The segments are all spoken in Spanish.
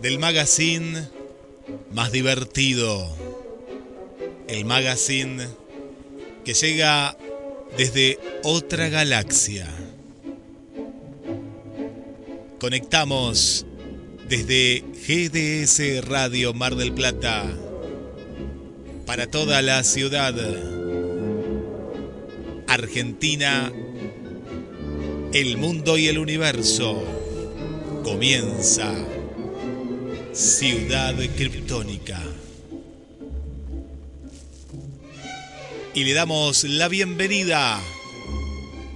del magazine más divertido. El magazine que llega desde otra galaxia. Conectamos desde GDS Radio Mar del Plata para toda la ciudad. Argentina, el mundo y el universo. Comienza Ciudad Criptónica. Y le damos la bienvenida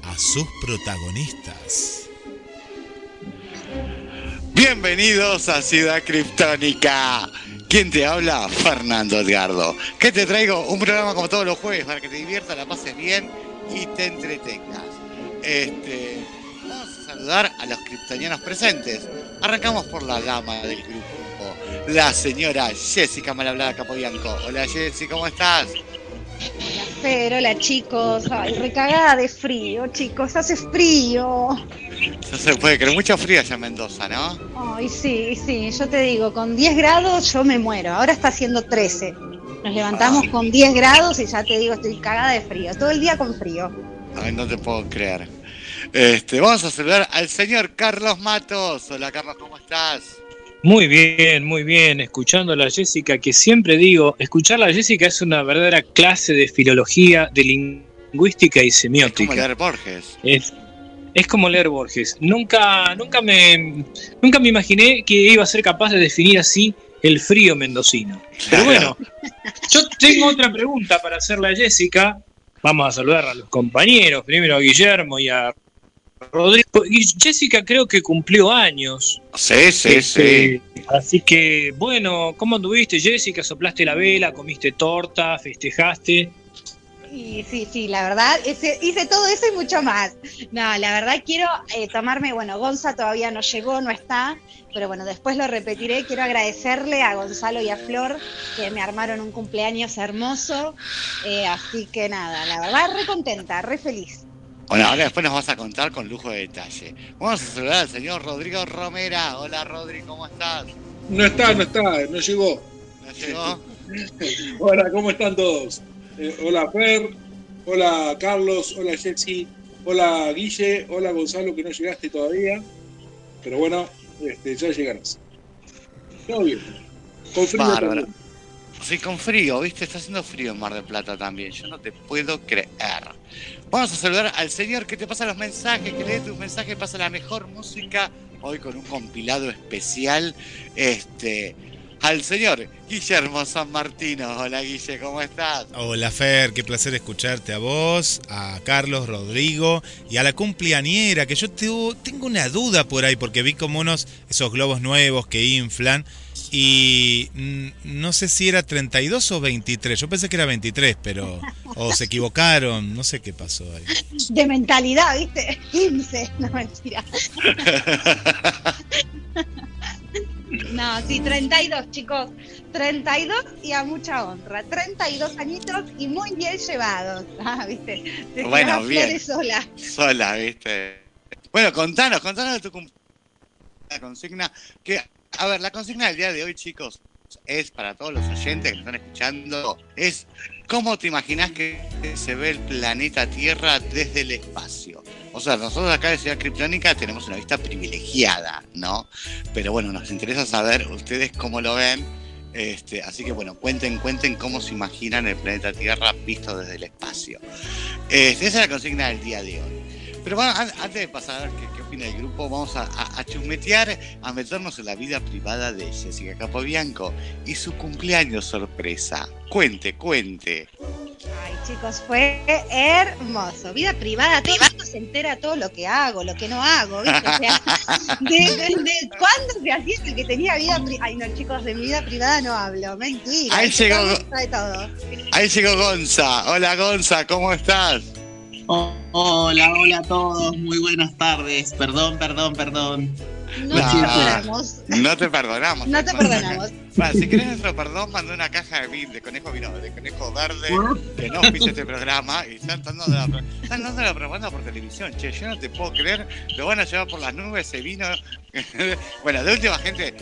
a sus protagonistas. Bienvenidos a Ciudad Criptónica. ¿Quién te habla? Fernando Edgardo. ¿Qué te traigo? Un programa como todos los jueves para que te diviertas, la pases bien y te entretengas. Este, vamos a saludar a los criptonianos presentes. Arrancamos por la dama del grupo, la señora Jessica Malhablada Capobianco. Hola Jessy, ¿cómo estás? Hola Fer, hola chicos. Ay, recagada de frío, chicos, hace frío. No se puede creer, mucho frío allá en Mendoza, ¿no? Ay, sí, sí, yo te digo, con 10 grados yo me muero. Ahora está haciendo 13. Nos levantamos con 10 grados y ya te digo, estoy cagada de frío. Todo el día con frío. Ay, no te puedo creer. Este, vamos a saludar al señor Carlos Matos. Hola Carlos, ¿cómo estás? Muy bien, muy bien. Escuchando a la Jessica, que siempre digo, escuchar a la Jessica es una verdadera clase de filología, de lingüística y semiótica. Es como leer Borges. Es, es como leer Borges. Nunca, nunca me, nunca me imaginé que iba a ser capaz de definir así el frío mendocino. Pero bueno, yo tengo otra pregunta para hacerle a Jessica. Vamos a saludar a los compañeros, primero a Guillermo y a Rodrigo. Y Jessica creo que cumplió años. Sí, sí, Este, sí. Así que, bueno, ¿cómo anduviste, Jessica? ¿Soplaste la vela? ¿Comiste torta? ¿Festejaste? Y sí, sí, la verdad, ese- hice todo eso y mucho más. No, la verdad quiero eh, tomarme, bueno, Gonza todavía no llegó, no está, pero bueno, después lo repetiré. Quiero agradecerle a Gonzalo y a Flor que me armaron un cumpleaños hermoso. Eh, así que nada, la verdad, re contenta, re feliz. Bueno, ahora después nos vas a contar con lujo de detalle. Vamos a saludar al señor Rodrigo Romera. Hola Rodri, ¿cómo estás? No está, no está, no llegó. ¿No llegó? Hola, ¿cómo están todos? Eh, hola Fer, hola Carlos, hola Jessy, hola Guille, hola Gonzalo, que no llegaste todavía. Pero bueno, este, ya llegarás. Todo bien. Con frío Bárbaro. también. Sí, con frío, ¿viste? Está haciendo frío en Mar del Plata también. Yo no te puedo creer. Vamos a saludar al señor que te pasa los mensajes, que lee tus mensajes, pasa la mejor música. Hoy con un compilado especial. Este. Al señor Guillermo San Martino. Hola Guille, ¿cómo estás? Hola Fer, qué placer escucharte a vos, a Carlos, Rodrigo y a la cumpleañera, que yo te- tengo una duda por ahí, porque vi como unos, esos globos nuevos que inflan, y no sé si era 32 o 23, yo pensé que era 23, pero, o se equivocaron, no sé qué pasó ahí. De mentalidad, ¿viste? 15, no mentira. No, sí, 32, chicos. 32 y a mucha honra. 32 añitos y muy bien llevados. Ah, ¿viste? Te Bueno, bien. sola. Sola, ¿viste? Bueno, contanos, contanos de tu la consigna. Que, a ver, la consigna del día de hoy, chicos, es para todos los oyentes que están escuchando, es ¿cómo te imaginas que se ve el planeta Tierra desde el espacio? O sea, nosotros acá de Ciudad Criptónica tenemos una vista privilegiada, ¿no? Pero bueno, nos interesa saber ustedes cómo lo ven. Este, así que bueno, cuenten, cuenten cómo se imaginan el planeta Tierra visto desde el espacio. Este, esa es la consigna del día de hoy. Pero bueno, an- antes de pasar a ver qué, qué opina el grupo, vamos a, a, a chusmetear, a meternos en la vida privada de Jessica Capobianco y su cumpleaños sorpresa. Cuente, cuente. Ay, chicos, fue hermoso. Vida privada, todo se entera todo lo que hago, lo que no hago, ¿viste? O sea, de, de- de cuándo se hacía el que tenía vida privada. Ay, no, chicos, de mi vida privada no hablo, mentira. Ahí llegó- todo todo. Ahí llegó Gonza. Hola Gonza, ¿cómo estás? Oh, hola, hola a todos, muy buenas tardes. Perdón, perdón, perdón. No No. te perdonamos. No te perdonamos. No te perdonamos. Bueno, si querés nuestro perdón, mandó una caja de vino, de conejo vino, de conejo verde, que no pise este programa y están dando la, están dando la propaganda por televisión. Che, yo no te puedo creer, lo van a llevar por las nubes ese vino. bueno, de última gente,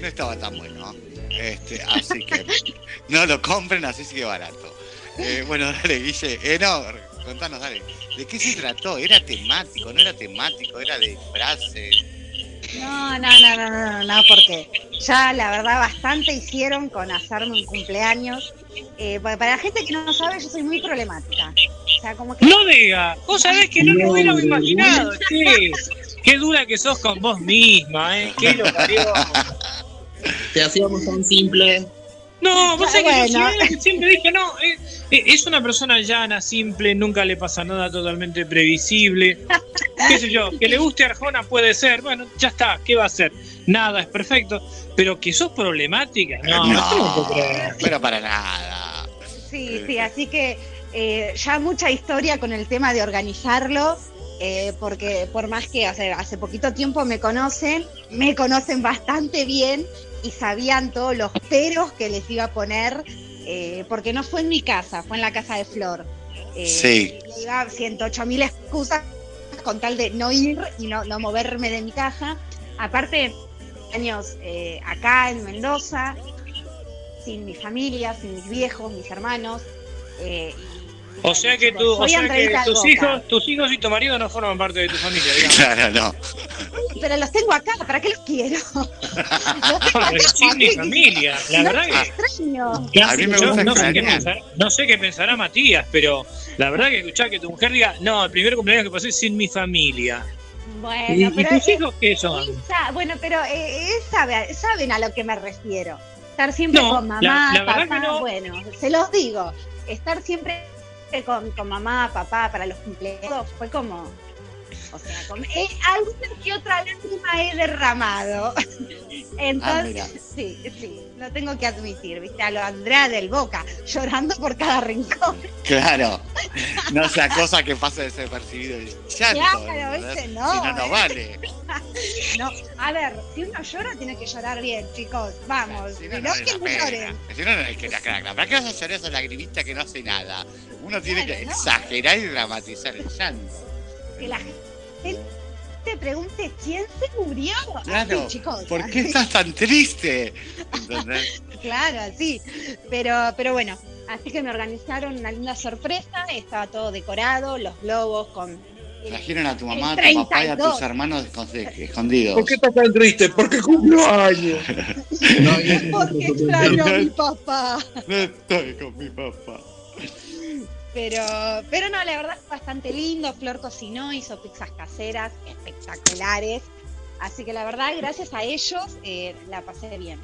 no estaba tan bueno. Este, así que no lo compren, así sigue barato. Eh, bueno, dale, Guille. Eh, no, contanos, dale. ¿De qué se trató? ¿Era temático? ¿No era temático? ¿Era de frases? No, no, no, no, no, no, porque ya la verdad bastante hicieron con hacerme un cumpleaños. Eh, pa- para la gente que no sabe, yo soy muy problemática. O sea, como que No diga, vos sabés que no lo hubiéramos imaginado, che. Qué dura que sos con vos misma, ¿eh? Qué lo parió. Te hacíamos tan simple. No, vos sabés que yo Bueno. siempre, siempre dije, no, eh, eh, es una persona llana, simple, nunca le pasa nada totalmente previsible. Qué sé yo, que le guste Arjona puede ser, bueno, ya está, ¿qué va a hacer? Nada, es perfecto. Pero que sos problemática, no, no, creer. pero para nada. Sí, sí, así que eh, ya mucha historia con el tema de organizarlo, eh, porque por más que hace, hace poquito tiempo me conocen, me conocen bastante bien y sabían todos los peros que les iba a poner, eh, porque no fue en mi casa, fue en la casa de Flor. Eh, Sí. Le iba 108 mil excusas con tal de no ir y no, no moverme de mi casa. Aparte, años eh, acá en Mendoza, sin mi familia, sin mis viejos, mis hermanos. eh, O sea que, chicos, tú, o soy sea que Andreita tus, Boca. hijos, tus hijos y tu marido no forman parte de tu familia, digamos. Claro, no. Pero los tengo acá, ¿para qué los quiero? los tengo acá, Sin mi ¿qué- familia, la no verdad que... extraño. A mí me Yo gusta no, sé qué pensará, no sé qué pensará Matías, pero la verdad que escuchar que tu mujer diga, no, el primer cumpleaños que pasé es sin mi familia. ¿Y, Bueno, y pero tus eh, hijos qué son? esa- bueno, pero eh, eh, sabe- saben a lo que me refiero. Estar siempre No, con mamá, la- la verdad papá, que no. bueno, se los digo. Estar siempre con, con mamá, papá para los cumpleaños fue como. O sea, como, eh, alguna que otra lágrima he derramado. Ah, Entonces, mira. sí, sí, lo tengo que admitir, ¿viste? A lo Andrea del Boca, llorando por cada rincón. Claro. No sea cosa que pase desapercibido el llanto. Claro, ese no, Si no, no eh. vale. No, a ver, si uno llora, tiene que llorar bien, chicos. Vamos, Si no, no, que no pena. lloren. Si no, no hay que la crack. ¿Para qué vas a llorar esa lagrimita que no hace nada? Uno tiene que no. exagerar y dramatizar el llanto. Que la gente te pregunte quién se murió. Claro, Así, chicos. ¿Por qué estás tan triste? Claro, sí. Pero, pero bueno, así que me organizaron una linda sorpresa. Estaba todo decorado, los globos con. Trajeron a tu mamá, a tu papá y a tus 32. hermanos escondidos. ¿Por qué estás tan triste? Porque cumplo años. Porque extraño a mi papá. No estoy con mi papá. Pero, pero no, la verdad fue bastante lindo. Flor cocinó, hizo pizzas caseras espectaculares. Así que la verdad, gracias a ellos, eh, la pasé bien.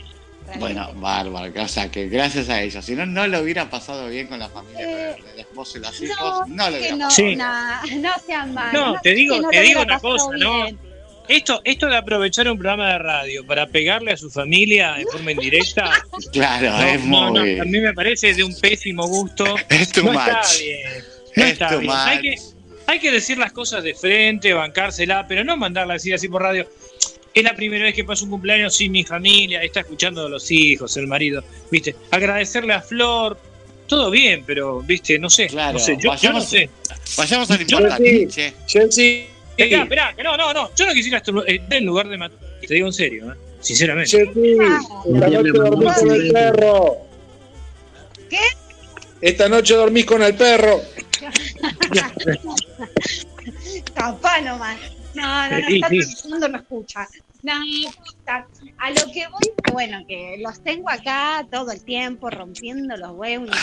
realmente. Bueno, bárbaro. O sea, que gracias a ellos. Si no, no lo hubieran pasado bien con la familia, Eh, con el esposo y los no, hijos. No, lo que hubieran no, Sí. no, no sean malos. No, te digo- no te lo digo hubiera una cosa, pasado ¿no? Esto, esto de aprovechar un programa de radio para pegarle a su familia de forma indirecta, Claro, no, es no, no, muy. a mí me parece de un pésimo gusto. Es too No much. está bien. No Es está too bien. Hay que, hay que decir las cosas de frente, bancársela, pero no mandarla a decir así por radio. Es la primera vez que paso un cumpleaños sin mi familia, está escuchando a los hijos, el marido, ¿viste? Agradecerle a Flor, todo bien, pero, ¿viste? No sé, Claro, no sé, yo, yo no vayamos- sé. Vayamos a lo Yo- importante, che. Jessy, Esperá, esperá, que no, no, no, yo no quisiera estar en lugar de Matías, te digo en serio, ¿eh? sinceramente. Jessy, esta noche dormís con el perro. ¿Qué? Esta noche dormís con el perro. Capaz nomás. No, no, no, Sí, está sí. pensando, no escucha. No, puta. a lo que voy, bueno, que los tengo acá todo el tiempo rompiendo los huevos.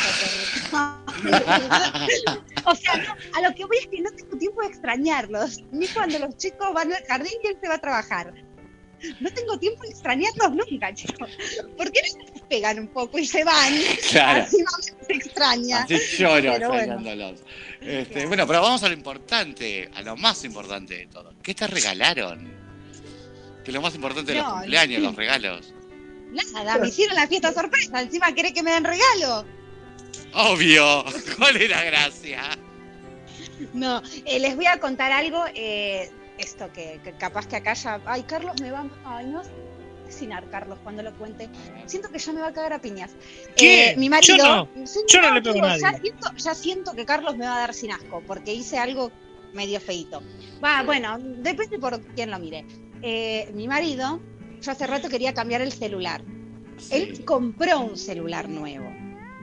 o sea, no, a lo que voy es que no tengo tiempo de extrañarlos, ni cuando los chicos van al jardín y él se va a trabajar. no tengo tiempo de extrañarlos nunca, chicos. ¿Por qué no se despegan un poco y se van? Claro. Así no se extraña. Así lloro Pero bueno. extrañándolos. Este, bueno, pero vamos a lo importante, a lo más importante de todo. ¿Qué te regalaron? Que lo más importante de los No, cumpleaños, no. los regalos. Nada, me hicieron la fiesta sorpresa. Encima querés que me den regalo. Obvio. ¿Cuál es la gracia? No, eh, les voy a contar algo. eh, esto que, que capaz que acá ya. Ay, Carlos me va. Ay, no. Cocinar, Carlos, cuando lo cuente. Siento que ya me va a cagar a piñas. ¿Qué? Eh, mi marido. Yo no. Yo no le pego a digo, nadie. Ya siento, ya siento que Carlos me va a dar sin asco, porque hice algo medio feito. Va, bueno, depende por quién lo mire. Eh, mi marido, yo hace rato quería cambiar el celular. Él compró un celular nuevo.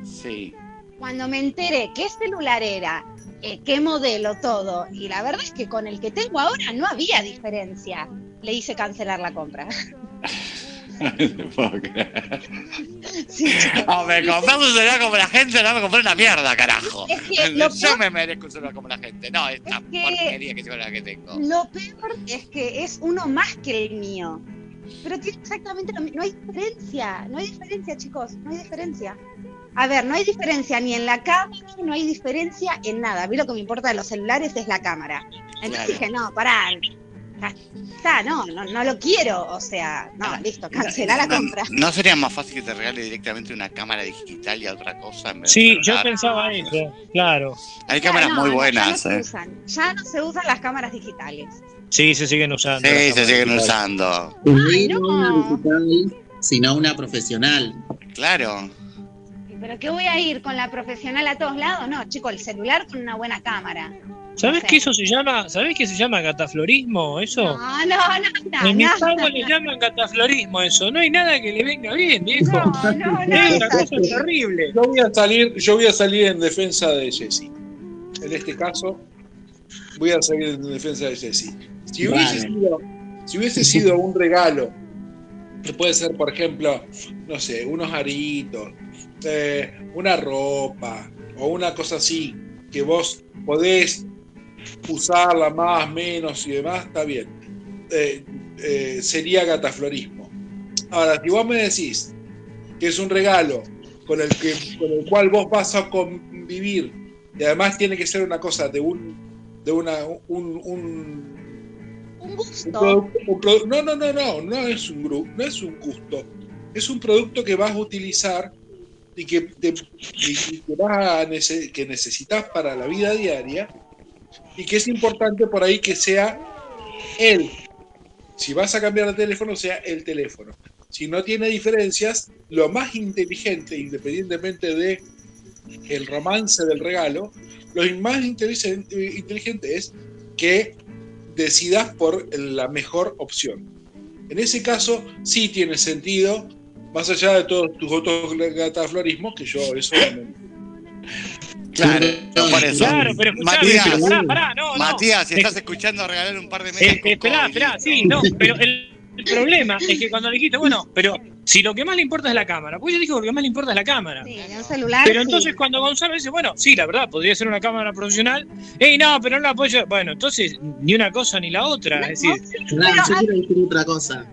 sí. Cuando me enteré qué celular era, eh, qué modelo, todo, y la verdad es que con el que tengo ahora no había diferencia, le hice cancelar la compra. Sí, me compré un celular como la gente, no me compré una mierda, carajo. Es que Yo peor- me merezco un celular como la gente. No, esta Es que- porquería que la que tengo. Lo peor es que es uno más que el mío. Pero tiene exactamente lo mismo. No hay diferencia. No hay diferencia, chicos. No hay diferencia. A ver, no hay diferencia ni en la cámara, no hay diferencia en nada. A mí lo que me importa de los celulares es la cámara. Entonces Claro. dije, no, pará. Está, no, no, no lo quiero. O sea, no, listo, cancelá la No- compra. ¿No sería más fácil que te regale directamente una cámara digital y a otra cosa? en vez Sí, yo pensaba eso, claro. Hay cámaras Ya muy buenas, ya no ¿eh? se usan. Ya no se usan las cámaras digitales. Sí, se siguen usando. Sí, se siguen digitales. usando. Ay, no no. una digital, sino una profesional. Claro. ¿Pero qué voy a ir con la profesional a todos lados? No, chico, el celular con una buena cámara. ¿Sabés No sé. que eso se llama, ¿sabés que se llama cataflorismo eso? No, no, no, no. en mi no, pago no, le llaman cataflorismo eso. No hay nada que le venga bien, viejo. No, no, no. es una cosa terrible. Yo voy a salir, yo voy a salir en defensa de Jesse. En este caso, voy a salir en defensa de Jesse. Si hubiese, Vale. sido, si hubiese sido un regalo, que puede ser, por ejemplo, no sé, unos aritos, eh, una ropa o una cosa así, que vos podés usarla más, menos y demás, está bien. Eh, eh, sería cataflorismo. Ahora, si vos me decís que es un regalo con el, que, con el cual vos vas a convivir y además tiene que ser una cosa de un de una un, un, Un un gusto. producto- un produ- no no no no no es un gru- no es un gusto es un producto que vas a utilizar y que, te- y- y que vas a nece- que necesitas para la vida diaria y que es importante por ahí que sea él si vas a cambiar de teléfono sea el teléfono si no tiene diferencias lo más inteligente independientemente de el romance del regalo lo más inteligente, es que decidas por la mejor opción. En ese caso, sí tiene sentido, más allá de todos tus otros cataflorismos, que yo eso no Claro, por eso. Claro, pero escuchá, Matías, pero pará, pará, no, no. Matías, si Es- estás escuchando, regalar un par de medias. Eh, esperá, esperá, sí, no, pero el, el problema es que cuando le dijiste, bueno, pero si lo que más le importa es la cámara, pues yo dijo que lo que más le importa es la cámara. Sí, en un celular. Pero sí. entonces cuando Gonzalo dice, bueno, sí, la verdad, podría ser una cámara profesional, ey, no, pero no la apoyo. Bueno, entonces, ni una cosa ni la otra. Es decir, yo quiero decir otra cosa.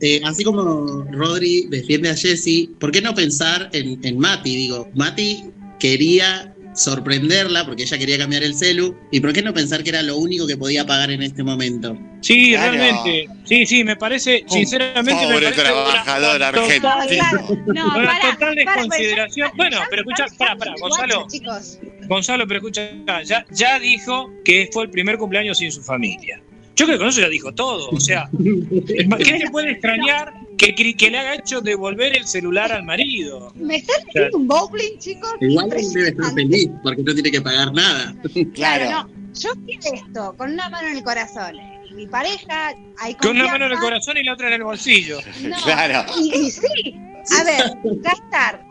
Eh, así como Rodri defiende a Jesse, ¿por qué no pensar en, en Mati? Digo, Mati quería sorprenderla porque ella quería cambiar el celu. ¿Y por qué no pensar que era lo único que podía pagar en este momento? sí, Claro. realmente, sí, sí, me parece, sinceramente, me Pobre parece trabajador una, argentino. total, no, una pará, total pará, desconsideración. ya- Bueno, ya- pero escucha, ya- pará, pará, Gonzalo, Chicos, Gonzalo, pero escucha, ya, ya dijo que fue el primer cumpleaños sin su familia. Yo creo que con eso ya dijo todo. O sea, ¿qué le puede extrañar que, que, le haga hecho devolver el celular al marido? ¿me están haciendo un bowling, chicos? Igual él debe estar feliz porque no tiene que pagar nada. Claro, Claro. no. Yo quiero esto, con una mano en el corazón. Mi pareja, hay Con una mano en el corazón y la otra en el bolsillo. No, Claro. Y, y sí, a ver, gastar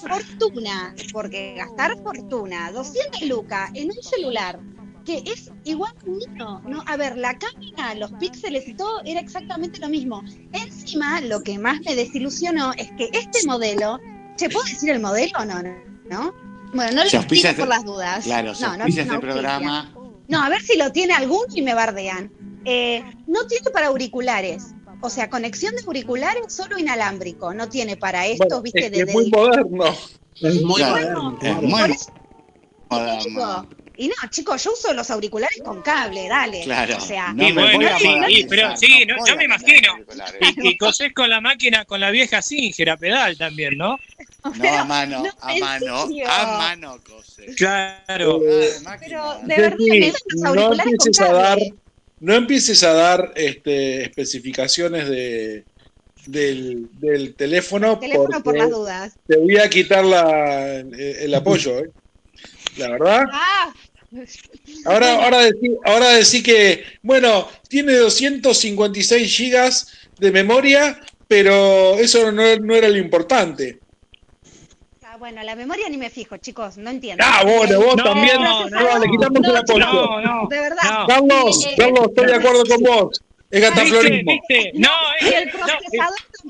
fortuna, porque gastar fortuna, 200 lucas en un celular que es igual que un mío, ¿no? A ver, la cámara, los píxeles y todo era exactamente lo mismo. Encima, lo que más me desilusionó es que este modelo, ¿se puede decir el modelo o no? ¿No? Bueno, no lo explico por este- las dudas. Claro, se no, no, no este programa. No, a ver si lo tiene alguno y me bardean. Eh, no tiene para auriculares. o sea, conexión de auriculares solo inalámbrico, no tiene para estos, Bueno, viste, es de es muy moderno. Es muy Claro. moderno. Es muy Por moderno. Y no, chicos, yo uso los auriculares con cable, dale. Claro. O sea, No Y me bueno, voy a sí, pero sí, no, a me imagino. Y, y cosés con la máquina, con la vieja Singer a pedal también, ¿no? No, a mano, no, a mano, serio. a mano cose. Claro. Ah, pero de verdad sí, me no con empieces a dar, no empieces a dar este, especificaciones de, del, del teléfono, Teléfono por las dudas. te voy a quitar la, el apoyo, ¿eh? La verdad. Ah, Ahora, ahora decir, ahora decir que, bueno, tiene 256 gigas de memoria, pero eso no, no era lo importante. ah, bueno, la memoria ni me fijo, chicos, no entiendo. Ah, bueno, vos No, también. no, no, le quitamos no, apoyo. No, no. De verdad. No. Carlos, Eh, Carlos, estoy de acuerdo con vos. Es ¿Viste? gataflorismo. ¿Viste? No, es, el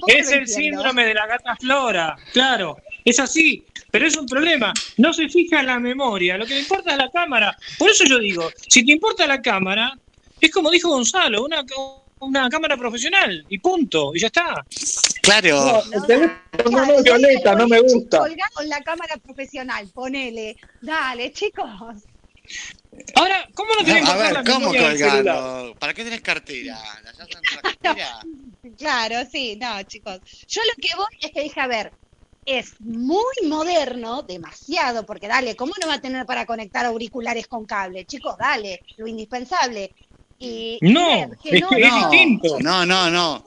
es el entiendo. síndrome de la gata flora, claro. Es así, pero es un problema. No se fija en la memoria, lo que le importa es la cámara. Por eso yo digo, si te importa la cámara, es como dijo Gonzalo, una, una cámara profesional y punto, y ya está. Claro. No, el teléfono no, no, Violeta, no me gusta. Colgá con la cámara profesional, ponele. Dale, chicos. Ahora, ¿cómo no te va a ver, la ¿cómo colgarlo? ¿Para qué tenés cartera? ¿La llaves en la cartera? Claro, sí, no, chicos. Yo lo que voy es que dije, a ver, es muy moderno, demasiado, porque dale, ¿cómo no va a tener para conectar auriculares con cable? Chicos, dale, lo indispensable. Y No, que es que es No, distinto. No, no, no.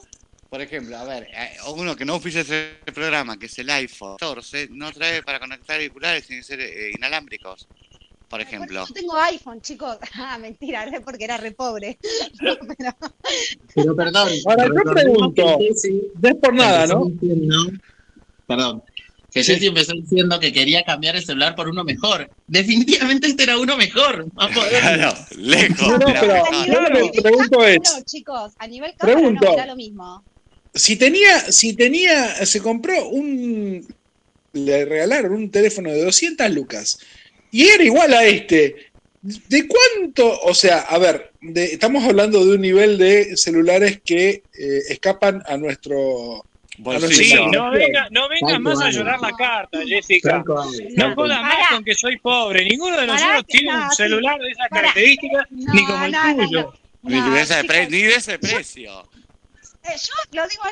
Por ejemplo, a ver, eh, uno que no oficia ese programa, que es el iPhone 14, no trae para conectar auriculares sin ser eh, inalámbricos, por ejemplo. Yo tengo iPhone, chicos. Ah, mentira, es porque era re pobre. Pero, Pero perdón. Ahora, yo pregunto. No es por nada, ¿no? Perdón. Que Sí. Jessy empezó diciendo que quería cambiar el celular por uno mejor. Definitivamente este era uno mejor. Más. Claro, lejos. No, pero yo lo que pregunto es, chicos, a nivel cámara Pregunto. no era lo mismo. si tenía, si tenía, se compró un, le regalaron un teléfono de 200 lucas y era igual a este. ¿De cuánto? O sea, a ver, de- estamos hablando de un nivel de celulares que eh, escapan a nuestro... Sí, no venga, no venga más a llorar la carta, Jessica. No jodas más con que soy pobre. Ninguno de nosotros tiene no, un celular de esas características, No, ni como el no, no, tuyo. Ni No, de ese chicos, pre- ni de ese precio. Eh, yo lo digo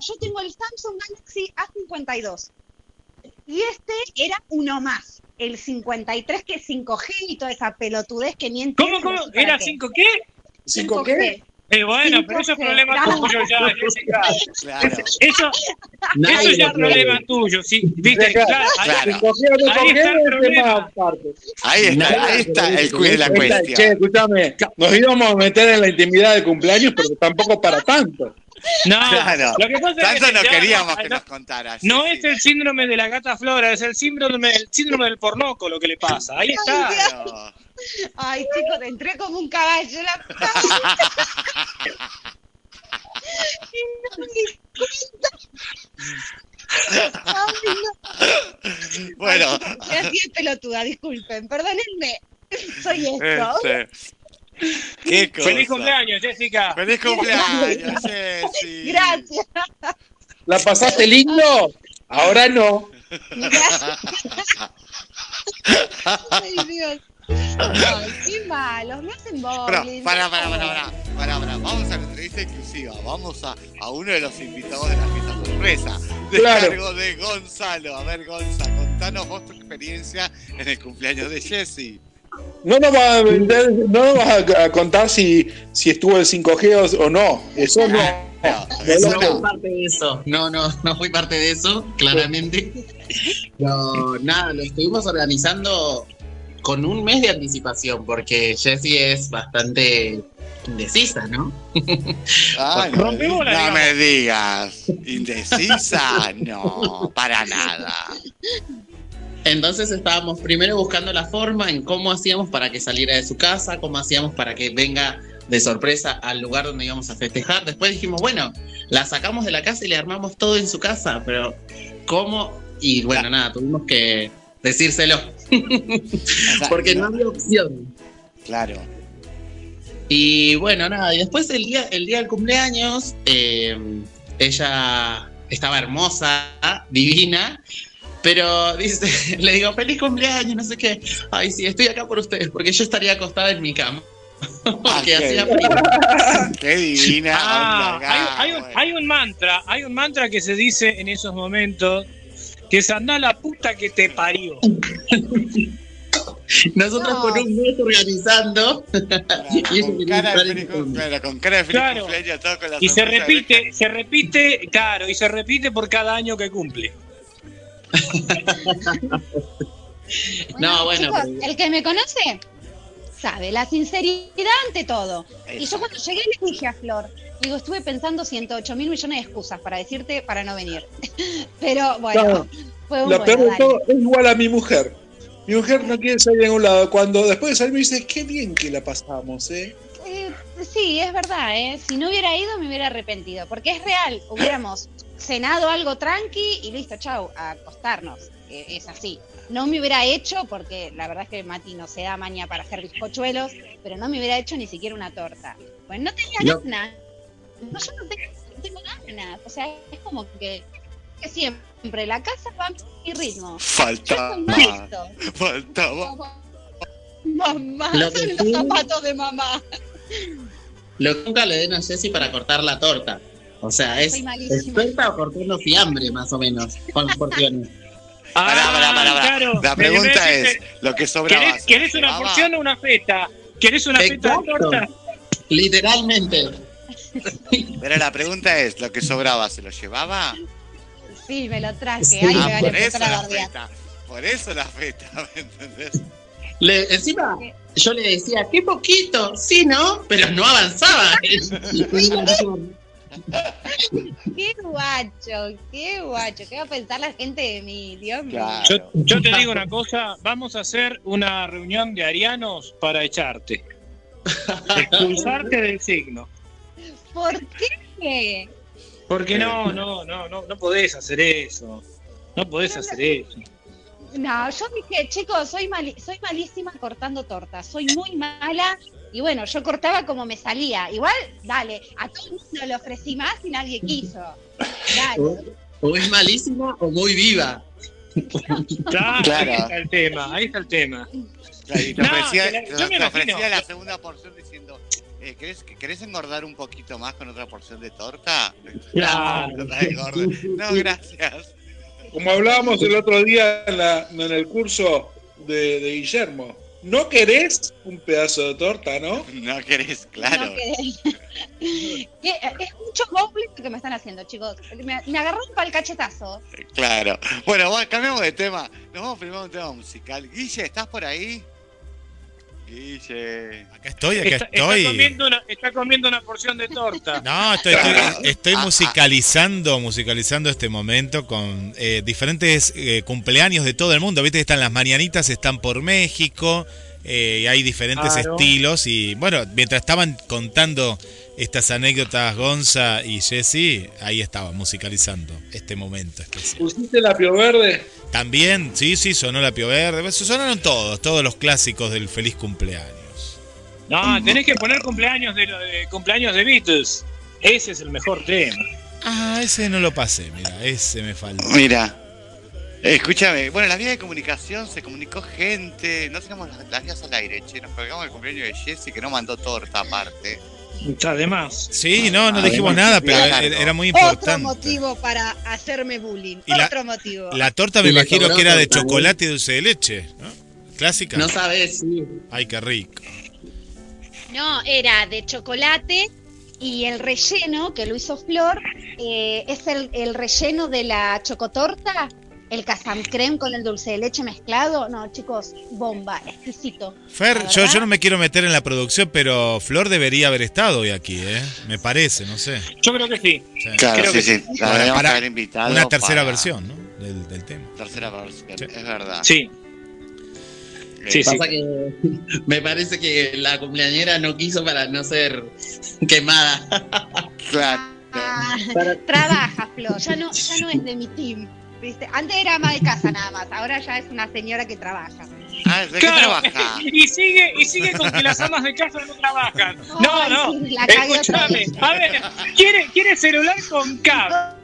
yo tengo el Samsung Galaxy A52 y este era uno más, el 53 que es 5G y toda esa pelotudez que ni entiendo. ¿Cómo, cómo? ¿Era qué. 5 qué? ¿Cinco qué? Eh, bueno, pero eso es problema tuyo ya, Jessica. Claro. Eso, Nadie eso ya es problema tuyo, sí. Viste, Claro. claro. ahí- Ahí está el es problema. Ahí está, ahí está el quiz de la Esta- Che, cuestión. escúchame, nos íbamos a meter en la intimidad del cumpleaños, pero tampoco para tanto. No, Claro. lo que pasa es Tanto que no queríamos que no, nos contaras. no sí, es el síndrome de la gata flora, es el síndrome, el síndrome del pornoco lo que le pasa. Ahí está. Claro. Ay, chicos, te entré como un caballo. La... Y no me di cuenta. Ay, no. Bueno, es pelotuda, disculpen, perdónenme. Soy esto. este, qué cosa. Feliz cumpleaños, Jessica. Feliz cumpleaños, Jessy. Gracias. ¿La pasaste lindo? Ahora no. Gracias. Ay, Dios. Ay, qué malos, me hacen Pero, bowling. para, para, para, para, para, para. Vamos a la entrevista exclusiva. Vamos a, a uno de los invitados de la fiesta sorpresa. De Claro. cargo de Gonzalo. A ver, Gonza, contanos vos tu experiencia en el cumpleaños de Jessy. No nos vas a, vender- no nos vas a, a contar si, si estuvo el 5G o, o no. Eso no. No, eso No no. fui no. parte de eso. No, no, no fui parte de eso, claramente. No, nada, lo estuvimos organizando con un mes de anticipación, porque Jessie es bastante indecisa, ¿no? Ay, no, no me digas. ¿Indecisa? No, para nada. Entonces estábamos primero buscando la forma en cómo hacíamos para que saliera de su casa, cómo hacíamos para que venga de sorpresa al lugar donde íbamos a festejar. Después dijimos, bueno, la sacamos de la casa y le armamos todo en su casa, pero ¿cómo? Y bueno, nada, tuvimos que decírselo, porque no había opción. Claro. Y bueno, nada, y después el día, el día del cumpleaños, eh, ella estaba hermosa, divina, pero dice, le digo, feliz cumpleaños, no sé qué. Ay, sí, estoy acá por ustedes, porque yo estaría acostada en mi cama. Porque Ah, hacía qué- frío. Qué divina. Ah, onda, hay, hay un, bueno. hay un mantra, hay un mantra que se dice en esos momentos que es andá la puta que te parió. Nosotros No. con un mes organizando. y ella con quería cara estar de en feliz mi cama. cumpleaños, con cara de feliz Claro. cumpleaños, todo con la Y se de repite, se repite, claro, y se repite por cada año que cumple. No, bueno, chicos, pero- el que me conoce sabe, la sinceridad ante todo. Y yo cuando llegué le dije a Flor, digo, estuve pensando 108 mil millones de excusas para decirte para no venir. Pero bueno, fue un Lo bueno, peor de todo es igual a mi mujer. Mi mujer no quiere salir a ningún lado. Cuando después de salir me dice, qué bien que la pasamos, ¿eh? Eh, sí, es verdad, ¿eh? Si no hubiera ido me hubiera arrepentido, porque es real, hubiéramos cenado algo tranqui y listo, chau, a acostarnos. Eh, es así. No me hubiera hecho, porque la verdad es que Mati no se da maña para hacer bizcochuelos, pero no me hubiera hecho ni siquiera una torta. Pues no tenía No. ganas. No, yo no tengo, no tengo ganas. O sea, es como que, que siempre la casa va a mi ritmo. Faltaba, faltaba. Mamá, Lo que son los zapatos de mamá. Lo que nunca le den a Jessy para cortar la torta. O sea, es Soy malísima. experta cortando fiambre, más o menos, con las porciones. Pará, pará, pará, pará. Ah, claro. La Me- me pregunta decís, es, lo que sobraba. ¿Querés, ¿se querés lo una porción o una feta? ¿Querés una feta de Exacto. torta? Literalmente. Pero la pregunta es, ¿lo que sobraba se lo llevaba? Sí, me lo traje. Sí. Ay, Ah, me por eso empezar a la feta. Por eso la feta, ¿me entendés? Le- encima, yo le decía, qué poquito, sí, ¿no? Pero no avanzaba. Qué guacho, qué guacho. ¿Qué va a pensar la gente de mí? Dios mío. Claro. Yo, yo te digo una cosa, vamos a hacer una reunión de arianos para echarte. Expulsarte del signo. ¿Por qué? Porque no, no, no, no, no podés hacer eso. No podés hacer eso. No, yo dije, chicos, soy, mali- soy malísima cortando tortas. Soy muy mala. Y bueno, yo cortaba como me salía. Igual, dale, a todo el mundo le ofrecí más y nadie quiso. Dale. O es malísima o muy viva. Claro, Claro. ahí está el tema, ahí está el tema. Claro, y te No, ofrecía, la- yo me te imagino- ofrecía la segunda porción diciendo, eh, ¿querés, ¿querés engordar un poquito más con otra porción de torta? Claro. No, no, engorda. No, gracias. Como hablábamos el otro día en, la- en el curso de, de Guillermo. ¿No querés un pedazo de torta, no? No querés, claro. No querés. Que, eh, es mucho lo que me están haciendo, chicos. Me, me agarró para el cachetazo. Claro. Bueno, bueno, cambiamos de tema. Nos vamos primero a un tema musical. Guille, ¿estás por ahí? Guille. Acá estoy, acá Está, está estoy. comiendo una, está comiendo una porción de torta. No, estoy, estoy, estoy musicalizando, musicalizando este momento con eh, diferentes eh, cumpleaños de todo el mundo. Viste que están las mañanitas, están por México, eh, y hay diferentes Claro. estilos. Y bueno, mientras estaban contando estas anécdotas Gonza y Jesse, ahí estaba musicalizando este momento especial. ¿Pusiste la pio verde? También, sí, sí, sonó la Pio Verde. Pues, Sonaron todos, todos los clásicos del feliz cumpleaños. No, tenés que poner cumpleaños de, cumpleaños de Beatles. Ese es el mejor tema. Ah, ese no lo pasé, mira, ese me falta. Mira. Escúchame, bueno, en las vías de comunicación se comunicó gente, no tengamos las, las vías al aire, che, nos colgamos el cumpleaños de Jesse que no mandó torta aparte. Además. Sí, no, no dijimos nada, pero era era muy Otro importante. motivo para hacerme bullying. Y la- Otro motivo. La torta me imagino que era de chocolate y dulce de leche, ¿no? Clásica. No sabes, sí. Ay, qué rico. No, era de chocolate y el relleno que lo hizo Flor eh, es el, el relleno de la chocotorta, el casam creme con el dulce de leche mezclado. No, chicos, bomba, exquisito. Fer, yo, yo no me quiero meter en la producción, pero Flor debería haber estado hoy aquí, ¿eh? Me parece, no sé. Yo creo que sí. Sí. Claro, Creo sí, que sí, la Para- deberíamos para haber invitado. Una tercera para- versión, ¿no? Del, del tema. Tercera versión, Sí. es verdad. Sí. Eh, Sí, sí. Que me parece que la cumpleañera no quiso para no ser quemada. Claro. Ah, trabaja, Flor, ya no, ya no es de mi team. ¿Viste? Antes era ama de casa nada más, ahora ya es una señora que trabaja. Ah, ¿De qué Claro, trabaja? y sigue, y sigue con que las amas de casa no trabajan. No, Ay, no, sí, escúchame. A ver, quiere, quiere celular con cable.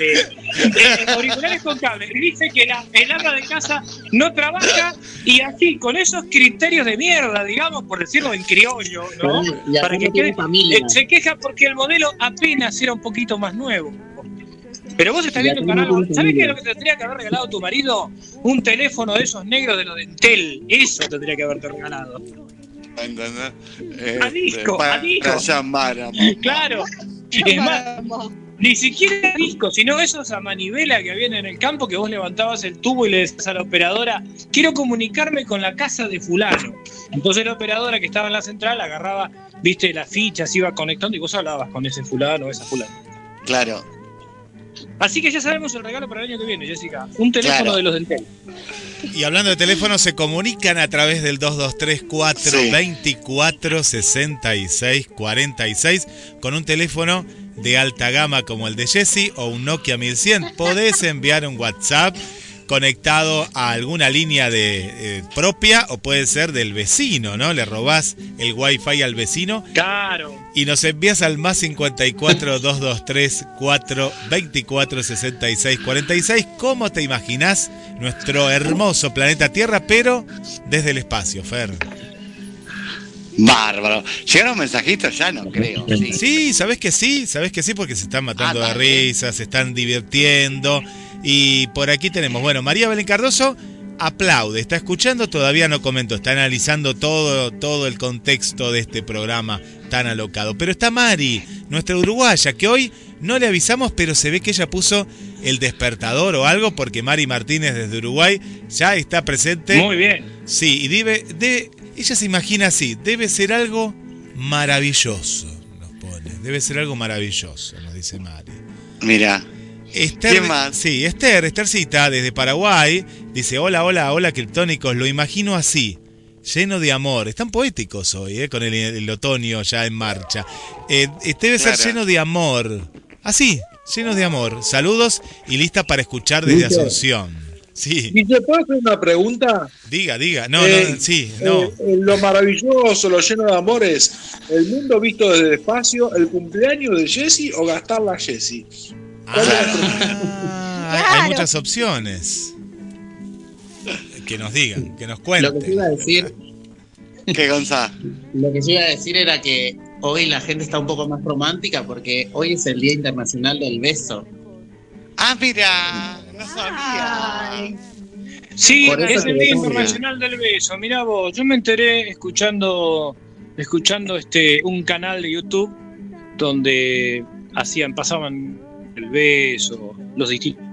Eh, auriculares con cable. Y dice que la, el ama de casa no trabaja y así, con esos criterios de mierda, digamos, por decirlo en criollo, ¿no? Para que quede- familia. Eh, se queja porque el modelo apenas era un poquito más nuevo. Pero vos estás viendo un canal. ¿Sabés qué es lo que te tendría que haber regalado tu marido? Un teléfono de esos negros de los de Entel. Eso tendría que haberte regalado. ¿Entendés? A disco, para a disco. llamar a. Claro. Es más, ni siquiera disco, sino esos a manivela que habían en el campo que vos levantabas el tubo y le decías a la operadora, quiero comunicarme con la casa de fulano. Entonces la operadora que estaba en la central agarraba, viste, las fichas, iba conectando y vos hablabas con ese fulano o esa fulana. Claro. Así que ya sabemos el regalo para el año que viene, Jessica. Un teléfono Claro. de los Entel. Y hablando de teléfono, se comunican a través del 223-424-6646 con un teléfono de alta gama como el de Jesse o un Nokia 1100. Podés enviar un WhatsApp conectado a alguna línea de eh, propia o puede ser del vecino, ¿no? Le robás el wifi al vecino Claro. y nos envías al más 54 223 424 66 46. ¿Cómo te imaginás nuestro hermoso planeta Tierra, pero desde el espacio, Fer? Bárbaro. ¿Llegaron mensajitos? Ya no creo. Sí. Sí, sabes que sí, sabes que sí, porque se están matando Ah, de dale. risa, se están divirtiendo. Y por aquí tenemos, bueno, María Belén Cardoso aplaude, está escuchando, todavía no comentó, está analizando todo, todo el contexto de este programa tan alocado. Pero está Mari, nuestra uruguaya, que hoy no le avisamos, pero se ve que ella puso el despertador o algo, porque Mari Martínez desde Uruguay ya está presente. Muy bien. Sí, y debe, debe, ella se imagina así, debe ser algo maravilloso, nos pone, debe ser algo maravilloso, nos dice Mari. Mira. Esther, ¿Quién más? Sí, Esther, Esthercita, desde Paraguay, dice, hola, hola, hola, criptónicos, lo imagino así, lleno de amor. Están poéticos hoy, eh, con el, el otoño ya en marcha. Eh, debe ser lleno de amor, así, lleno de amor. Saludos y lista para escuchar desde. Asunción. Sí, ¿Y te puedo hacer una pregunta? diga, diga, no, Eh, no, sí, no. Eh, eh, lo maravilloso, lo lleno de amores, el mundo visto desde el espacio, el cumpleaños de Jesse o gastarla a Jesse. Ah, hay- muchas opciones. Que nos digan, que nos Lo que cuenten. iba a decir, ¿Qué, Gonza? lo que yo iba a decir era que hoy la gente está un poco más romántica porque hoy es el Día Internacional del Beso. Ah, mira. No sabía. Ay. Sí, es el Día. Internacional del Beso. Mirá vos, yo me enteré escuchando, escuchando este un canal de YouTube donde hacían, pasaban el beso, los distintos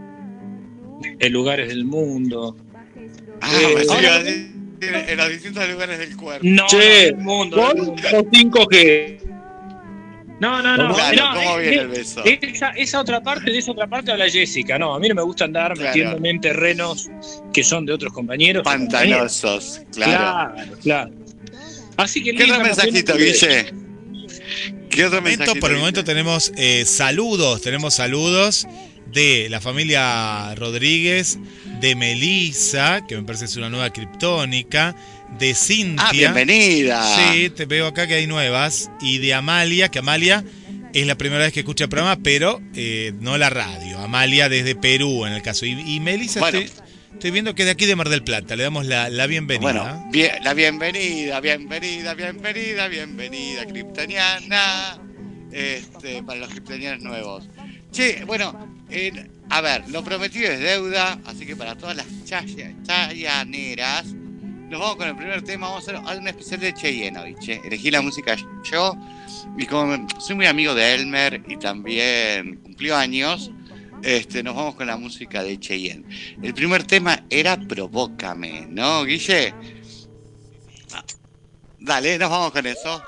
lugares del mundo. Ah, Eh, ahora- decir en los distintos lugares del cuerpo. No, Che, no, del mundo, del ¿Con mundo. o 5G? No, no, no. Claro, no, ¿cómo eh, viene eh, el beso? Esa, esa otra parte, de esa otra parte habla Jessica. No, a mí no me gusta andar Claro. metiéndome en terrenos que son de otros compañeros. Pantanosos, claro. Claro, claro. Así que el ¿Qué Día otro mensajito, Guille? ¿Qué otro Momento, mensajito? por el momento tenemos eh, saludos, tenemos saludos de la familia Rodríguez, de Melissa, que me parece es una nueva criptónica, de Cintia. Ah, bienvenida. Sí, te veo acá que hay nuevas. Y de Amalia, que Amalia es la primera vez que escucha el programa, pero eh, no la radio. Amalia desde Perú, en el caso. Y, y Melissa, Bueno. estoy, estoy viendo que de aquí de Mar del Plata. Le damos la, la bienvenida. Bueno, la bienvenida, bienvenida, bienvenida, bienvenida, Kryptoniana. Este, para los kryptonianos nuevos. Che, bueno, a ver, lo prometido es deuda, así que para todas las chaya- chayaneras, nos vamos con el primer tema. Vamos a hacer un especial de Cheyenne hoy, che. Elegí la música yo, y como soy muy amigo de Elmer y también cumplió años, este, nos vamos con la música de Cheyenne. El primer tema era Provócame, ¿no, Guille? Ah, dale, nos vamos con eso.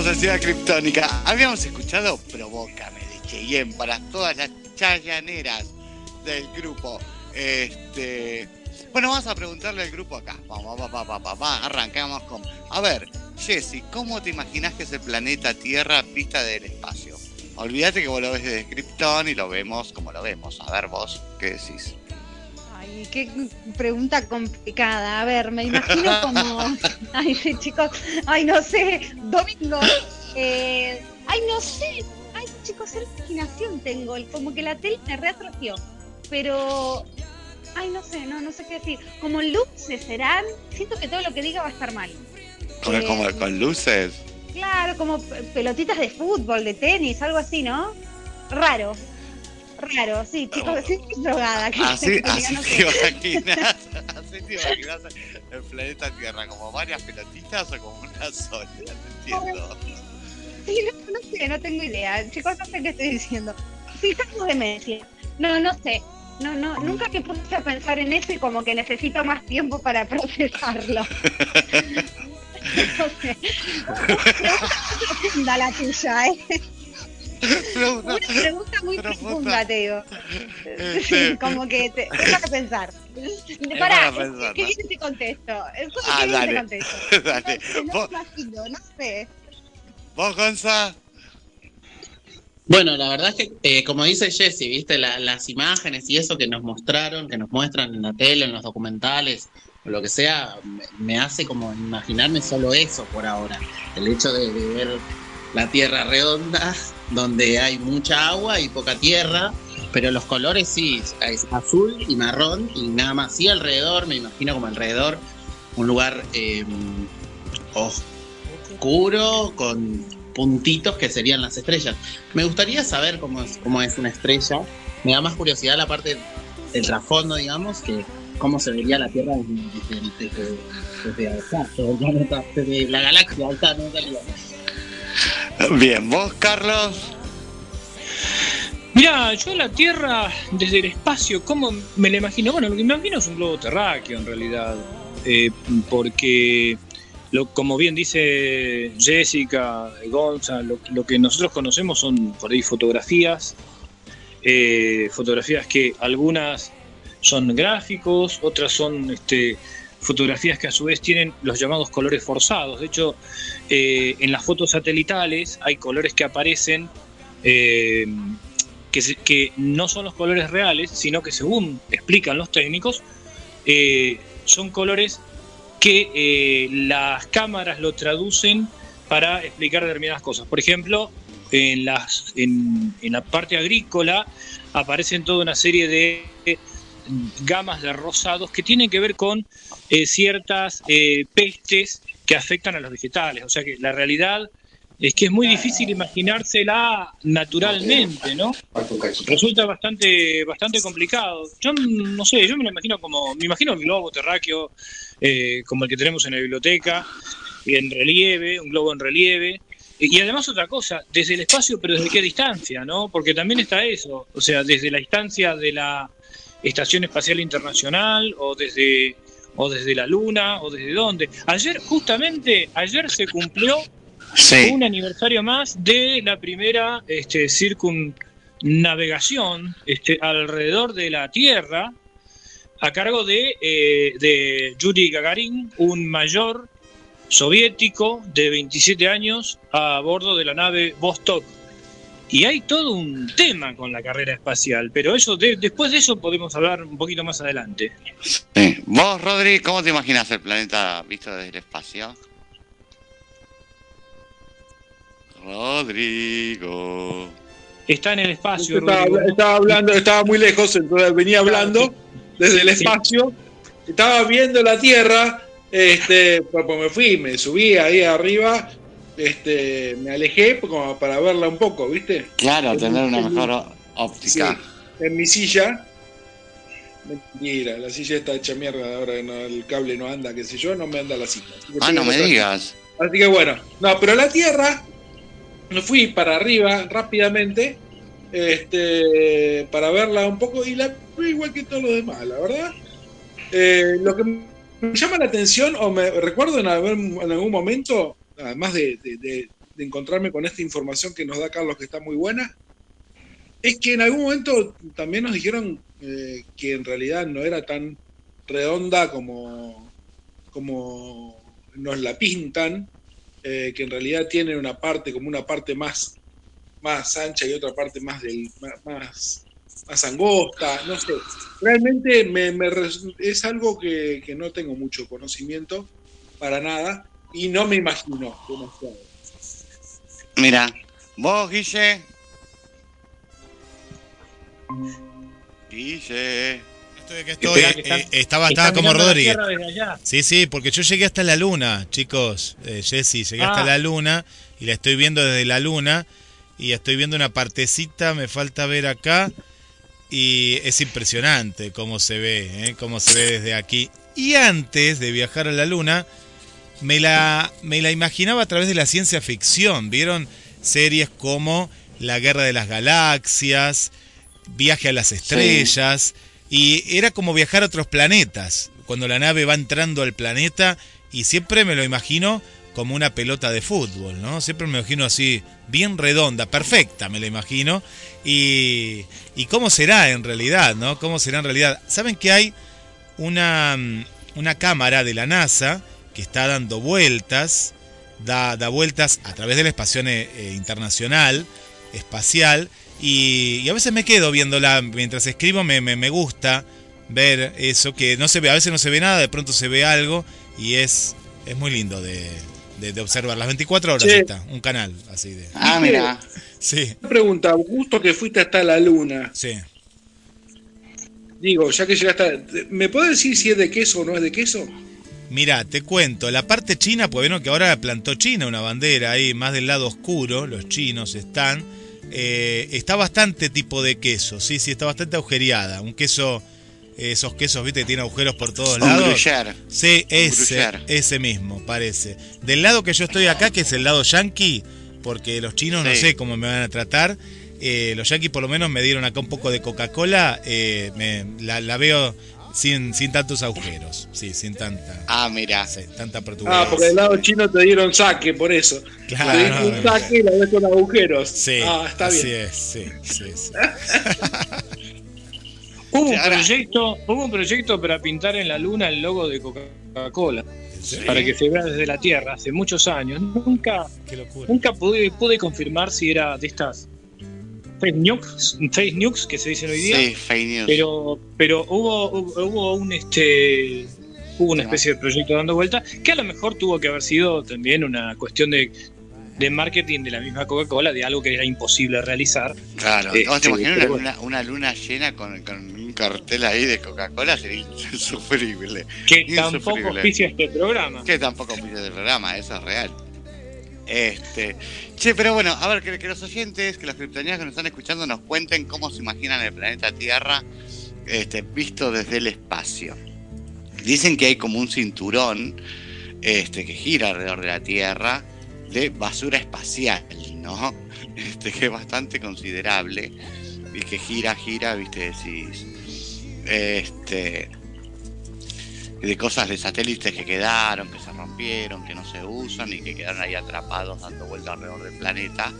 Volvemos a Ciudad Criptónica. Habíamos escuchado Provócame de Cheyenne para todas las chayaneras del grupo. Este. Bueno, vamos a preguntarle al grupo acá. Vamos, vamos, vamos, vamos, vamos, arrancamos con. A ver, Jessy, ¿cómo te imaginas que es el planeta Tierra vista del espacio? Olvídate que vos lo ves desde Krypton y lo vemos como lo vemos. A ver vos, ¿qué decís? Ay, qué pregunta complicada. A ver, me imagino como. Ay, sí, chicos. Ay, no sé. Domingo. Eh, ay, no sé. Ay, chicos, qué imaginación tengo. Como que la tele me reatrofió. Pero. Ay, no sé, no, no sé qué decir. Como luces serán. Siento que todo lo que diga va a estar mal. ¿Como, Eh, como con luces? Claro, como pe- pelotitas de fútbol, de tenis, algo así, ¿no? Raro. Raro, sí, chicos, sí, estoy drogada. ¿qué Así, así te imaginas, así te imaginas el planeta Tierra, como varias pelotitas o como una sola, no entiendo. Sí, no, no sé, no tengo idea. Chicos, no sé qué estoy diciendo. Sí, tengo demencia. No, no sé. No, no, nunca me puse a pensar en eso y como que necesito más tiempo para procesarlo. No sé. Profunda la tuya, ¿eh? Pregunta- Una pregunta muy Profunda. te digo. Este- Sí, como que te deja de pensar. para Pará, pensar, ¿qué ¿no? viene te contesto? Escucha Ah, que viene te dale. contesto. Dale. No sé, no ¿Vos, me imagino, no sé. vos, Gonza? Bueno, la verdad es que, eh, como dice Jesse, viste, La- las imágenes y eso que nos mostraron, que nos muestran en la tele, en los documentales, o lo que sea, me, me hace como imaginarme solo eso por ahora. El hecho de, de ver la tierra redonda, donde hay mucha agua y poca tierra, pero los colores sí, es azul y marrón y nada más. Sí, alrededor, me imagino como alrededor, un lugar eh, oscuro con puntitos que serían las estrellas. Me gustaría saber cómo es, cómo es una estrella. Me da más curiosidad la parte del trasfondo, digamos, que cómo se vería la Tierra desde, desde, desde, desde desde la galaxia, está, no. Bien, vos, Carlos. Mira, yo la Tierra desde el espacio, ¿cómo me la imagino? Bueno, lo que me imagino es un globo terráqueo en realidad, eh, porque lo, como bien dice Jessica, Gonza, lo, lo que nosotros conocemos son por ahí fotografías, eh, fotografías que algunas son gráficos, otras son este, fotografías que a su vez tienen los llamados colores forzados. De hecho, eh, en las fotos satelitales hay colores que aparecen eh, que, no son los colores reales, sino que según explican los técnicos, eh, son colores que eh, las cámaras lo traducen para explicar determinadas cosas. Por ejemplo, en, las, en, la parte agrícola aparecen toda una serie de gamas de rosados que tienen que ver con eh, ciertas eh, pestes que afectan a los vegetales. O sea que la realidad es que es muy difícil imaginársela naturalmente, ¿no? Resulta bastante, bastante complicado. Yo no sé, yo me lo imagino como, me imagino el globo terráqueo eh, como el que tenemos en la biblioteca, en relieve, un globo en relieve. Y además otra cosa, desde el espacio, pero desde qué distancia, ¿no? Porque también está eso, o sea, desde la distancia de la Estación Espacial Internacional o desde o desde la Luna o desde dónde. Ayer, justamente, ayer se cumplió Sí. un aniversario más de la primera este, circunnavegación este, alrededor de la Tierra a cargo de, eh, de Yuri Gagarin, un mayor soviético de 27 años a bordo de la nave Vostok. Y hay todo un tema con la carrera espacial, pero eso de- después de eso podemos hablar un poquito más adelante. sí. Vos, Rodri, ¿cómo te imaginas el planeta visto desde el espacio? Rodrigo. Está en el espacio. Estaba, estaba hablando, estaba muy lejos, entonces venía hablando desde el espacio. Estaba viendo la Tierra, este, pues pues me fui, me subí ahí arriba, este, me alejé como para verla un poco, ¿viste? Claro, tener una mejor óptica. En mi silla. Mentira, la silla está hecha mierda, ahora no, el cable no anda, qué sé yo, no me anda la silla. Ah, no me otra- digas. Así que bueno, no, pero la Tierra, me fui para arriba rápidamente este, para verla un poco y la igual que todos los demás, la verdad. Eh, lo que me llama la atención, o me recuerdo en, haber- en algún momento, además de, encontrarme con esta información que nos da Carlos, que está muy buena, es que en algún momento también nos dijeron eh, que en realidad no era tan redonda como, como nos la pintan, eh, que en realidad tiene una parte como una parte más, más ancha y otra parte más, del, más, más angosta, no sé. Realmente me, me es algo que, que, no tengo mucho conocimiento para nada y no me imagino demasiado. Mira, vos, Guille. Guille. Estoy, que estoy, eh, estaba, estaba como Rodríguez. Sí, sí, porque yo llegué hasta la luna, chicos. Eh, Jessy, llegué hasta Ah. la luna y la estoy viendo desde la luna. Y estoy viendo una partecita, me falta ver acá. Y es impresionante cómo se ve, ¿eh? cómo se ve desde aquí. Y antes de viajar a la luna, me la, me la imaginaba a través de la ciencia ficción. ¿Vieron series como La Guerra de las Galaxias, Viaje a las Estrellas? Y era como viajar a otros planetas. Cuando la nave va entrando al planeta y siempre me lo imagino como una pelota de fútbol, ¿no? Siempre me imagino así, bien redonda, perfecta, me la imagino. Y, y cómo será en realidad, ¿no? ¿Cómo será en realidad? ¿Saben que hay una, una cámara de la NASA que está dando vueltas, da, da vueltas a través de la estación eh, eh, internacional, espacial, y, y a veces me quedo viéndola mientras escribo, me, me, me gusta ver eso, que no se ve, a veces no se ve nada, de pronto se ve algo, y es, es muy lindo de, de, de observar. Las 24 horas Sí. está, un canal así de... Ah, mira. Sí, Una pregunta, justo que fuiste hasta la luna, sí. digo, ya que llegaste, ¿me puedes decir si es de queso o no es de queso? Mira, te cuento, la parte china, pues bueno que ahora plantó China una bandera ahí, más del lado oscuro, los chinos están. eh, está bastante tipo de queso, sí, sí, está bastante agujereada. Un queso, esos quesos, viste, que tiene agujeros por todos Un lados. gruyère. Sí, ese, gruyère. ese mismo, parece. Del lado que yo estoy acá, que es el lado yankee, porque los chinos no sé cómo me van a tratar. eh, los yankees por lo menos me dieron acá un poco de Coca-Cola, eh, me- la, la veo sin, sin tantos agujeros, sí, sin tanta, Ah, mira. sí, tanta. Ah, porque del lado chino te dieron saque, por eso. Claro. Te diste un saque y la ves con agujeros. Sí, ah, está así bien. es, sí, sí, sí. Hubo un, proyecto, hubo un proyecto para pintar en la luna el logo de Coca-Cola, Sí. para que se vea desde la Tierra, hace muchos años. Nunca, Qué nunca pude, pude confirmar si era de estas fake news, fake news que se dicen hoy día, Sí, fake news. pero, pero hubo, hubo un este hubo una especie de proyecto dando vuelta que a lo mejor tuvo que haber sido también una cuestión de, de marketing de la misma Coca-Cola, de algo que era imposible realizar. Claro, ¿vos te sí, imaginas una, luna, una luna llena con, con un cartel ahí de Coca-Cola? Sería insufrible. Que Insufrible. tampoco auspicia este programa. Que tampoco pide del programa, eso es real. Este, che, pero bueno, a ver, que, que los oyentes, que los criptonianos que nos están escuchando nos cuenten cómo se imaginan el planeta Tierra este, visto desde el espacio. Dicen que hay como un cinturón este, que gira alrededor de la Tierra de basura espacial, ¿no? Este, que es bastante considerable y que gira, gira, viste, decís. Este, de cosas de satélites que quedaron, que se rompieron, que no se usan y que quedaron ahí atrapados dando vuelta alrededor del planeta.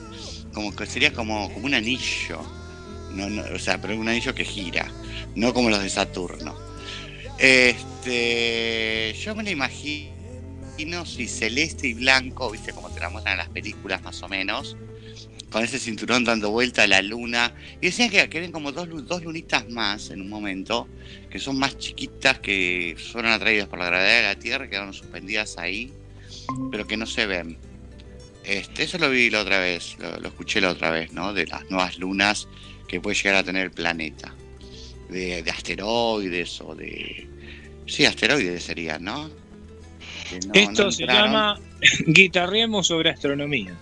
Como que sería como, como un anillo. No, no, o sea, pero un anillo que gira, no como los de Saturno. Este, yo me lo imagino si celeste y blanco, viste como te la muestran en las películas más o menos, con ese cinturón dando vuelta a la luna. Y decían que, eran como dos, dos lunitas más en un momento, que son más chiquitas, que fueron atraídas por la gravedad de la Tierra, quedaron suspendidas ahí, pero que no se ven. Este, eso lo vi la otra vez, lo, lo escuché la otra vez, ¿no? De las nuevas lunas que puede llegar a tener el planeta. De, de asteroides o de... Sí, asteroides serían, ¿no? Esto no se llama Guitarremos sobre astronomía.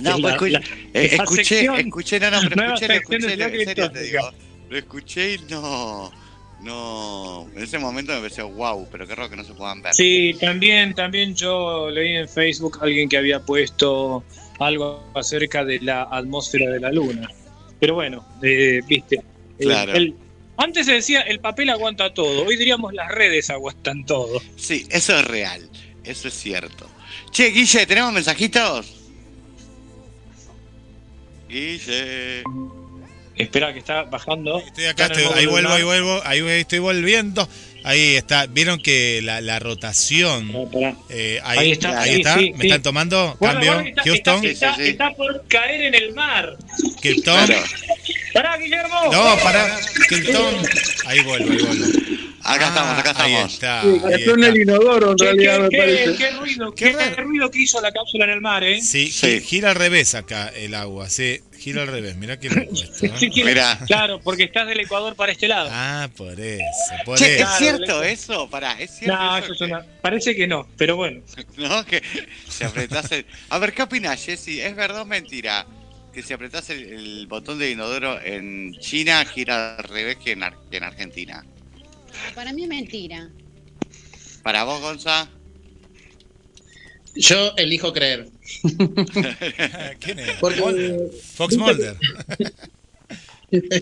No, Es pues la- escu- la- eh, escuché, escuché, no, no, pero escuché, lo escuché, de lo- en serio te digo, lo escuché y no, no, en ese momento me pareció wow, pero qué raro que no se puedan ver. Sí, también, también yo leí en Facebook alguien que había puesto algo acerca de la atmósfera de la luna. Pero bueno, eh, viste. el- Claro. el- antes se decía el papel aguanta todo, hoy diríamos las redes aguantan todo. Sí, eso es real, eso es cierto. Che, Guille, ¿tenemos mensajitos? Guille. Espera que está bajando. Estoy acá, estoy- ahí vuelvo, ahí vuelvo, ahí estoy volviendo. Ahí está, vieron que la, la rotación. Pará, pará. eh, ahí, Ahí está, ahí sí, está. sí, ¿Me sí. están tomando? Guarda, Cambio. que está, Houston. Está, está- por caer en el mar. Krypton. Claro. Pará, Guillermo. No, para. Krypton. Ahí vuelvo, ahí vuelvo. Acá estamos, acá Ahí estamos. está. Sí, ahí está en el inodoro, en Qué, realidad, qué- me qué- parece. qué ruido, Qué ruido que hizo la cápsula en el mar, ¿eh? Sí, Sí. gi- gira al revés acá el agua. Sí, gira al revés. Mirá qué loco esto. ¿no? Sí, quiere- Mira. Claro, porque estás del Ecuador para este lado. Ah, por eso. Por Che, ¿es eso. Cierto eso? Pará, ¿es cierto no, eso eso es que- una- parece que no, pero bueno. ¿No? Que se apretase. A ver, ¿qué opinás, Jessy? ¿Es verdad o mentira? Que si apretás el, el botón de inodoro en China gira al revés que en, Ar- que en Argentina. Para mí es mentira. ¿Para vos, Gonza? Yo elijo creer. ¿Quién es? Porque- Mulder. Fox Mulder.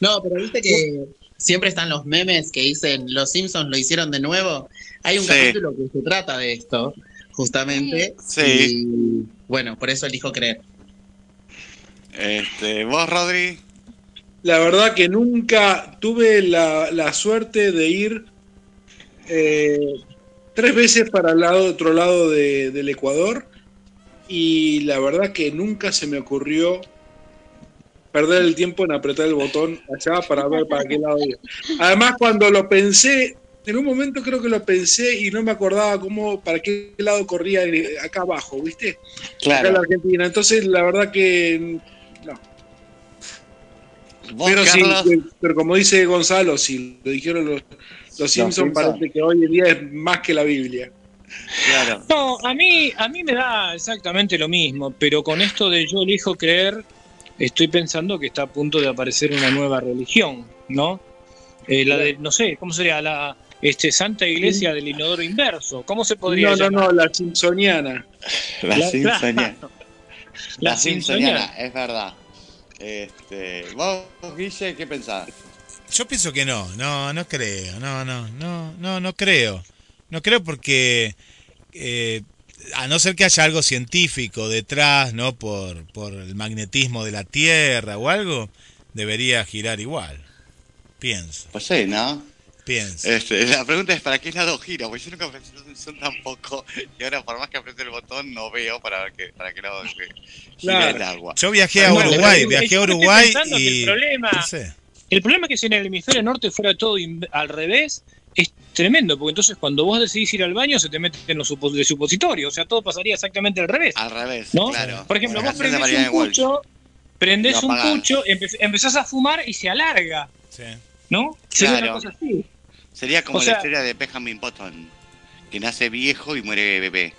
No, pero viste que siempre están los memes que dicen los Simpsons lo hicieron de nuevo. Hay un Sí. capítulo que se trata de esto, justamente. Sí. Y bueno, por eso elijo creer. Este, ¿Vos, Rodri? La verdad que nunca tuve la, la suerte de ir eh, tres veces para el lado, otro lado de- del Ecuador y la verdad que nunca se me ocurrió perder el tiempo en apretar el botón allá para ver para qué lado iba. Además, cuando lo pensé, en un momento creo que lo pensé y no me acordaba cómo, para qué lado corría eh, acá abajo, ¿viste? Acá en la Argentina. Entonces, la verdad que no. ¿Vos, Pero, sí, Carlos? eh, pero como dice Gonzalo, si lo dijeron los, los Simpsons, Simpson. parece que hoy en día es más que la Biblia. Claro. No, a mí, a mí me da exactamente lo mismo, pero con esto de yo elijo creer, estoy pensando que está a punto de aparecer una nueva religión, ¿no? Eh, la de, no sé, ¿cómo sería? La este, Santa Iglesia del Inodoro Inverso. ¿Cómo se podría No, no, llamar? no, la Simpsoniana. La, La- Simpsoniana. La, La Simpsoniana. es verdad. Este, ¿Vos, Guille, qué pensás? Yo pienso que no, no, no creo, no, no, no, no, no creo. No creo porque eh, a no ser que haya algo científico detrás, ¿no? Por, por el magnetismo de la Tierra o algo, debería girar igual. Pienso, Pues sí, ¿no? Pienso. Este, la pregunta es ¿para qué lado gira? Porque yo nunca apreté el tampoco. Y ahora por más que apriete el botón no veo para ver qué, para qué lado gira Claro. el agua. Yo viajé a Uruguay, viajé a Uruguay pensando que y... el problema- No sé. El problema es que si en el hemisferio norte fuera todo in- al revés, es tremendo, porque entonces cuando vos decidís ir al baño se te meten en los supos- de supositorio, o sea, todo pasaría exactamente al revés. Al revés, ¿no? claro. Por ejemplo, vos prendés un pucho, prendés un pucho, empe- empezás a fumar y se alarga, Sí. ¿no? Sería Claro. una cosa así. Sería como O sea- la historia de Benjamin Button, que nace viejo y muere bebé,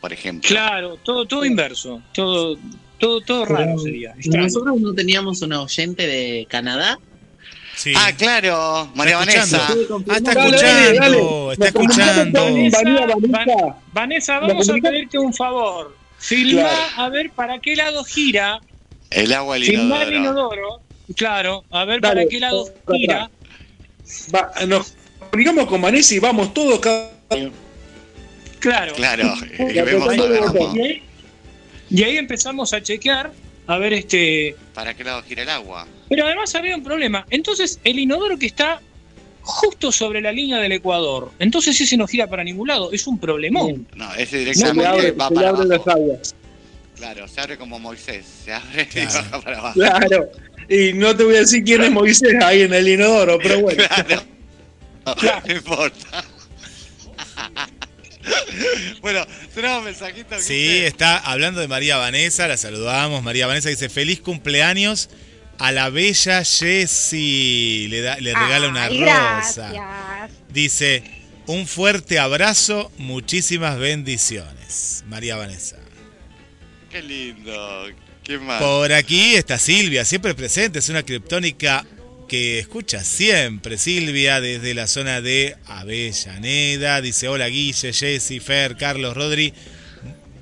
por ejemplo. Claro, todo, todo inverso, todo, todo, todo raro sería. extraño. Nosotros no teníamos una oyente de Canadá. Sí. Ah, claro, María Está escuchando. Vanessa. Ah, está Dale, dale, escuchando, dale. está escuchando. Vanessa. Vanessa, ¿La vamos a pedirte un favor. Filma Claro. a ver para qué lado gira. El agua del Filma el inodoro. inodoro. Claro, a ver Dale, para qué lado gira. Va, nos comunicamos con Vanessa y vamos todos cada Claro. Claro, y vemos ahí, y ahí empezamos a chequear, a ver este. para qué lado gira el agua. Pero además había un problema. Entonces, el inodoro que está justo sobre la línea del Ecuador, entonces ese no gira para ningún lado. Es un problemón. No, ese directamente abre, va se para las aguas. Claro, se abre como Moisés, se abre Claro. y baja para abajo. Claro. Y no te voy a decir quién es Moisés ahí en el inodoro, pero bueno. Claro. No, no importa. bueno, tenemos mensajitos. Sí, está hablando de María Vanessa, la saludamos. María Vanessa dice, feliz cumpleaños a la bella Jessie. Le, da, le regala una Ay, rosa. Gracias. Dice, un fuerte abrazo, muchísimas bendiciones. María Vanessa. Qué lindo. ¿Qué más? Por aquí está Silvia, siempre presente, es una criptónica que escucha siempre. Silvia desde la zona de Avellaneda. Dice, hola Guille, Jessy, Fer, Carlos, Rodri.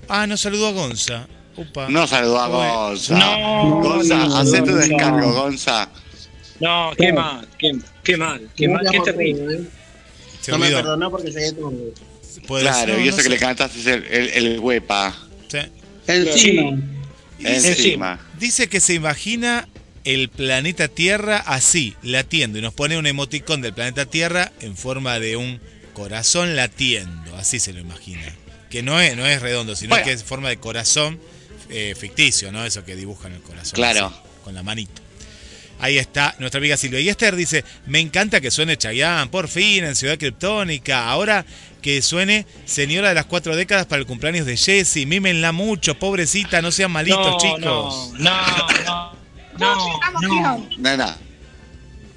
Ah, nos saludó a Gonza. Upa. No saludó a. Gonza. No, Gonza, no, hacé tu no. descargo, Gonza. No, qué mal, qué, qué mal, qué mal, qué terrible. Se No me perdonó porque llegué. Puede Claro, ser, y no eso que sé. le cantaste es el, el, el huepa. Sí. Encima. Encima. Dice que se imagina el planeta Tierra así, latiendo, y nos pone un emoticón del planeta Tierra en forma de un corazón latiendo, así se lo imagina. Que no es, no es redondo, sino Bueno. que es en forma de corazón eh, ficticio, ¿no? Eso que dibujan el corazón. Claro. así, con la manito. Ahí está nuestra amiga Silvia. Y Esther dice, me encanta que suene Chayanne, por fin, en Ciudad Criptónica. Ahora que suene Señora de las Cuatro Décadas para el cumpleaños de Jessie. Mímenla mucho, pobrecita, no sean malitos, no, chicos. No, no, no. No, no. No, no.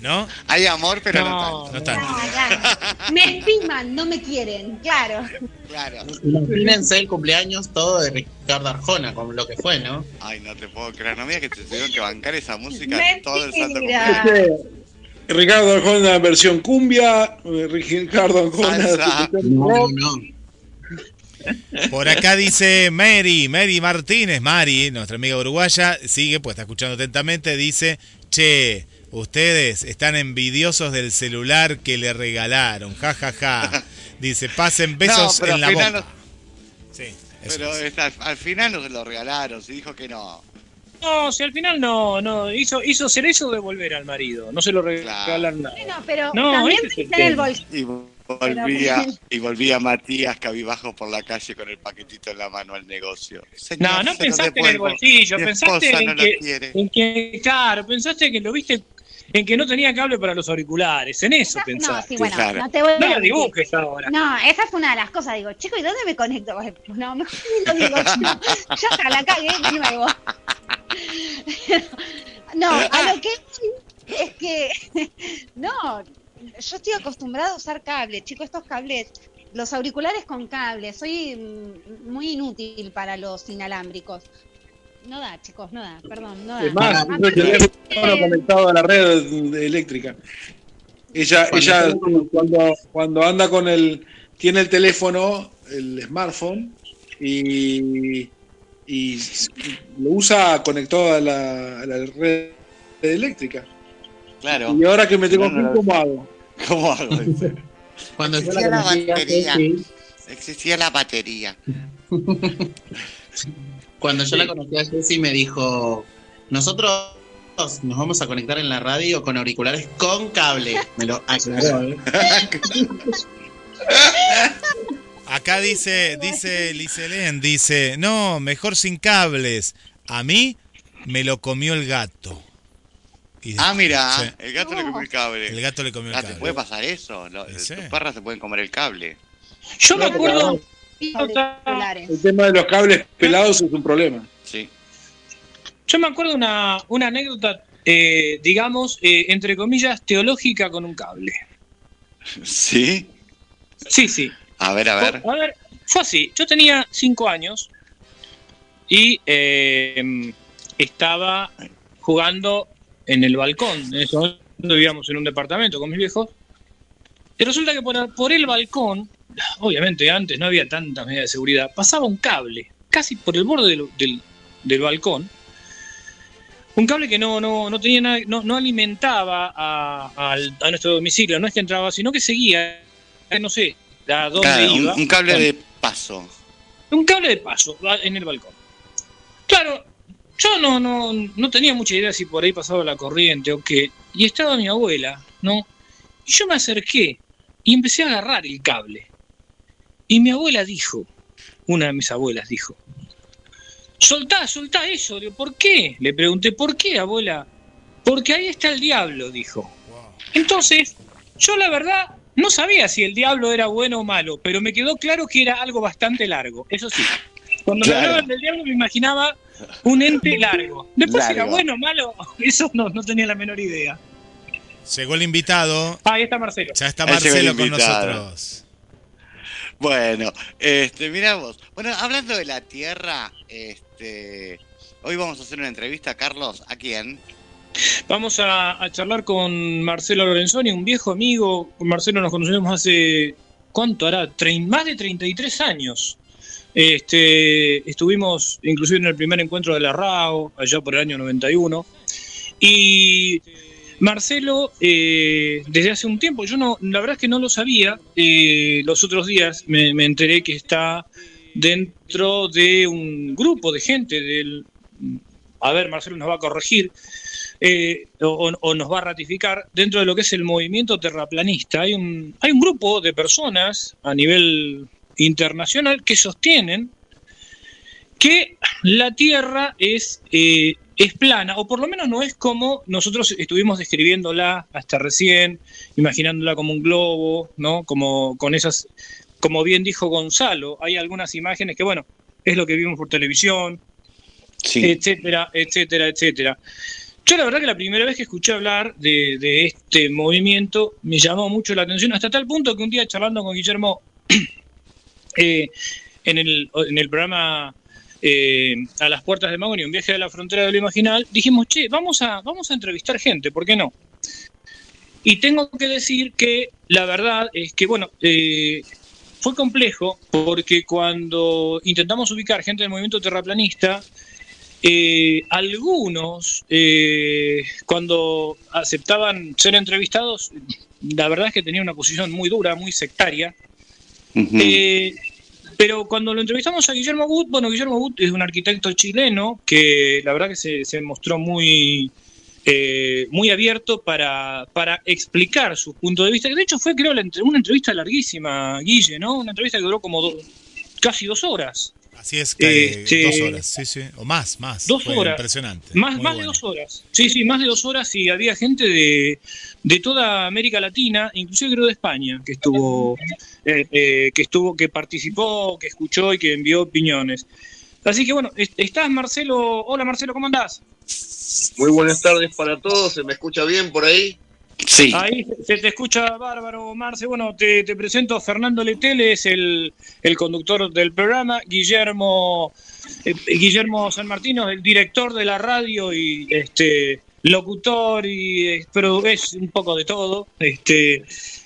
¿No? Hay amor, pero no, No. tanto. No tanto. Me estiman, no me quieren, claro. Claro. Imagínense el cumpleaños todo de Ricardo Arjona, con lo que fue, ¿no? Ay, no te puedo creer. No mira que te tuvieron que bancar esa música Mentira. todo el santo cumpleaños. Ricardo Arjona versión cumbia, eh, Ricardo Arjona. No. Por acá dice Mary, Mary Martínez, Mari, nuestra amiga uruguaya, sigue, pues está escuchando atentamente, dice, che, ustedes están envidiosos del celular que le regalaron, ja, ja, ja. Dice, pasen besos pero en la al final boca. no- Sí, Pero es- al, al final nos lo regalaron. Se dijo que no. No, si al final no, no, hizo, hizo, se le hizo devolver al marido, no se lo regalaron nada. Bueno, pero No, también ese es el pensé en el bolsillo. Y volvía, y volvía Matías cabibajo por la calle con el paquetito en la mano al negocio. Señor, No, no se lo pensaste en el bolsillo, Mi pensaste en, que, en que, claro, pensaste que lo viste en que no tenía cable para los auriculares, en eso No, pensaste. sí, bueno, claro. no te voy a No lo dibujes ahora. No, esa fue una de las cosas. Digo, chico, ¿y dónde me conecto? No, mejor ni lo digo. No, ya está, la cagué de nuevo. No, a lo que es que. No, yo estoy acostumbrado a usar cable. Chicos, estos cables, los auriculares con cable, soy mm, muy inútil para los inalámbricos. No da, chicos, no da, perdón, no da. Es más, el teléfono conectado a la red eléctrica. Ella, Cuando ella cuando, cuando anda con el, tiene el teléfono, el smartphone, y, y lo usa conectado a la, a la red eléctrica. Claro. Y ahora que me tengo No, no, que ir, ¿cómo hago? ¿Cómo hago? Cuando Existía la batería. Existía la batería. Cuando yo la conocí a Jessy me dijo, nosotros nos vamos a conectar en la radio con auriculares con cable. Me lo aclaró, ¿eh? Acá dice, dice Liselén, dice, no, mejor sin cables. A mí me lo comió el gato. Y- Ah, mira, Sí, el gato le comió el cable. el gato le comió el Ah, ¿te cable. puede pasar eso? Lo- Sí. Tus perras se pueden comer el cable. Yo me No, El tema de los cables pelados es un problema. Sí. yo me acuerdo una, una anécdota, eh, digamos, eh, entre comillas, teológica con un cable. ¿Sí? Sí, sí. A ver, a ver. A ver, fue así. Yo tenía cinco años y eh, estaba jugando en el balcón. En ese momento vivíamos en un departamento con mis viejos. Y resulta que por, por el balcón, obviamente antes no había tantas medidas de seguridad, pasaba un cable, casi por el borde del, del- del balcón. Un cable que no, no, no tenía nada- no, no alimentaba a, a nuestro domicilio, no es que entraba, sino que seguía, no sé, a dónde Claro, iba. un cable de paso. un cable de paso en el balcón. Claro, yo no, no, no tenía mucha idea si por ahí pasaba la corriente o qué. Y estaba mi abuela, ¿no? Y yo me acerqué y empecé a agarrar el cable. Y mi abuela dijo, una de mis abuelas dijo, soltá, soltá eso. Digo, ¿Por qué? Le pregunté, ¿por qué, abuela? Porque ahí está el diablo, dijo. Entonces, yo la verdad no sabía si el diablo era bueno o malo, pero me quedó claro que era algo bastante largo, eso sí. Cuando Claro. me hablaban del diablo me imaginaba un ente largo. Después si era Largo. bueno o malo, eso no, no tenía la menor idea. Llegó el invitado, Ah, ahí está Marcelo. ya está Marcelo con nosotros. Bueno, este, miramos. Bueno, hablando de la Tierra, este, hoy vamos a hacer una entrevista, Carlos. ¿A quién? Vamos a, charlar con Marcelo Lorenzoni, un viejo amigo. Con Marcelo nos conocemos hace, ¿cuánto hará? Trein- más de 33 años. Este, estuvimos inclusive en el primer encuentro de la RAO, allá por el año 91. Y Marcelo, eh, desde hace un tiempo, yo no, la verdad es que no lo sabía, eh, los otros días me, enteré que está dentro de un grupo de gente del, a ver, Marcelo nos va a corregir, eh, o, o nos va a ratificar, dentro de lo que es el movimiento terraplanista, hay un, hay un grupo de personas a nivel internacional que sostienen que la Tierra es, eh, es plana, o por lo menos no es como nosotros estuvimos describiéndola hasta recién, imaginándola como un globo, ¿no? Como con esas, como bien dijo Gonzalo, hay algunas imágenes que, bueno, es lo que vimos por televisión, etcétera, etcétera, etcétera. Yo la verdad que la primera vez que escuché hablar de, de este movimiento me llamó mucho la atención, hasta tal punto que un día charlando con Guillermo eh, en, el, en el programa eh, A las puertas de Magoni, un viaje a la frontera de lo imaginal, dijimos, che, vamos a, vamos a entrevistar gente, ¿por qué no? Y tengo que decir que la verdad es que, bueno, eh, fue complejo porque cuando intentamos ubicar gente del movimiento terraplanista, eh, algunos, eh, cuando aceptaban ser entrevistados, la verdad es que tenían una posición muy dura, muy sectaria. Eh, pero cuando lo entrevistamos a Guillermo Wood, bueno, Guillermo Wood es un arquitecto chileno que la verdad que se, se mostró muy, eh, muy abierto para, para explicar su punto de vista. De hecho, fue, creo, la una entrevista larguísima, Guille, ¿no? Una entrevista que duró como do- casi dos horas. Así es que Este- dos horas, sí, sí. O más, más. Dos Fue horas. Impresionante. Más, más de dos horas. Sí, sí, más de dos horas y había gente de, de toda América Latina, inclusive creo de España, que estuvo, eh, eh, que estuvo, que participó, que escuchó y que envió opiniones. Así que bueno, est- estás Marcelo. Hola Marcelo, ¿cómo andás? Muy buenas tardes para todos, ¿se me escucha bien por ahí? Sí. Ahí se- te escucha bárbaro, Marce. Bueno, te, te presento Fernando Letele, es el, el conductor del programa. Guillermo, eh, Guillermo San Martino, el director de la radio y este locutor, y pero es un poco de todo. Este,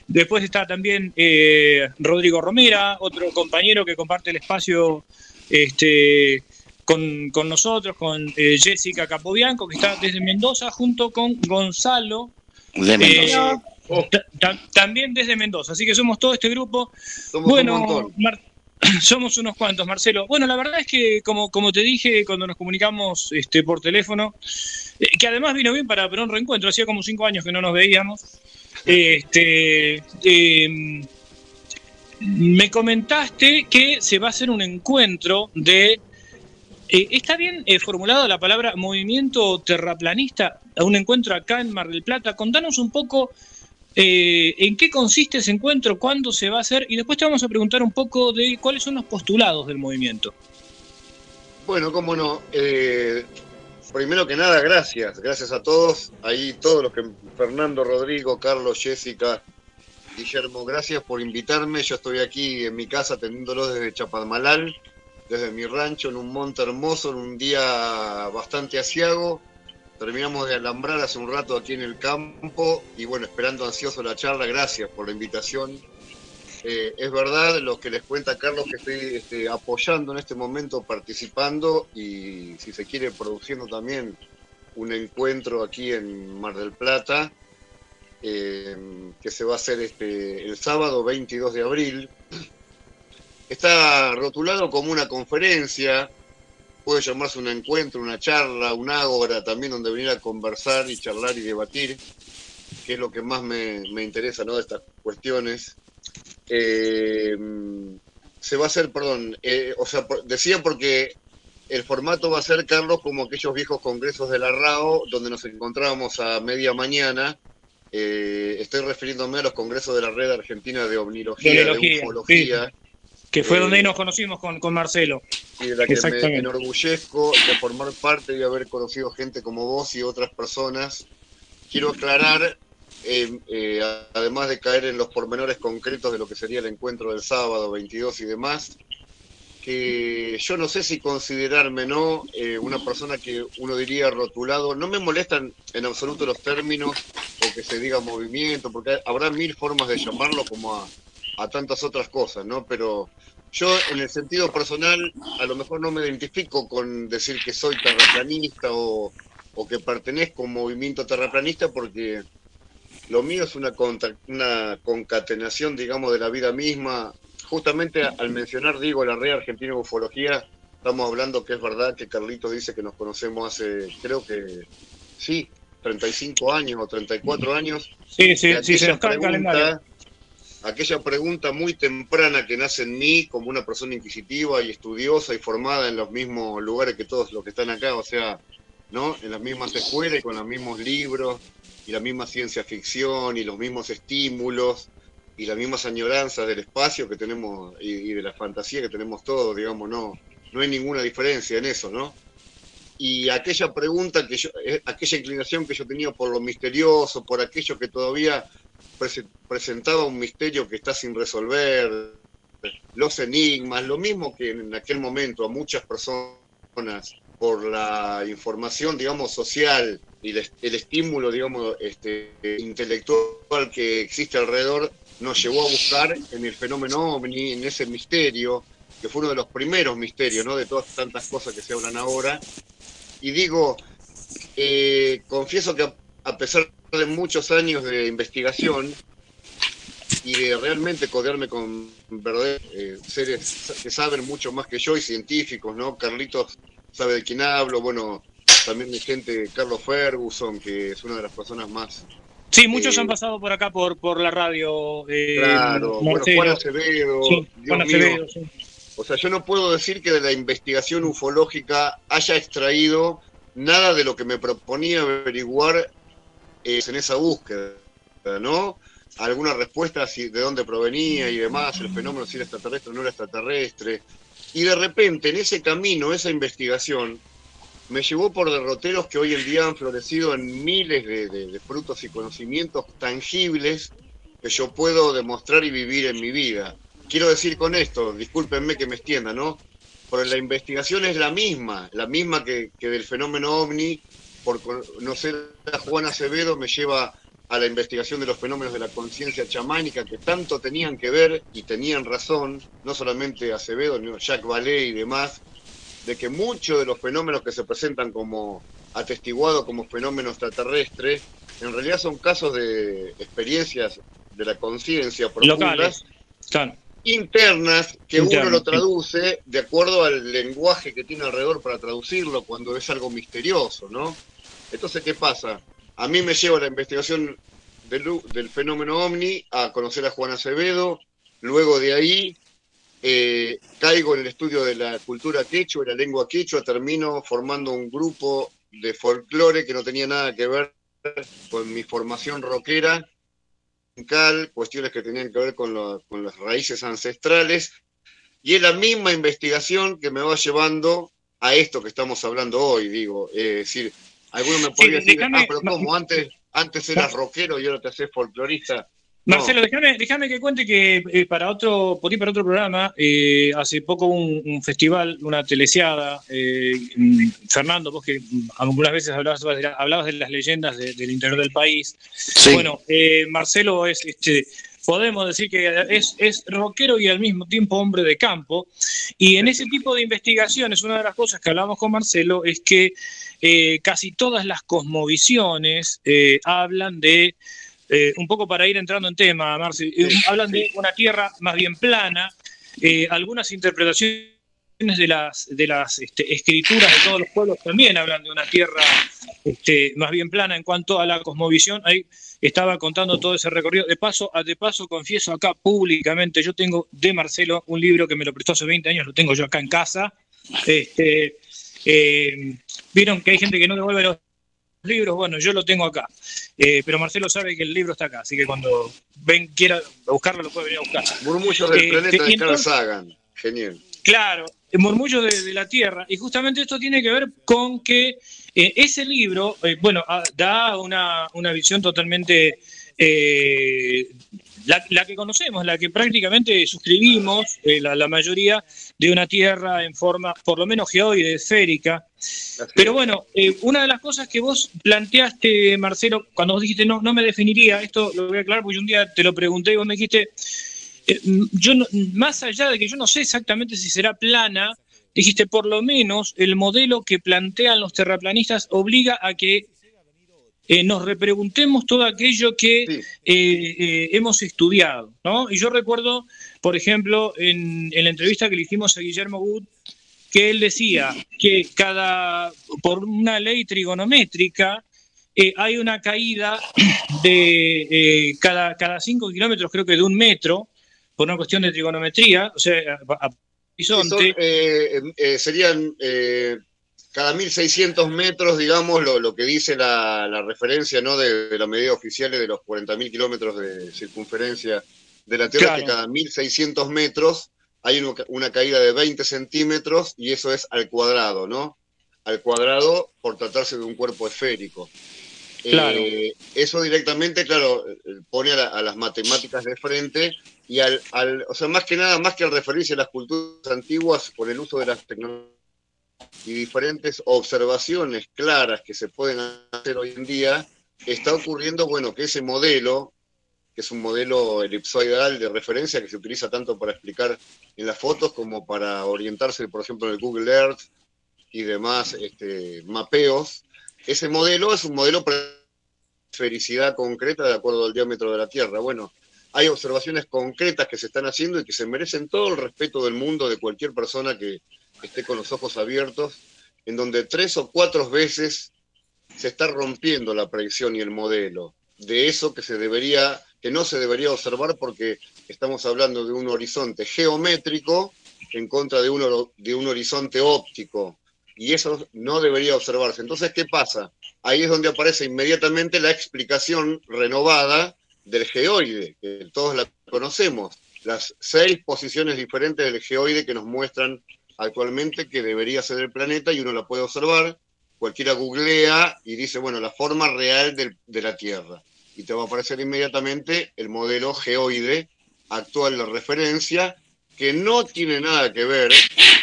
después está también eh, Rodrigo Romera, otro compañero que comparte el espacio este, con, con nosotros, con eh, Jessica Capobianco, que está desde Mendoza, junto con Gonzalo. De Mendoza. Eh, ta- ta- también desde Mendoza, así que somos todo este grupo. Somos un bueno. Mar- somos unos cuantos, Marcelo. Bueno, la verdad es que, como, como te dije cuando nos comunicamos este, por teléfono, eh, que además vino bien para, para un reencuentro, hacía como cinco años que no nos veíamos. Este, em, me comentaste que se va a hacer un encuentro de. eh, ¿Está bien eh, formulada la palabra movimiento terraplanista? Un encuentro acá en Mar del Plata. Contanos un poco eh, en qué consiste ese encuentro, cuándo se va a hacer y después te vamos a preguntar un poco de cuáles son los postulados del movimiento. Bueno, cómo no. Primero que nada, gracias. Gracias a todos. Ahí todos los que... Fernando, Rodrigo, Carlos, Jessica, Guillermo, gracias por invitarme. Yo estoy aquí en mi casa atendiéndolo desde Chapadmalal, desde mi rancho, en un monte hermoso, en un día bastante asiago. Terminamos de alambrar hace un rato aquí en el campo y bueno, esperando ansioso la charla. Gracias por la invitación. Eh, es verdad lo que les cuenta Carlos, que estoy este, apoyando en este momento, participando y si se quiere produciendo también un encuentro aquí en Mar del Plata, eh, que se va a hacer este, el sábado 22 de abril. Está rotulado como una conferencia, puede llamarse un encuentro, una charla, un ágora también donde venir a conversar y charlar y debatir, que es lo que más me, me interesa ¿no? de estas cuestiones. Eh, se va a hacer, perdón, eh, o sea, por- decía porque el formato va a ser, Carlos, como aquellos viejos congresos de la RAO, donde nos encontrábamos a media mañana. Eh, estoy refiriéndome a los congresos de la Red Argentina de Omnilogía, de, Omnilogía, Ufología, Que fue Eh, donde nos conocimos con, con Marcelo. y de la que me enorgullezco de formar parte y haber conocido gente como vos y otras personas. Quiero aclarar, eh, eh, además de caer en los pormenores concretos de lo que sería el encuentro del sábado 22 y demás, que yo no sé si considerarme no eh, una persona que uno diría rotulado. No me molestan en absoluto los términos o que se diga movimiento, porque habrá mil formas de llamarlo como a, a tantas otras cosas, ¿no? Pero yo en el sentido personal a lo mejor no me identifico con decir que soy terraplanista o, o que pertenezco a un movimiento terraplanista porque lo mío es una, conta- una concatenación, digamos, de la vida misma. Justamente al mencionar, digo, la red argentina de ufología, estamos hablando que es verdad que Carlitos dice que nos conocemos hace, creo que, sí, 35 años o 34 años. Sí, sí, sí, se nos cae el calendario. pregunta- Aquella pregunta muy temprana que nace en mí como una persona inquisitiva y estudiosa y formada en los mismos lugares que todos los que están acá, o sea, ¿no? En las mismas escuelas y con los mismos libros y la misma ciencia ficción y los mismos estímulos y las mismas añoranzas del espacio que tenemos y, y de la fantasía que tenemos todos, digamos, no, no hay ninguna diferencia en eso, ¿no? Y aquella pregunta que yo, eh, aquella inclinación que yo tenía por lo misterioso, por aquello que todavía prese- presentaba un misterio que está sin resolver, los enigmas, lo mismo que en aquel momento a muchas personas por la información, digamos, social y el, estímulo, digamos, este, intelectual que existe alrededor, nos llevó a buscar en el fenómeno ovni, en ese misterio, que fue uno de los primeros misterios, ¿no? De todas tantas cosas que se hablan ahora. Y digo, eh, confieso que a, a pesar de muchos años de investigación y de realmente codearme con verdaderos eh, seres que saben mucho más que yo y científicos, ¿no? Carlitos sabe de quién hablo, bueno, también de gente, Carlos Ferguson, que es una de las personas más... Sí, muchos Eh, han pasado por acá por, por la radio. eh, Claro, bueno. Juan Acevedo, Sí, Juan. Acevedo, sí. O sea, yo no puedo decir que de la investigación ufológica haya extraído nada de lo que me proponía averiguar eh, en esa búsqueda, ¿no? Alguna respuesta si de dónde provenía y demás, el fenómeno si era extraterrestre o no era extraterrestre. Y de repente, en ese camino, esa investigación, me llevó por derroteros que hoy en día han florecido en miles de, frutos y conocimientos tangibles que yo puedo demostrar y vivir en mi vida. Quiero decir con esto, discúlpenme que me extienda, ¿no? Pero la investigación es la misma, la misma que, que del fenómeno ovni, por conocer a Juan Acevedo me lleva a la investigación de los fenómenos de la conciencia chamánica que tanto tenían que ver y tenían razón, no solamente Acevedo, sino Jacques Vallée y demás, de que muchos de los fenómenos que se presentan como atestiguados como fenómenos extraterrestres, en realidad son casos de experiencias de la conciencia profundas Locales. Internas que uno lo traduce de acuerdo al lenguaje que tiene alrededor para traducirlo cuando es algo misterioso, ¿no? Entonces, ¿qué pasa? A mí me lleva la investigación del, del fenómeno ovni a conocer a Juan Acevedo, luego de ahí eh, caigo en el estudio de la cultura quechua, y la lengua quechua, termino formando un grupo de folclore que no tenía nada que ver con mi formación rockera, cuestiones que tenían que ver con, lo- con las raíces ancestrales, y es la misma investigación que me va llevando a esto que estamos hablando hoy, digo, es decir, alguno me podría decir, déjame- ah, pero ¿cómo? Antes, antes eras rockero y ahora te haces folclorista. Marcelo, déjame, déjame que cuente que eh, para otro, por ir para otro programa, eh, hace poco un, un festival, una telesiada, eh, mm, Fernando, vos que algunas veces hablabas, hablabas de las leyendas de- del interior del país. Bueno, eh, Marcelo es, este, podemos decir que es, es rockero y al mismo tiempo hombre de campo. Y en ese tipo de investigaciones, una de las cosas que hablamos con Marcelo es que eh, casi todas las cosmovisiones eh, hablan de eh, un poco para ir entrando en tema, Marce, eh, hablan de una tierra más bien plana, eh, algunas interpretaciones de las, de las este, escrituras de todos los pueblos también hablan de una tierra este, más bien plana en cuanto a la cosmovisión. Ahí estaba contando todo ese recorrido. De paso, a- de paso confieso acá públicamente, yo tengo de Marcelo un libro que me lo prestó hace 20 años, lo tengo yo acá en casa. Este, Vieron que hay gente que no devuelve los libros, bueno, yo lo tengo acá. Eh, pero Marcelo sabe que el libro está acá, así que cuando ven quiera buscarlo, lo puede venir a buscar. Murmullos del Eh, planeta y de Carl Sagan. Genial. Claro, el murmullo de, de la tierra. Y justamente esto tiene que ver con que eh, ese libro, eh, bueno, ah, da una, una visión totalmente, la, la que conocemos, la que prácticamente suscribimos, eh, la, la mayoría, de una tierra en forma, por lo menos geoide, esférica. Pero bueno, eh, una de las cosas que vos planteaste, Marcelo, cuando vos dijiste, no, no me definiría, esto lo voy a aclarar porque yo un día te lo pregunté y vos me dijiste, eh, yo no- más allá de que yo no sé exactamente si será plana, dijiste por lo menos el modelo que plantean los terraplanistas obliga a que eh, nos repreguntemos todo aquello que eh, eh, hemos estudiado, ¿no? Y yo recuerdo, por ejemplo, en, en la entrevista que le hicimos a Guillermo Wood, que él decía que cada, por una ley trigonométrica, eh, hay una caída de eh, cada, cada cinco kilómetros, creo que de un metro, por una cuestión de trigonometría, o sea, a, a horizonte. Son, eh, serían cada 1600 metros, digamos, lo, lo que dice la, la referencia ¿no? de, de la medida oficial de los 40.000 kilómetros de circunferencia de la Tierra, Claro. que cada 1600 metros hay una caída de 20 centímetros y eso es al cuadrado, ¿no? Al cuadrado por tratarse de un cuerpo esférico. Claro. Eh, eso directamente, claro, pone a, la- a las matemáticas de frente y al, al- o sea, más que nada, más que al referirse a las culturas antiguas por el uso de las tecnologías y diferentes observaciones claras que se pueden hacer hoy en día, está ocurriendo, bueno, que ese modelo, que es un modelo elipsoidal de referencia que se utiliza tanto para explicar en las fotos como para orientarse, por ejemplo, en el Google Earth y demás este, mapeos, ese modelo es un modelo para esfericidad concreta de acuerdo al diámetro de la Tierra. Bueno, hay observaciones concretas que se están haciendo y que se merecen todo el respeto del mundo de cualquier persona que esté con los ojos abiertos, en donde tres o cuatro veces se está rompiendo la predicción y el modelo de eso que se debería, que no se debería observar porque estamos hablando de un horizonte geométrico en contra de un, de un horizonte óptico. Y eso no debería observarse. Entonces, ¿qué pasa? Ahí es donde aparece inmediatamente la explicación renovada del geoide, que todos la conocemos. Las seis posiciones diferentes del geoide que nos muestran actualmente que debería ser el planeta y uno la puede observar. Cualquiera googlea y dice, bueno, la forma real de la Tierra. Y te va a aparecer inmediatamente el modelo geoide actual de referencia, que no tiene nada que ver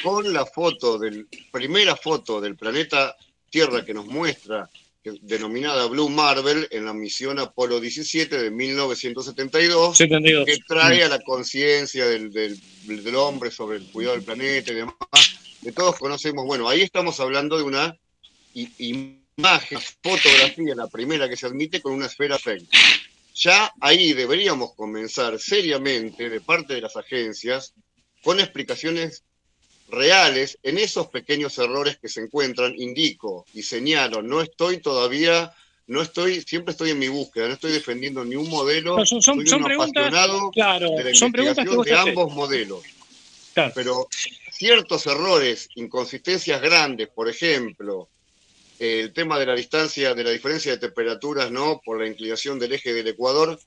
con la foto del, primera foto del planeta Tierra que nos muestra, denominada Blue Marble, en la misión Apolo 17 de 1972, 72. que trae a la conciencia del, del- del hombre sobre el cuidado del planeta y demás, que todos conocemos. Bueno, ahí estamos hablando de una imagen, fotografía, la primera que se admite con una esfera perfecta. Ya ahí deberíamos comenzar seriamente de parte de las agencias con explicaciones reales en esos pequeños errores que se encuentran, indico y señalo, no estoy todavía, no estoy, siempre estoy en mi búsqueda, no estoy defendiendo ni un modelo, No, son- soy son un preguntas- apasionado Claro, de la son preguntas que investigación vos de ambos modelos. Claro. Pero ciertos errores, inconsistencias grandes, por ejemplo, el tema de la distancia, de la diferencia de temperaturas, ¿no? Por la inclinación del eje del Ecuador,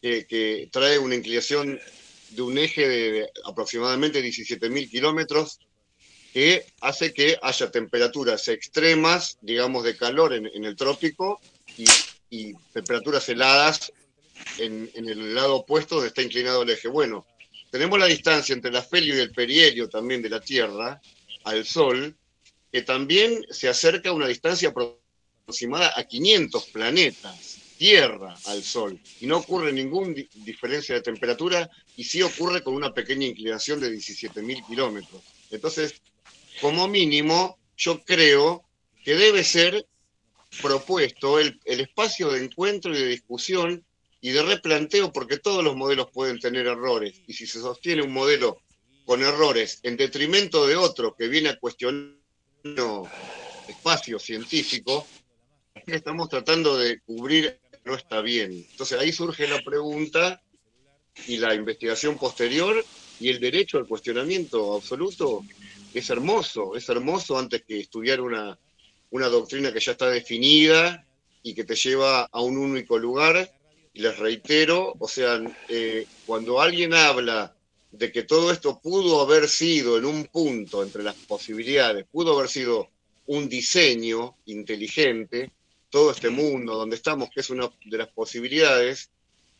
que, que trae una inclinación de un eje de aproximadamente 17.000 kilómetros, que hace que haya temperaturas extremas, digamos, de calor en, el trópico y, temperaturas heladas en, el lado opuesto donde está inclinado el eje. Bueno, tenemos la distancia entre el afelio y el perihelio también de la Tierra al Sol, que también se acerca a una distancia aproximada a 500 planetas, Tierra al Sol, y no ocurre ninguna diferencia de temperatura, y sí ocurre con una pequeña inclinación de 17.000 kilómetros. Entonces, como mínimo, yo creo que debe ser propuesto el, el espacio de encuentro y de discusión y de replanteo, porque todos los modelos pueden tener errores, y si se sostiene un modelo con errores en detrimento de otro que viene a cuestionar espacio científico, estamos tratando de cubrir no está bien. Entonces ahí surge la pregunta y la investigación posterior y el derecho al cuestionamiento absoluto es hermoso, es hermoso antes que estudiar una, una doctrina que ya está definida y que te lleva a un único lugar. Y les reitero, o sea, eh, cuando alguien habla de que todo esto pudo haber sido en un punto entre las posibilidades, pudo haber sido un diseño inteligente, todo este mundo donde estamos, que es una de las posibilidades,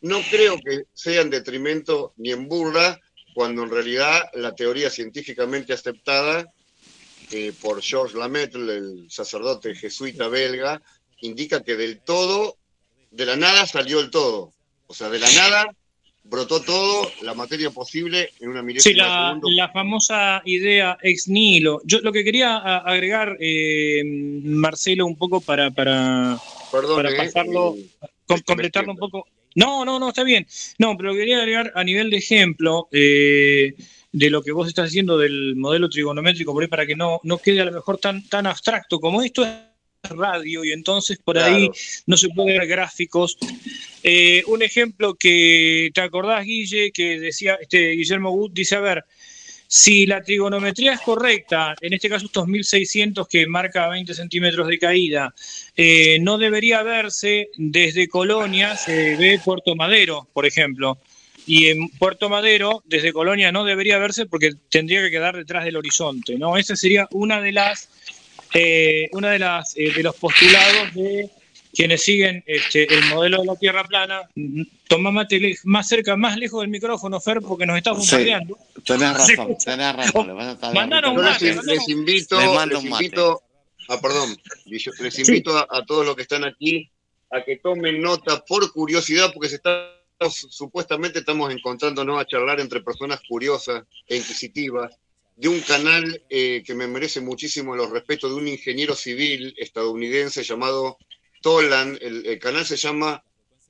no creo que sea en detrimento ni en burla, cuando en realidad la teoría científicamente aceptada eh, por Georges Lamaitre, el sacerdote jesuita belga, indica que del todo, de la nada salió el todo. O sea, de la nada brotó todo, la materia posible en una Sí, milésima de la, segundo. la famosa idea ex nihilo. Yo lo que quería agregar, eh, Marcelo, un poco para, para, Perdón, para eh, pasarlo, eh, com- completarlo un poco. No, no, no, está bien. No, pero quería agregar a nivel de ejemplo, eh, de lo que vos estás haciendo del modelo trigonométrico, por ahí para que no, no quede a lo mejor tan, tan abstracto como esto es radio y entonces por ahí no se puede ver gráficos. Eh, un ejemplo que te acordás, Guille, que decía este Guillermo Wood, dice, a ver, si la trigonometría es correcta, en este caso estos 1600 que marca 20 centímetros de caída, eh, no debería verse desde Colonia, se ve Puerto Madero, por ejemplo. Y en Puerto Madero, desde Colonia, no debería verse porque tendría que quedar detrás del horizonte, ¿no? Esa sería una de las, eh, una de las, eh, de los postulados de quienes siguen este, el modelo de la Tierra plana, toma más cerca, más lejos del micrófono, Fer, porque nos está bombardeando. Sí, tenés razón, tenés razón. Mandaron un mate, les, les, invito, les, invito, ah, perdón, les invito a, a, todos los que están aquí a que tomen nota por curiosidad, porque se está supuestamente estamos encontrándonos a charlar entre personas curiosas e inquisitivas de un canal eh, que me merece muchísimo los respetos de un ingeniero civil estadounidense llamado Toland, el, canal se llama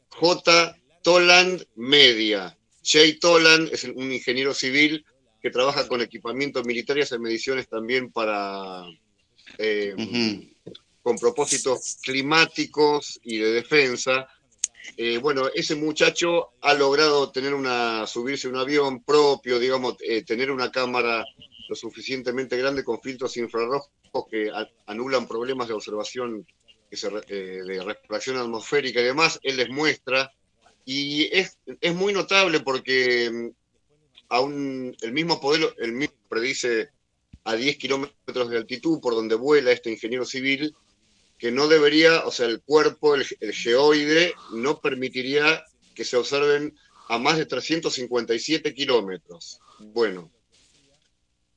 J. Toland Media. Jay Toland es un ingeniero civil que trabaja con equipamiento militar y hace mediciones también para eh, con propósitos climáticos y de defensa. Eh, bueno, ese muchacho ha logrado tener una, subirse un avión propio, digamos, eh, tener una cámara lo suficientemente grande con filtros infrarrojos que anulan problemas de observación eh, de refracción atmosférica y demás, él les muestra, y es, es muy notable porque mm, aún el mismo modelo, el mismo predice a 10 kilómetros de altitud por donde vuela este ingeniero civil, que no debería, o sea, el cuerpo, el, geoide, no permitiría que se observen a más de 357 kilómetros. Bueno,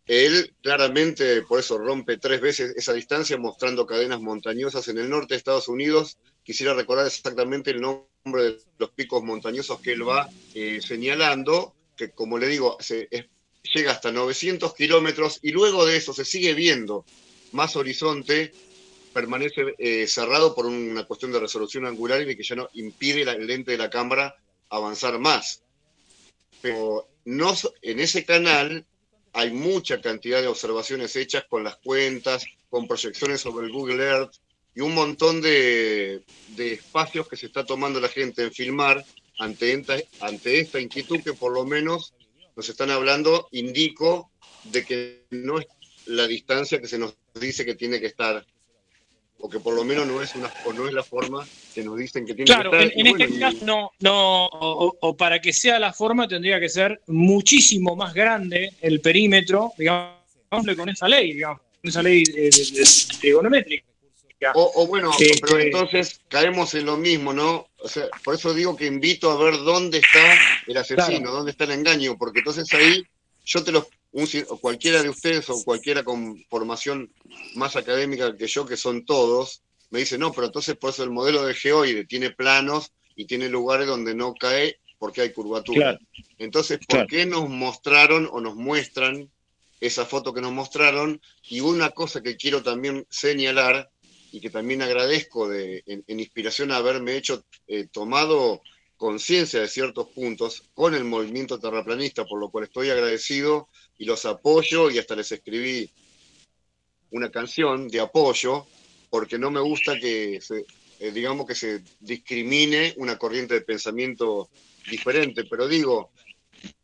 él claramente por eso rompe tres veces esa distancia mostrando cadenas montañosas en el norte de Estados Unidos. Quisiera recordar exactamente el nombre de los picos montañosos que él va eh, señalando, que como le digo, llega hasta 900 kilómetros y luego de eso se sigue viendo más horizonte, permanece eh, cerrado por una cuestión de resolución angular y que ya no impide la, el lente de la cámara avanzar más. Pero no, en ese canal hay mucha cantidad de observaciones hechas con las cuentas, con proyecciones sobre el Google Earth y un montón de, de espacios que se está tomando la gente en filmar ante esta, ante esta inquietud que por lo menos nos están hablando, indico de que no es la distancia que se nos dice que tiene que estar o que por lo menos no es una o no es la forma que nos dicen que tiene claro, que estar. En, en este caso no, no o, o, para que sea la forma tendría que ser muchísimo más grande el perímetro, digamos, con esa ley, digamos, con esa ley trigonométrica. O, o, bueno, este... pero entonces caemos en lo mismo, ¿no? O sea, por eso digo que invito a ver dónde está el asesino, claro. dónde está el engaño, porque entonces ahí yo te los un, cualquiera de ustedes o cualquiera con formación más académica que yo, que son todos, me dice, no, pero entonces por eso el modelo de geoide tiene planos y tiene lugares donde no cae porque hay curvatura. Claro. Entonces, ¿por claro. qué nos mostraron o nos muestran esa foto que nos mostraron? Y una cosa que quiero también señalar y que también agradezco de, en, en inspiración a haberme hecho, eh, tomado conciencia de ciertos puntos con el movimiento terraplanista, por lo cual estoy agradecido y los apoyo y hasta les escribí una canción de apoyo porque no me gusta que se, eh, digamos que se discrimine una corriente de pensamiento diferente, pero digo,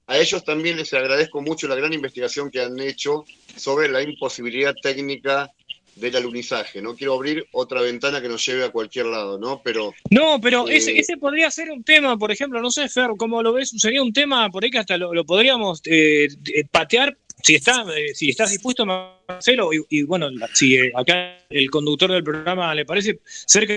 a ellos también les agradezco mucho la gran investigación que han hecho sobre la imposibilidad técnica del alunizaje. No quiero abrir otra ventana que nos lleve a cualquier lado, ¿no? Pero. No, pero eh... ese, ese, podría ser un tema, por ejemplo, no sé, Fer, ¿cómo lo ves? Sería un tema por ahí que hasta lo, lo podríamos eh, patear. Si, está, eh, si estás dispuesto, Marcelo, y, y bueno, si eh, acá el conductor del programa le parece cerca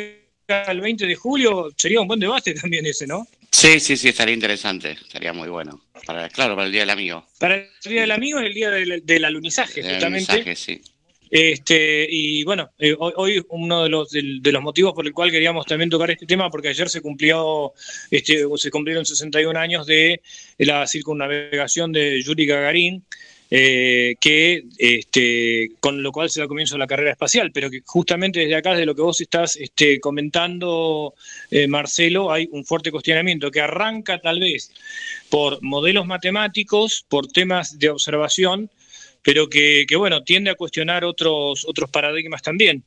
del 20 de julio, sería un buen debate también ese, ¿no? Sí, sí, sí, estaría interesante, estaría muy bueno. Para, claro, para el Día del Amigo. Para el Día del Amigo es el día del, del alunizaje, del justamente. Alunizaje, sí. Este, y bueno, eh, hoy, uno de los, de, de, los motivos por el cual queríamos también tocar este tema, porque ayer se cumplió, este, se cumplieron 61 años de la circunnavegación de Yuri Gagarin, eh, que este, con lo cual se da comienzo la carrera espacial, pero que justamente desde acá, desde lo que vos estás este, comentando, eh, Marcelo, hay un fuerte cuestionamiento que arranca tal vez por modelos matemáticos, por temas de observación, pero que, que bueno, tiende a cuestionar otros, otros paradigmas también.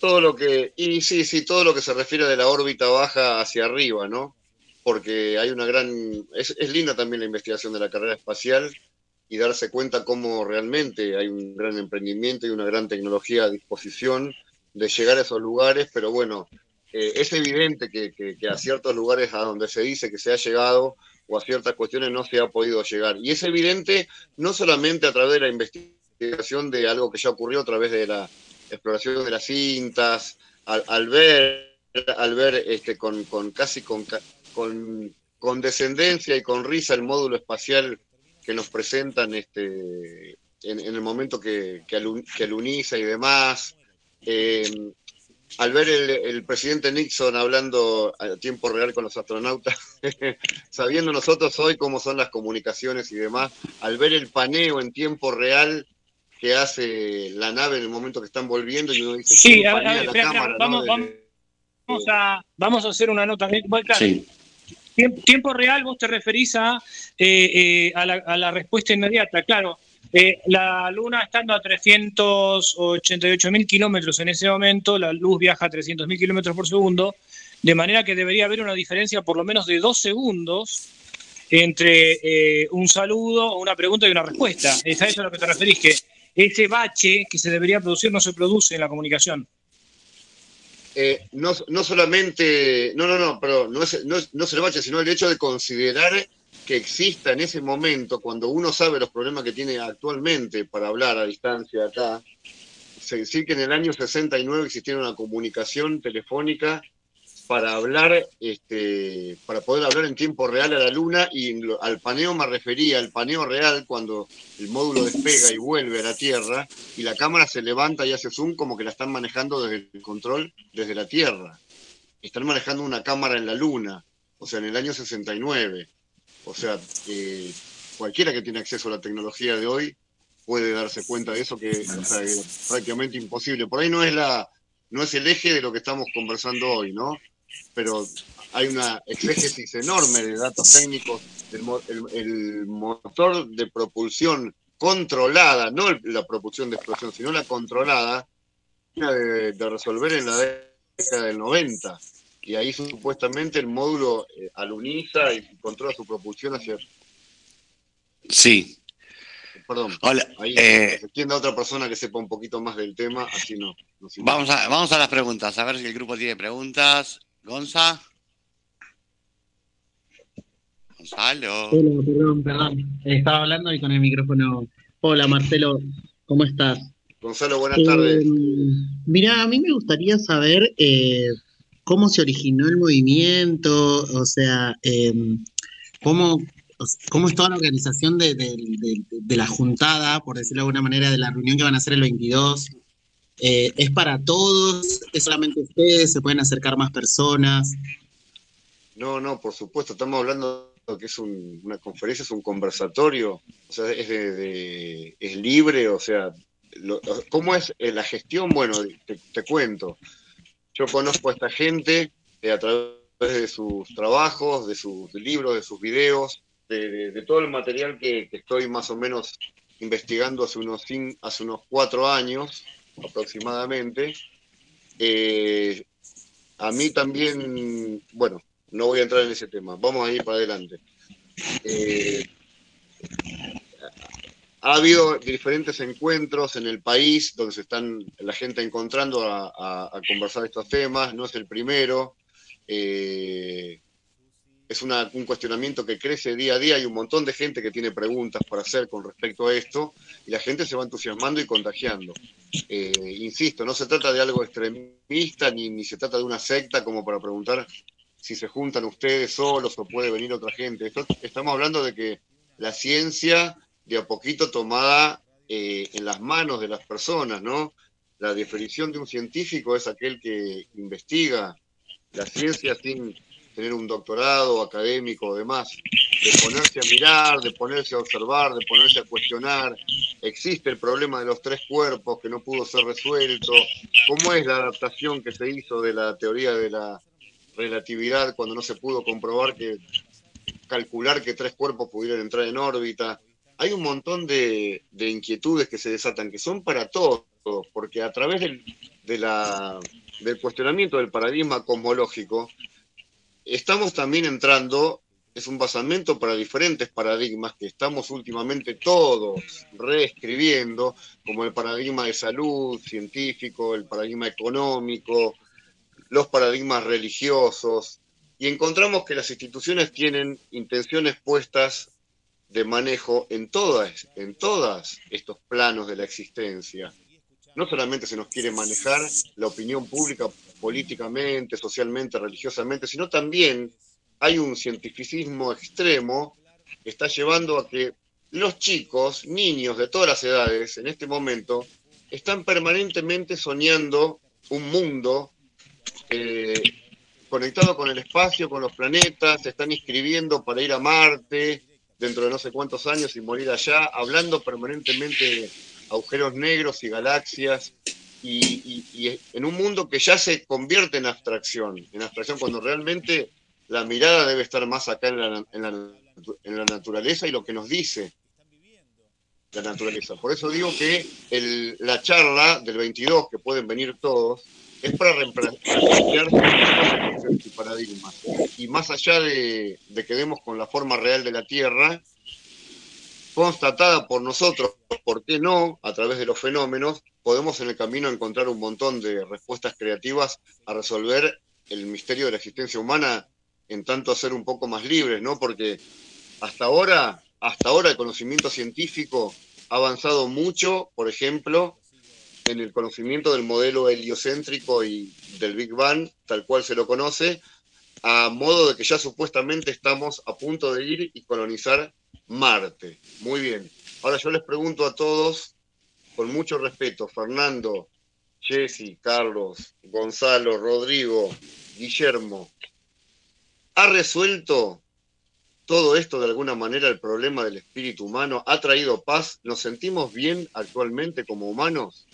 Todo lo que, y sí, sí, todo lo que se refiere de la órbita baja hacia arriba, ¿no? Porque hay una gran, es, es linda también la investigación de la carrera espacial y darse cuenta cómo realmente hay un gran emprendimiento y una gran tecnología a disposición de llegar a esos lugares, pero bueno, eh, es evidente que, que, que, a ciertos lugares a donde se dice que se ha llegado o a ciertas cuestiones no se ha podido llegar. Y es evidente no solamente a través de la investigación de algo que ya ocurrió a través de la exploración de las cintas, al, ver, al ver este, con, con casi con, con, con, descendencia y con risa el módulo espacial que nos presentan este, en, el momento que, que, alun, aluniza y demás. Eh, al ver el, el, presidente Nixon hablando a tiempo real con los astronautas, sabiendo nosotros hoy cómo son las comunicaciones y demás, al ver el paneo en tiempo real que hace la nave en el momento que están volviendo y uno dice sí, a, a ver, la espera, cámara, vamos, ¿no? vamos, vamos, a, vamos a hacer una nota. Bueno, claro, sí. tiempo, tiempo, real, vos te referís a, eh, eh, a, la, a, la, respuesta inmediata, claro. Eh, la Luna estando a 388 mil kilómetros en ese momento, la luz viaja a 300 mil kilómetros por segundo, de manera que debería haber una diferencia por lo menos de dos segundos entre eh, un saludo, una pregunta y una respuesta. ¿Es a eso a lo que te referís? Que ese bache que se debería producir no se produce en la comunicación. Eh, no, no, solamente, no, no, no, pero no es, no, no es el bache, sino el hecho de considerar que exista en ese momento, cuando uno sabe los problemas que tiene actualmente para hablar a distancia acá, se decir que en el año 69 existiera una comunicación telefónica para hablar, este, para poder hablar en tiempo real a la Luna y al paneo me refería, al paneo real cuando el módulo despega y vuelve a la Tierra y la cámara se levanta y hace zoom como que la están manejando desde el control desde la Tierra. Están manejando una cámara en la Luna, o sea, en el año 69. O sea, eh, cualquiera que tiene acceso a la tecnología de hoy puede darse cuenta de eso, que es prácticamente imposible. Por ahí no es la no es el eje de lo que estamos conversando hoy, ¿no? pero hay una exégesis enorme de datos técnicos. El motor de propulsión controlada, no la propulsión de explosión, sino la controlada, de, de, resolver en la década del 90. Y ahí supuestamente el módulo eh, aluniza y controla su propulsión hacia... Sí. Perdón. Hola. Ahí eh, se a otra persona que sepa un poquito más del tema, así no. no vamos, a, vamos a las preguntas, a ver si el grupo tiene preguntas. Gonza. Gonzalo. Hola, perdón, perdón. Estaba hablando y con el micrófono. Hola, Marcelo, ¿cómo estás? Gonzalo, buenas eh, tardes. Mira, a mí me gustaría saber eh, cómo se originó el movimiento, o sea, eh, cómo, cómo es toda la organización de, la juntada, por decirlo de alguna manera, de la reunión que van a hacer el 22. Eh, ¿Es para todos? ¿Es solamente ustedes? ¿Se pueden acercar más personas? No, no, por supuesto. Estamos hablando de que es un, una conferencia, es un conversatorio, o sea, es, libre, o sea, ¿cómo es eh, la gestión? Bueno, te, cuento. Yo conozco a esta gente eh, a través de sus trabajos, de sus libros, de sus videos, de, todo el material que, estoy más o menos investigando hace unos, hace unos cuatro años aproximadamente. Eh, a mí también, bueno, no voy a entrar en ese tema, vamos a ir para adelante. Eh, ha habido diferentes encuentros en el país donde se están la gente encontrando a, conversar estos temas, no es el primero. Eh, es un cuestionamiento que crece día a día, hay un montón de gente que tiene preguntas para hacer con respecto a esto, y la gente se va entusiasmando y contagiando. Eh, insisto, no se trata de algo extremista, ni, ni se trata de una secta como para preguntar si se juntan ustedes solos o puede venir otra gente. Estamos hablando de que la ciencia de a poquito tomada eh, en las manos de las personas, ¿no? La definición de un científico es aquel que investiga la ciencia sin tener un doctorado académico o demás, de ponerse a mirar, de ponerse a observar, de ponerse a cuestionar. Existe el problema de los tres cuerpos que no pudo ser resuelto. ¿Cómo es la adaptación que se hizo de la teoría de la relatividad cuando no se pudo comprobar que calcular que tres cuerpos pudieran entrar en órbita? Hay un montón de, de inquietudes que se desatan que son para todos, porque a través del, del cuestionamiento del paradigma cosmológico, estamos también entrando, es un basamento para diferentes paradigmas que estamos últimamente todos reescribiendo, como el paradigma de salud científico, el paradigma económico, los paradigmas religiosos, y encontramos que las instituciones tienen intenciones puestas de manejo en todas, en todos estos planos de la existencia. No solamente se nos quiere manejar la opinión pública políticamente, socialmente, religiosamente, sino también hay un cientificismo extremo que está llevando a que los chicos, niños de todas las edades, en este momento, están permanentemente soñando un mundo eh, conectado con el espacio, con los planetas, se están inscribiendo para ir a Marte dentro de no sé cuántos años y morir allá, hablando permanentemente agujeros negros y galaxias, y, en un mundo que ya se convierte en abstracción, en abstracción cuando realmente la mirada debe estar más acá en la, en la, naturaleza y lo que nos dice la naturaleza. Por eso digo que la charla del 22, que pueden venir todos, es para replantear paradigmas. Y más allá de, de que demos con la forma real de la Tierra, constatada por nosotros, ¿por qué no? A través de los fenómenos, podemos en el camino encontrar un montón de respuestas creativas a resolver el misterio de la existencia humana, en tanto a ser un poco más libres, ¿no? Porque hasta ahora, hasta ahora el conocimiento científico ha avanzado mucho, por ejemplo, en el conocimiento del modelo heliocéntrico y del Big Bang, tal cual se lo conoce, a modo de que ya supuestamente estamos a punto de ir y colonizar Marte. Muy bien. Ahora yo les pregunto a todos, con mucho respeto, Fernando, Jesse, Carlos, Gonzalo, Rodrigo, Guillermo, ¿ha resuelto todo esto de alguna manera el problema del espíritu humano? ¿Ha traído paz? ¿Nos sentimos bien actualmente como humanos?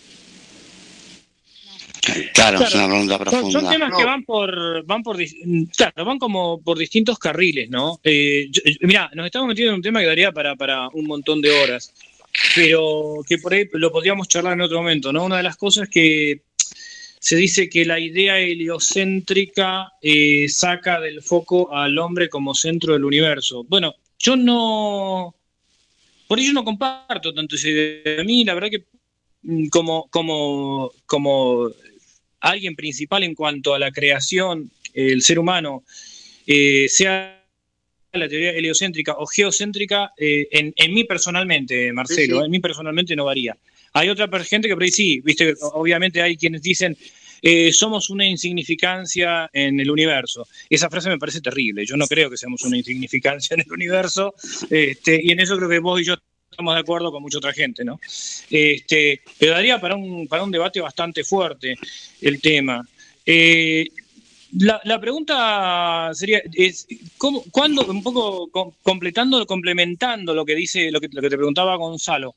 Claro, es una pregunta profunda. Son, temas que van por, van por, claro, van como por distintos carriles, ¿no? Eh, mira, nos estamos metiendo en un tema que daría para, para un montón de horas, pero que por ahí lo podríamos charlar en otro momento, ¿no? Una de las cosas que se dice que la idea heliocéntrica eh, saca del foco al hombre como centro del universo. Bueno, yo no, por ello no comparto tanto esa idea. A mí, la verdad que mm, como, como, como alguien principal en cuanto a la creación, el ser humano, eh, sea la teoría heliocéntrica o geocéntrica, eh, en, mí personalmente, Marcelo, en mí personalmente no varía. Hay otra gente que por ahí sí, viste, obviamente hay quienes dicen, eh, somos una insignificancia en el universo. Esa frase me parece terrible. Yo no creo que seamos una insignificancia en el universo. Este, y en eso creo que vos y yo estamos de acuerdo con mucha otra gente, ¿no? Este, pero daría para un, para un debate bastante fuerte el tema. Eh, la, pregunta sería, es, ¿cómo, ¿cuándo, un poco completando, complementando lo que dice, lo que, lo que te preguntaba Gonzalo,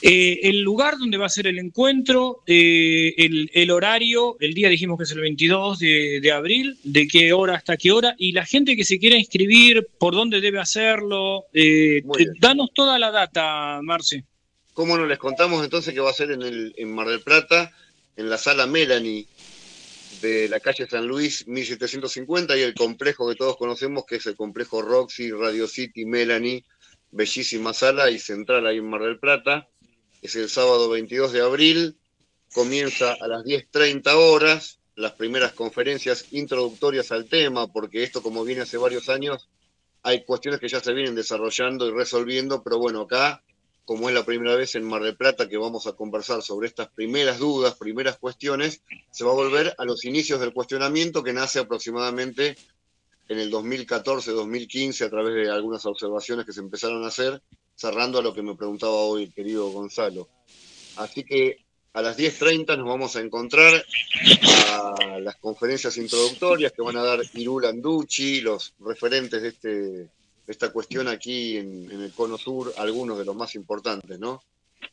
eh, el lugar donde va a ser el encuentro, eh, el, horario, el día dijimos que es el 22 de, abril, de qué hora hasta qué hora, y la gente que se quiera inscribir, por dónde debe hacerlo. Eh, danos toda la data, Marce. ¿Cómo no les contamos entonces que va a ser en, el, en Mar del Plata, en la sala Melanie de la calle San Luis 1750 y el complejo que todos conocemos que es el complejo Roxy, Radio City, Melanie, bellísima sala y central ahí en Mar del Plata es el sábado 22 de abril, comienza a las 10.30 horas, las primeras conferencias introductorias al tema, porque esto como viene hace varios años, hay cuestiones que ya se vienen desarrollando y resolviendo, pero bueno, acá, como es la primera vez en Mar del Plata que vamos a conversar sobre estas primeras dudas, primeras cuestiones, se va a volver a los inicios del cuestionamiento que nace aproximadamente en el 2014-2015 a través de algunas observaciones que se empezaron a hacer cerrando a lo que me preguntaba hoy el querido Gonzalo. Así que a las 10.30 nos vamos a encontrar a las conferencias introductorias que van a dar Irul Anducci, los referentes de, este, esta cuestión aquí en, en el Cono Sur, algunos de los más importantes, ¿no?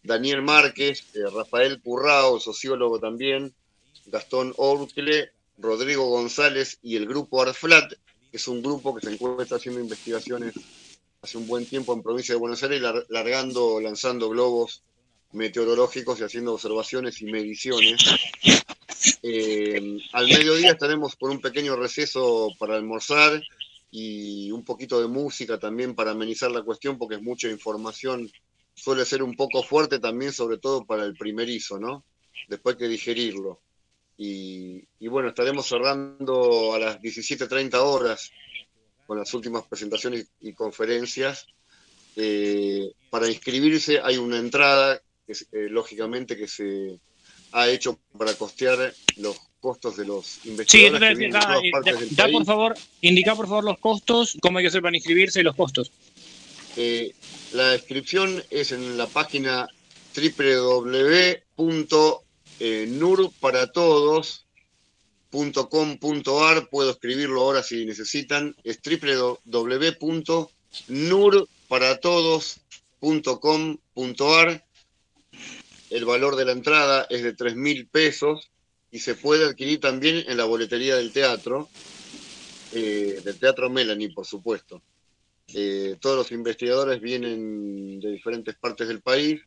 Daniel Márquez, eh, Rafael Currao, sociólogo también, Gastón Orcle, Rodrigo González y el grupo ARFLAT, que es un grupo que se encuentra haciendo investigaciones hace un buen tiempo en provincia de Buenos Aires, lar- largando, lanzando globos meteorológicos y haciendo observaciones y mediciones. Eh, al mediodía estaremos con un pequeño receso para almorzar y un poquito de música también para amenizar la cuestión, porque es mucha información, suele ser un poco fuerte también, sobre todo para el primerizo, ¿no? Después hay que digerirlo. Y, y bueno, estaremos cerrando a las 17.30 horas con las últimas presentaciones y conferencias. Eh, para inscribirse hay una entrada, que eh, lógicamente, que se ha hecho para costear los costos de los Sí, investigadores de da, da- por favor, indica por favor los costos, cómo hay que hacer para inscribirse y los costos. Eh, la inscripción es en la página www.nurparatodos.com.ar. Puedo escribirlo ahora si necesitan. Es www.nurparatodos.com.ar. El valor de la entrada es de 3 mil pesos y se puede adquirir también en la boletería del teatro, eh, del Teatro Melanie, por supuesto. Eh, todos los investigadores vienen de diferentes partes del país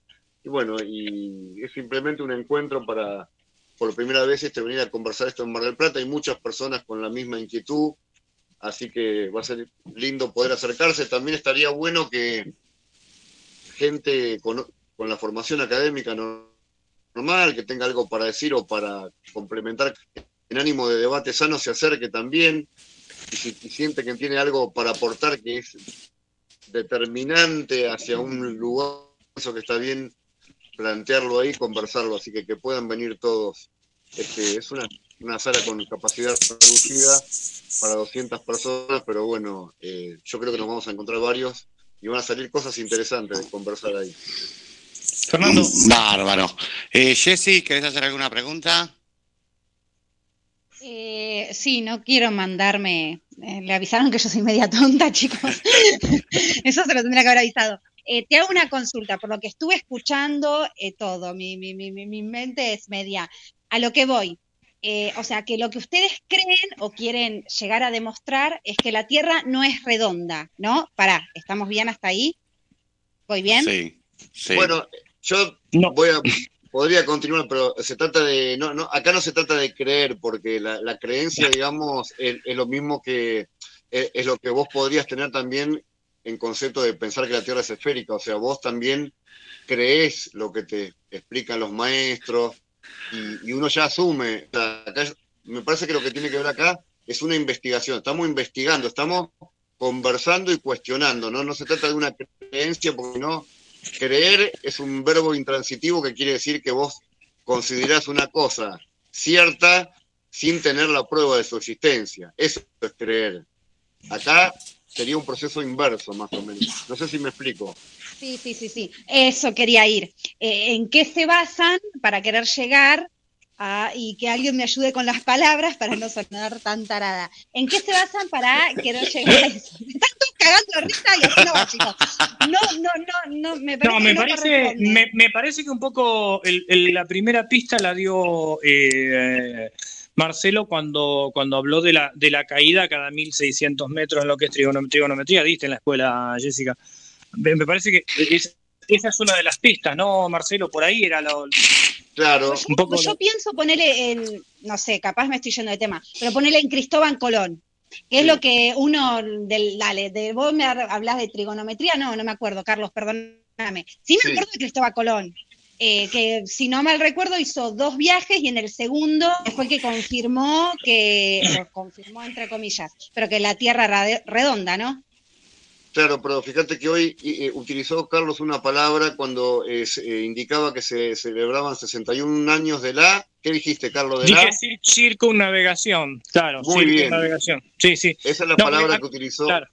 y bueno, y es simplemente un encuentro para, por primera vez, este, venir a conversar esto en Mar del Plata. Hay muchas personas con la misma inquietud, así que va a ser lindo poder acercarse. También estaría bueno que gente con, la formación académica no- normal, que tenga algo para decir o para complementar en ánimo de debate sano, se acerque también y si siente que tiene algo para aportar que es determinante hacia un lugar, que está bien plantearlo ahí, conversarlo, así que que puedan venir todos. Este, es una, una sala con capacidad reducida para 200 personas, pero bueno, eh, yo creo que nos vamos a encontrar varios y van a salir cosas interesantes de conversar ahí. Fernando. Bárbaro. Eh, Jessy, ¿querés hacer alguna pregunta? Eh, sí, no quiero mandarme. eh, le avisaron que yo soy media tonta, chicos. Eso se lo tendría que haber avisado. Eh, te hago una consulta, por lo que estuve escuchando eh, todo, mi, mi, mi, mi- mi mente es media. A lo que voy. eh, o sea, que lo que ustedes creen o quieren llegar a demostrar es que la Tierra no es redonda, ¿no? Pará, ¿estamos bien hasta ahí? ¿Voy bien? Sí. sí. Bueno, yo No. voy a, podría continuar, pero se trata de, no, no, acá no se trata de creer, porque la, la creencia, digamos, es, es lo mismo que, es, es lo que vos podrías tener también en concepto de pensar que la Tierra es esférica, o sea, vos también crees lo que te explican los maestros y, uno ya asume, o sea, acá me parece que lo que tiene que ver acá es una investigación, estamos investigando, estamos conversando y cuestionando, ¿no? No se trata de una creencia, porque no, creer es un verbo intransitivo que quiere decir que vos considerás una cosa cierta sin tener la prueba de su existencia. Eso es creer. Acá sería un proceso inverso, más o menos. No sé si me explico. Sí, sí, sí, sí. Eso quería ir. Eh, ¿En qué se basan para querer llegar a, y que alguien me ayude con las palabras para no sonar tan tarada? ¿En qué se basan para querer llegar a eso? Me están todos cagando risa y así no va, chicos. No, no, no, no, me parece No, que me no parece, me, me parece que un poco el- el- la primera pista la dio eh, Marcelo cuando, cuando habló de la, de la caída cada 1600 metros en lo que es trigonom- trigonometría, diste en la escuela, Jessica. Me, me parece que es- esa es una de las pistas, ¿no, Marcelo? Por ahí era lo. Claro, Yo, un poco yo lo- pienso ponerle en, no sé, capaz me estoy yendo de tema, pero ponerle en Cristóbal Colón, que es lo que uno del, dale, de vos me hablas de trigonometría, no, no me acuerdo, Carlos, perdóname. Sí me Sí. acuerdo de Cristóbal Colón, eh, que si no mal recuerdo hizo dos viajes y en el segundo fue el que confirmó que, o confirmó entre comillas, pero que la Tierra era redonda, ¿no? claro, pero fíjate que hoy eh, utilizó Carlos una palabra cuando eh, eh, indicaba que se celebraban 61 años de la... ¿Qué dijiste, Carlos? De la... Dije cir- circunnavegación, claro, Muy bien. circunnavegación. Sí, sí. Esa es la No, palabra que utilizó. claro.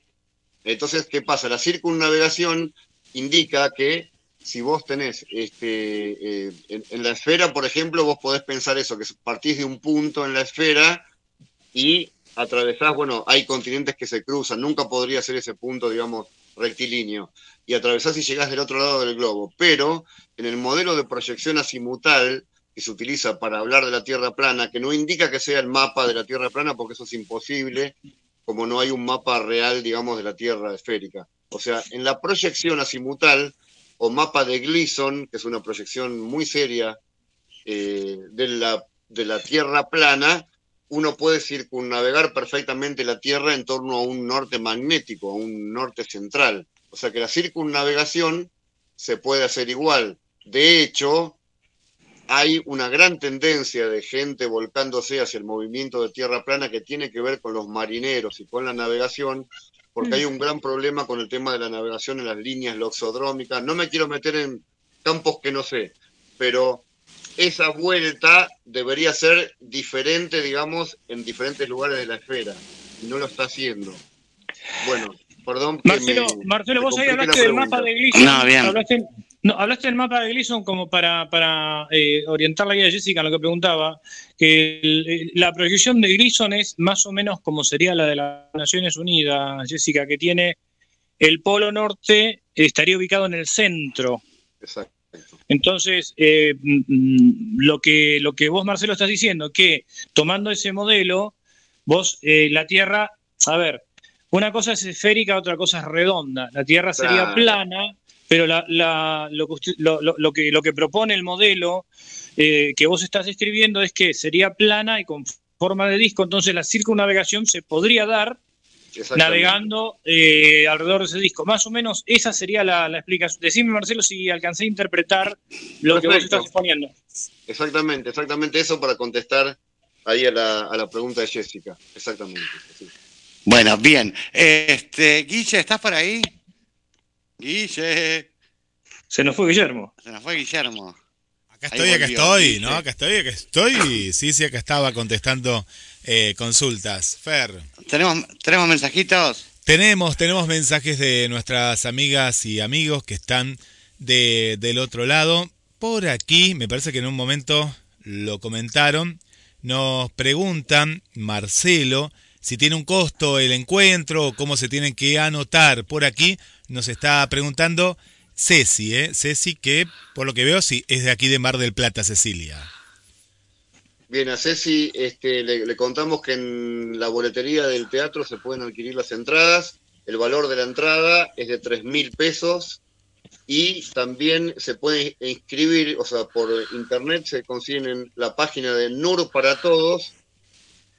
Entonces, ¿qué pasa? La circunnavegación indica que si vos tenés este, eh, en, en la esfera, por ejemplo, vos podés pensar eso, que partís de un punto en la esfera y atravesás, bueno, hay continentes que se cruzan, nunca podría ser ese punto, digamos, rectilíneo, y atravesás y llegás del otro lado del globo. Pero en el modelo de proyección azimutal que se utiliza para hablar de la Tierra plana, que no indica que sea el mapa de la Tierra plana, porque eso es imposible, como no hay un mapa real, digamos, de la Tierra esférica. O sea, en la proyección azimutal, o mapa de Gleason, que es una proyección muy seria eh, de, la, de la Tierra plana, uno puede circunnavegar perfectamente la Tierra en torno a un norte magnético, a un norte central. O sea que la circunnavegación se puede hacer igual. De hecho, hay una gran tendencia de gente volcándose hacia el movimiento de tierra plana que tiene que ver con los marineros y con la navegación, porque hay un gran problema con el tema de la navegación en las líneas loxodrómicas. No me quiero meter en campos que no sé, pero esa vuelta debería ser diferente, digamos, en diferentes lugares de la esfera, y no lo está haciendo. Bueno, perdón. que Marcelo, me- Marcelo, vos ahí hablaste del mapa de Gleason. No, bien. Hablaste, no, hablaste del mapa de Gleason como para, para eh, orientar la guía de Jessica en lo que preguntaba, que el- el- la proyección de Gleason es más o menos como sería la de las Naciones Unidas, Jessica, que tiene el polo norte, estaría ubicado en el centro. Exacto. Entonces, eh, mm, mm, lo, que, lo que vos, Marcelo, estás diciendo, que tomando ese modelo, vos, eh, la Tierra, a ver, una cosa es esférica, otra cosa es redonda. La Tierra sería Claro. plana, pero la, la- lo, que usted- lo, lo- lo que, lo que propone el modelo eh, que vos estás escribiendo es que sería plana y con forma de disco, entonces la circunnavegación se podría dar navegando eh, alrededor de ese disco. Más o menos esa sería la, la explicación. Decime, Marcelo, si alcancé a interpretar lo que vos estás exponiendo. Exactamente, exactamente eso para contestar ahí a la, a la pregunta de Jessica. Exactamente. sí. Bueno, bien. Este, Guille, ¿estás por ahí? Guille. Se nos fue Guillermo. Se nos fue Guillermo. Acá estoy, acá estoy. ¿no? Acá estoy, acá estoy. Sí, sí, acá estaba contestando eh, consultas. Fer. ¿Tenemos, ¿Tenemos mensajitos? Tenemos, tenemos mensajes de nuestras amigas y amigos que están de, del otro lado. Por aquí, me parece que en un momento lo comentaron, nos preguntan, Marcelo, si tiene un costo el encuentro cómo se tienen que anotar. Por aquí nos está preguntando Ceci, ¿eh? Ceci que, por lo que veo, sí, es de aquí de Mar del Plata, Cecilia. Bien, a Ceci este, le, le contamos que en la boletería del teatro se pueden adquirir las entradas. El valor de la entrada es de 3 mil pesos y también se puede inscribir, o sea, por internet se consiguen en la página de NUR para Todos,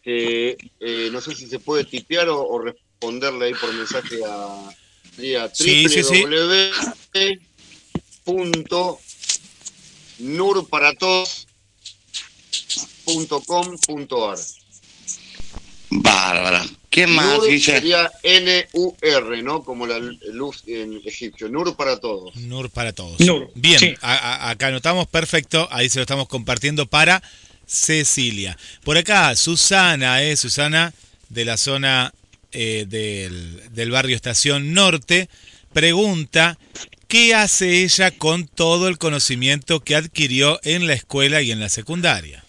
que eh, no sé si se puede tipear o, o responderle ahí por mensaje a, sería Sí, sí, sí. www.nurparatodos.com.ar Bárbara. ¿Quién más, Nur sería N-U-R, ¿no? Como la luz en egipcio. Nur para todos. Nur para todos. Nur, Bien, sí. a- a- acá anotamos, perfecto, ahí se lo estamos compartiendo para Cecilia. Por acá, Susana, ¿eh? Susana, de la zona eh, del, del barrio Estación Norte, pregunta, ¿qué hace ella con todo el conocimiento que adquirió en la escuela y en la secundaria?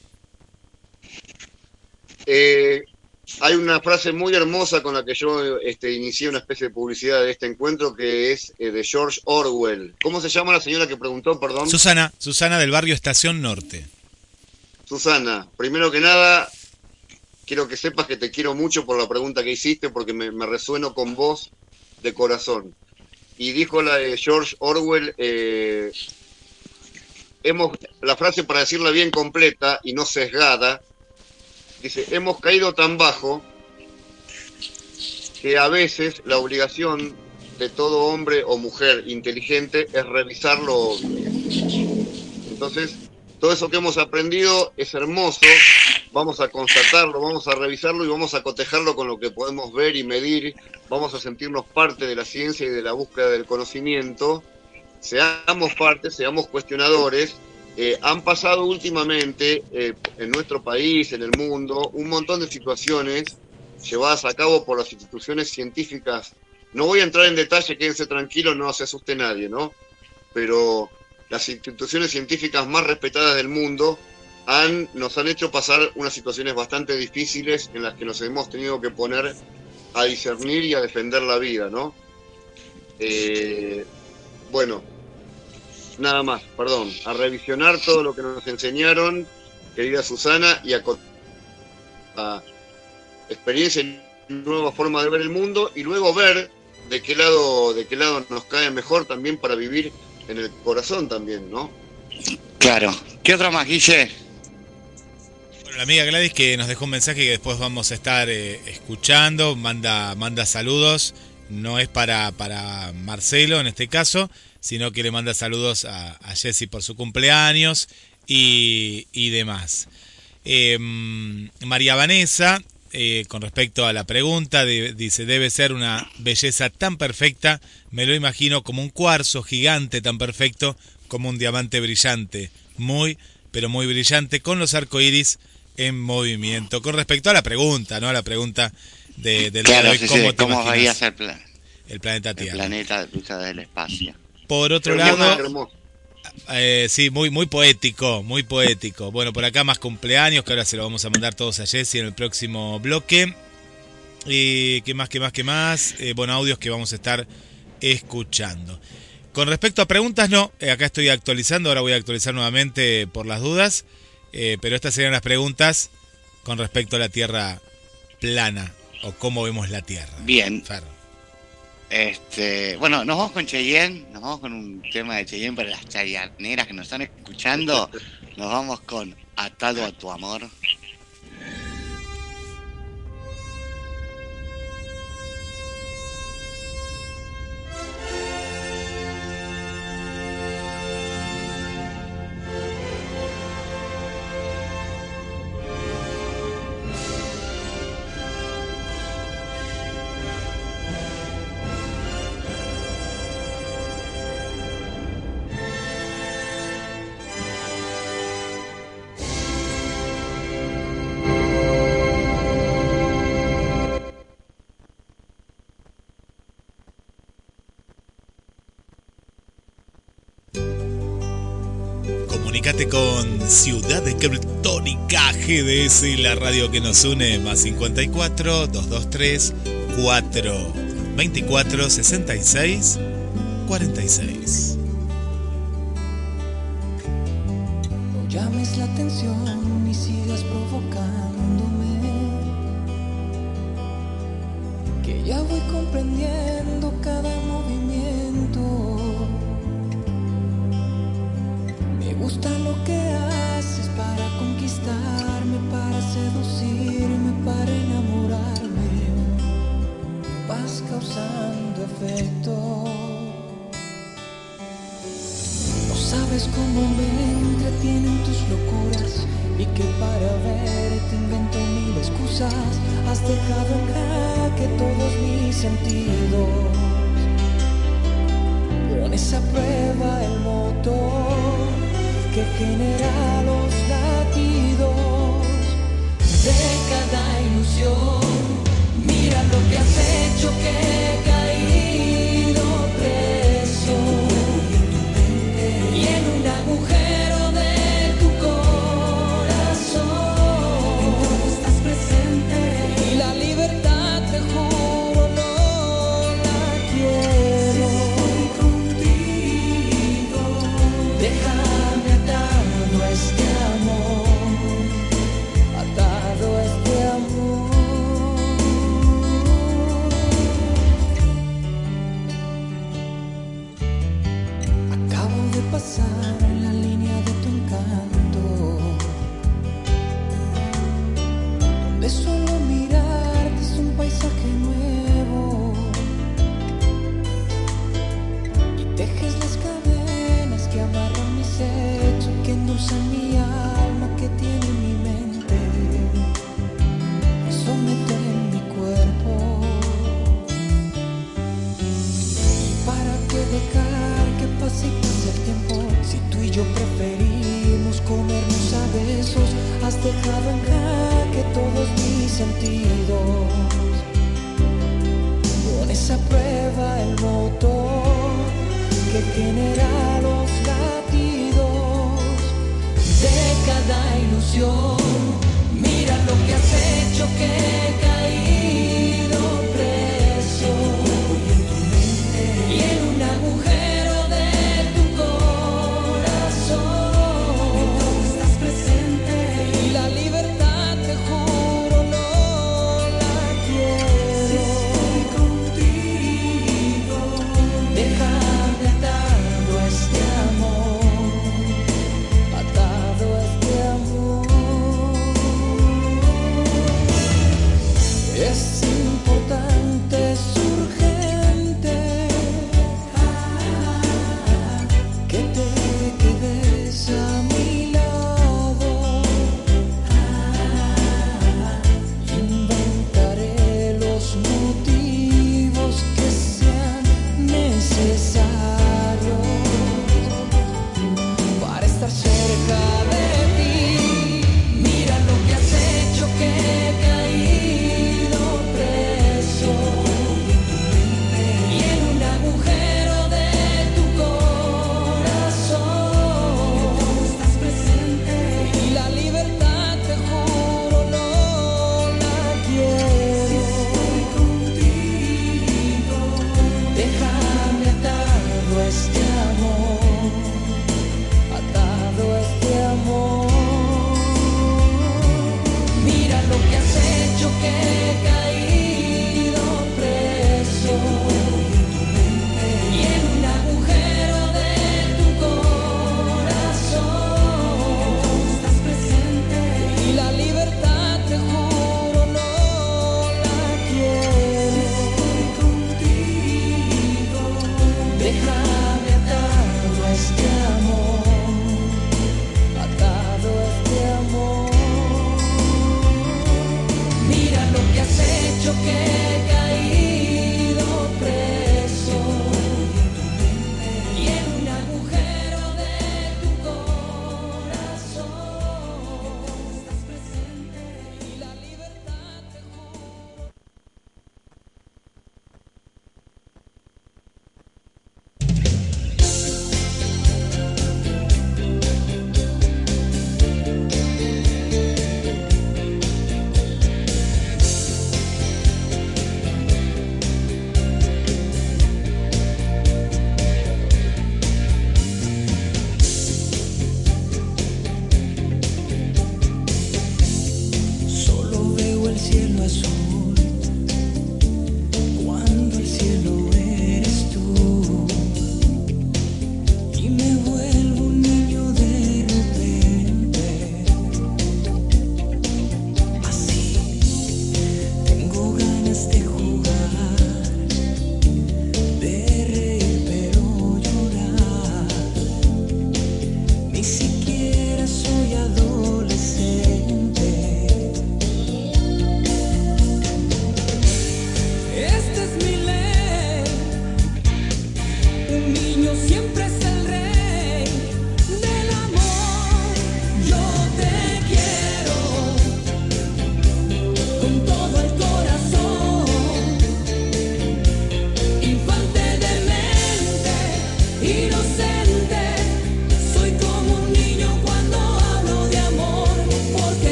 Eh, hay una frase muy hermosa con la que yo este, inicié una especie de publicidad de este encuentro que es eh, de George Orwell. ¿Cómo se llama la señora que preguntó, perdón? Susana, Susana del barrio Estación Norte. Susana, primero que nada, quiero que sepas que te quiero mucho por la pregunta que hiciste, porque me, resueno con vos de corazón. Y dijo la de George Orwell, eh, hemos, la frase para decirla bien completa y no sesgada, dice, hemos caído tan bajo que a veces la obligación de todo hombre o mujer inteligente es revisar lo. Entonces, todo eso que hemos aprendido es hermoso, vamos a constatarlo, vamos a revisarlo y vamos a cotejarlo con lo que podemos ver y medir, vamos a sentirnos parte de la ciencia y de la búsqueda del conocimiento, seamos parte, seamos cuestionadores. Eh, han pasado últimamente eh, en nuestro país, en el mundo, un montón de situaciones llevadas a cabo por las instituciones científicas. No voy a entrar en detalle, quédense tranquilos, no se asuste nadie, ¿no? pero las instituciones científicas más respetadas del mundo nos han hecho pasar unas situaciones bastante difíciles en las que nos hemos tenido que poner a discernir y a defender la vida, ¿no? Eh, bueno, nada más, perdón, a revisionar todo lo que nos enseñaron, querida Susana, y a, a experiencia y nueva forma de ver el mundo, y luego ver de qué lado, de qué lado nos cae mejor también para vivir en el corazón también, ¿no? Claro. ¿Qué otra más, Guille? Bueno, la amiga Gladys que nos dejó un mensaje que después vamos a estar eh, escuchando, manda, manda saludos, no es para, para Marcelo en este caso, sino que le manda saludos a, a Jessy por su cumpleaños y, y demás. Eh, María Vanessa, eh, con respecto a la pregunta, de, dice, debe ser una belleza tan perfecta, me lo imagino como un cuarzo gigante tan perfecto como un diamante brillante, muy, pero muy brillante, con los arcoíris en movimiento. Con respecto a la pregunta, ¿no? A la pregunta de, del claro, de sí, ¿cómo sí, te ¿cómo imaginas veía ser pla- el planeta el Tierra? planeta vista del espacio? Por otro lado, hermoso. Eh, sí, muy, muy poético, muy poético. Bueno, por acá más cumpleaños, que ahora se lo vamos a mandar todos a Jessy en el próximo bloque. Y qué más, qué más, qué más. Eh, bueno, audios que vamos a estar escuchando. Con respecto a preguntas, no, eh, acá estoy actualizando, ahora voy a actualizar nuevamente por las dudas. Eh, pero estas serían las preguntas con respecto a la Tierra plana o cómo vemos la Tierra. Bien. Fer. Este, bueno, nos vamos con Cheyenne, nos vamos con un tema de Cheyenne para las chayaneras que nos están escuchando. Nos vamos con Atado a tu amor. Comunicate con Ciudad Criptónica GDS, la radio que nos une, más 54 223 4 24 66 46. No llames la atención ni sigas provocándome. Que ya voy comprendiendo cada movimiento. Gusta lo que haces para conquistarme, para seducirme, para enamorarme. Vas causando efecto. No sabes cómo me entretienen tus locuras y que para verte invento mil excusas. Has dejado en jaque todos mis sentidos. Pones a prueba el motor que genera los latidos de cada ilusión. Mira lo que has hecho que he caído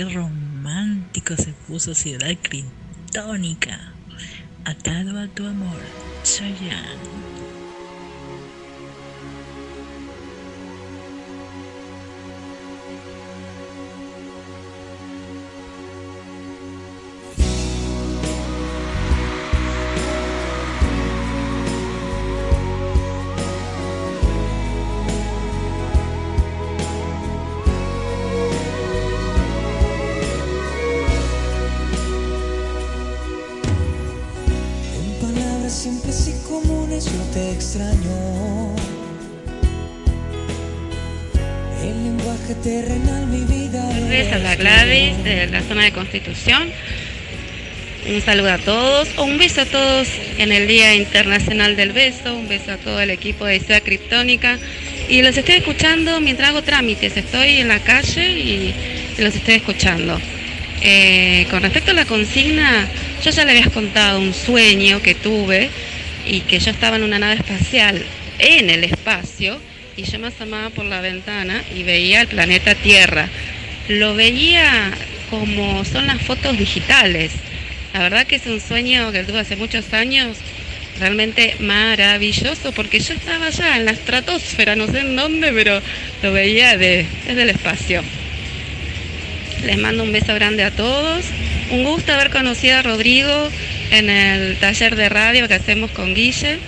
qué romántico se puso Ciudad Criptónica. Atado a tu amor, Chayanne. Constitución. Un saludo a todos, o un beso a todos en el Día Internacional del Beso, un beso a todo el equipo de Ciudad Criptónica. Y los estoy escuchando mientras hago trámites, estoy en la calle y los estoy escuchando. Eh, con respecto a la consigna, yo ya le habías contado un sueño que tuve y que yo estaba en una nave espacial en el espacio y yo me asomaba por la ventana y veía el planeta Tierra. Lo veía como son las fotos digitales. La verdad que es un sueño que tuve hace muchos años, realmente maravilloso, porque yo estaba allá en la estratosfera, no sé en dónde, pero lo veía de, desde el espacio. Les mando un beso grande a todos. Un gusto haber conocido a Rodrigo en el taller de radio que hacemos con Guille.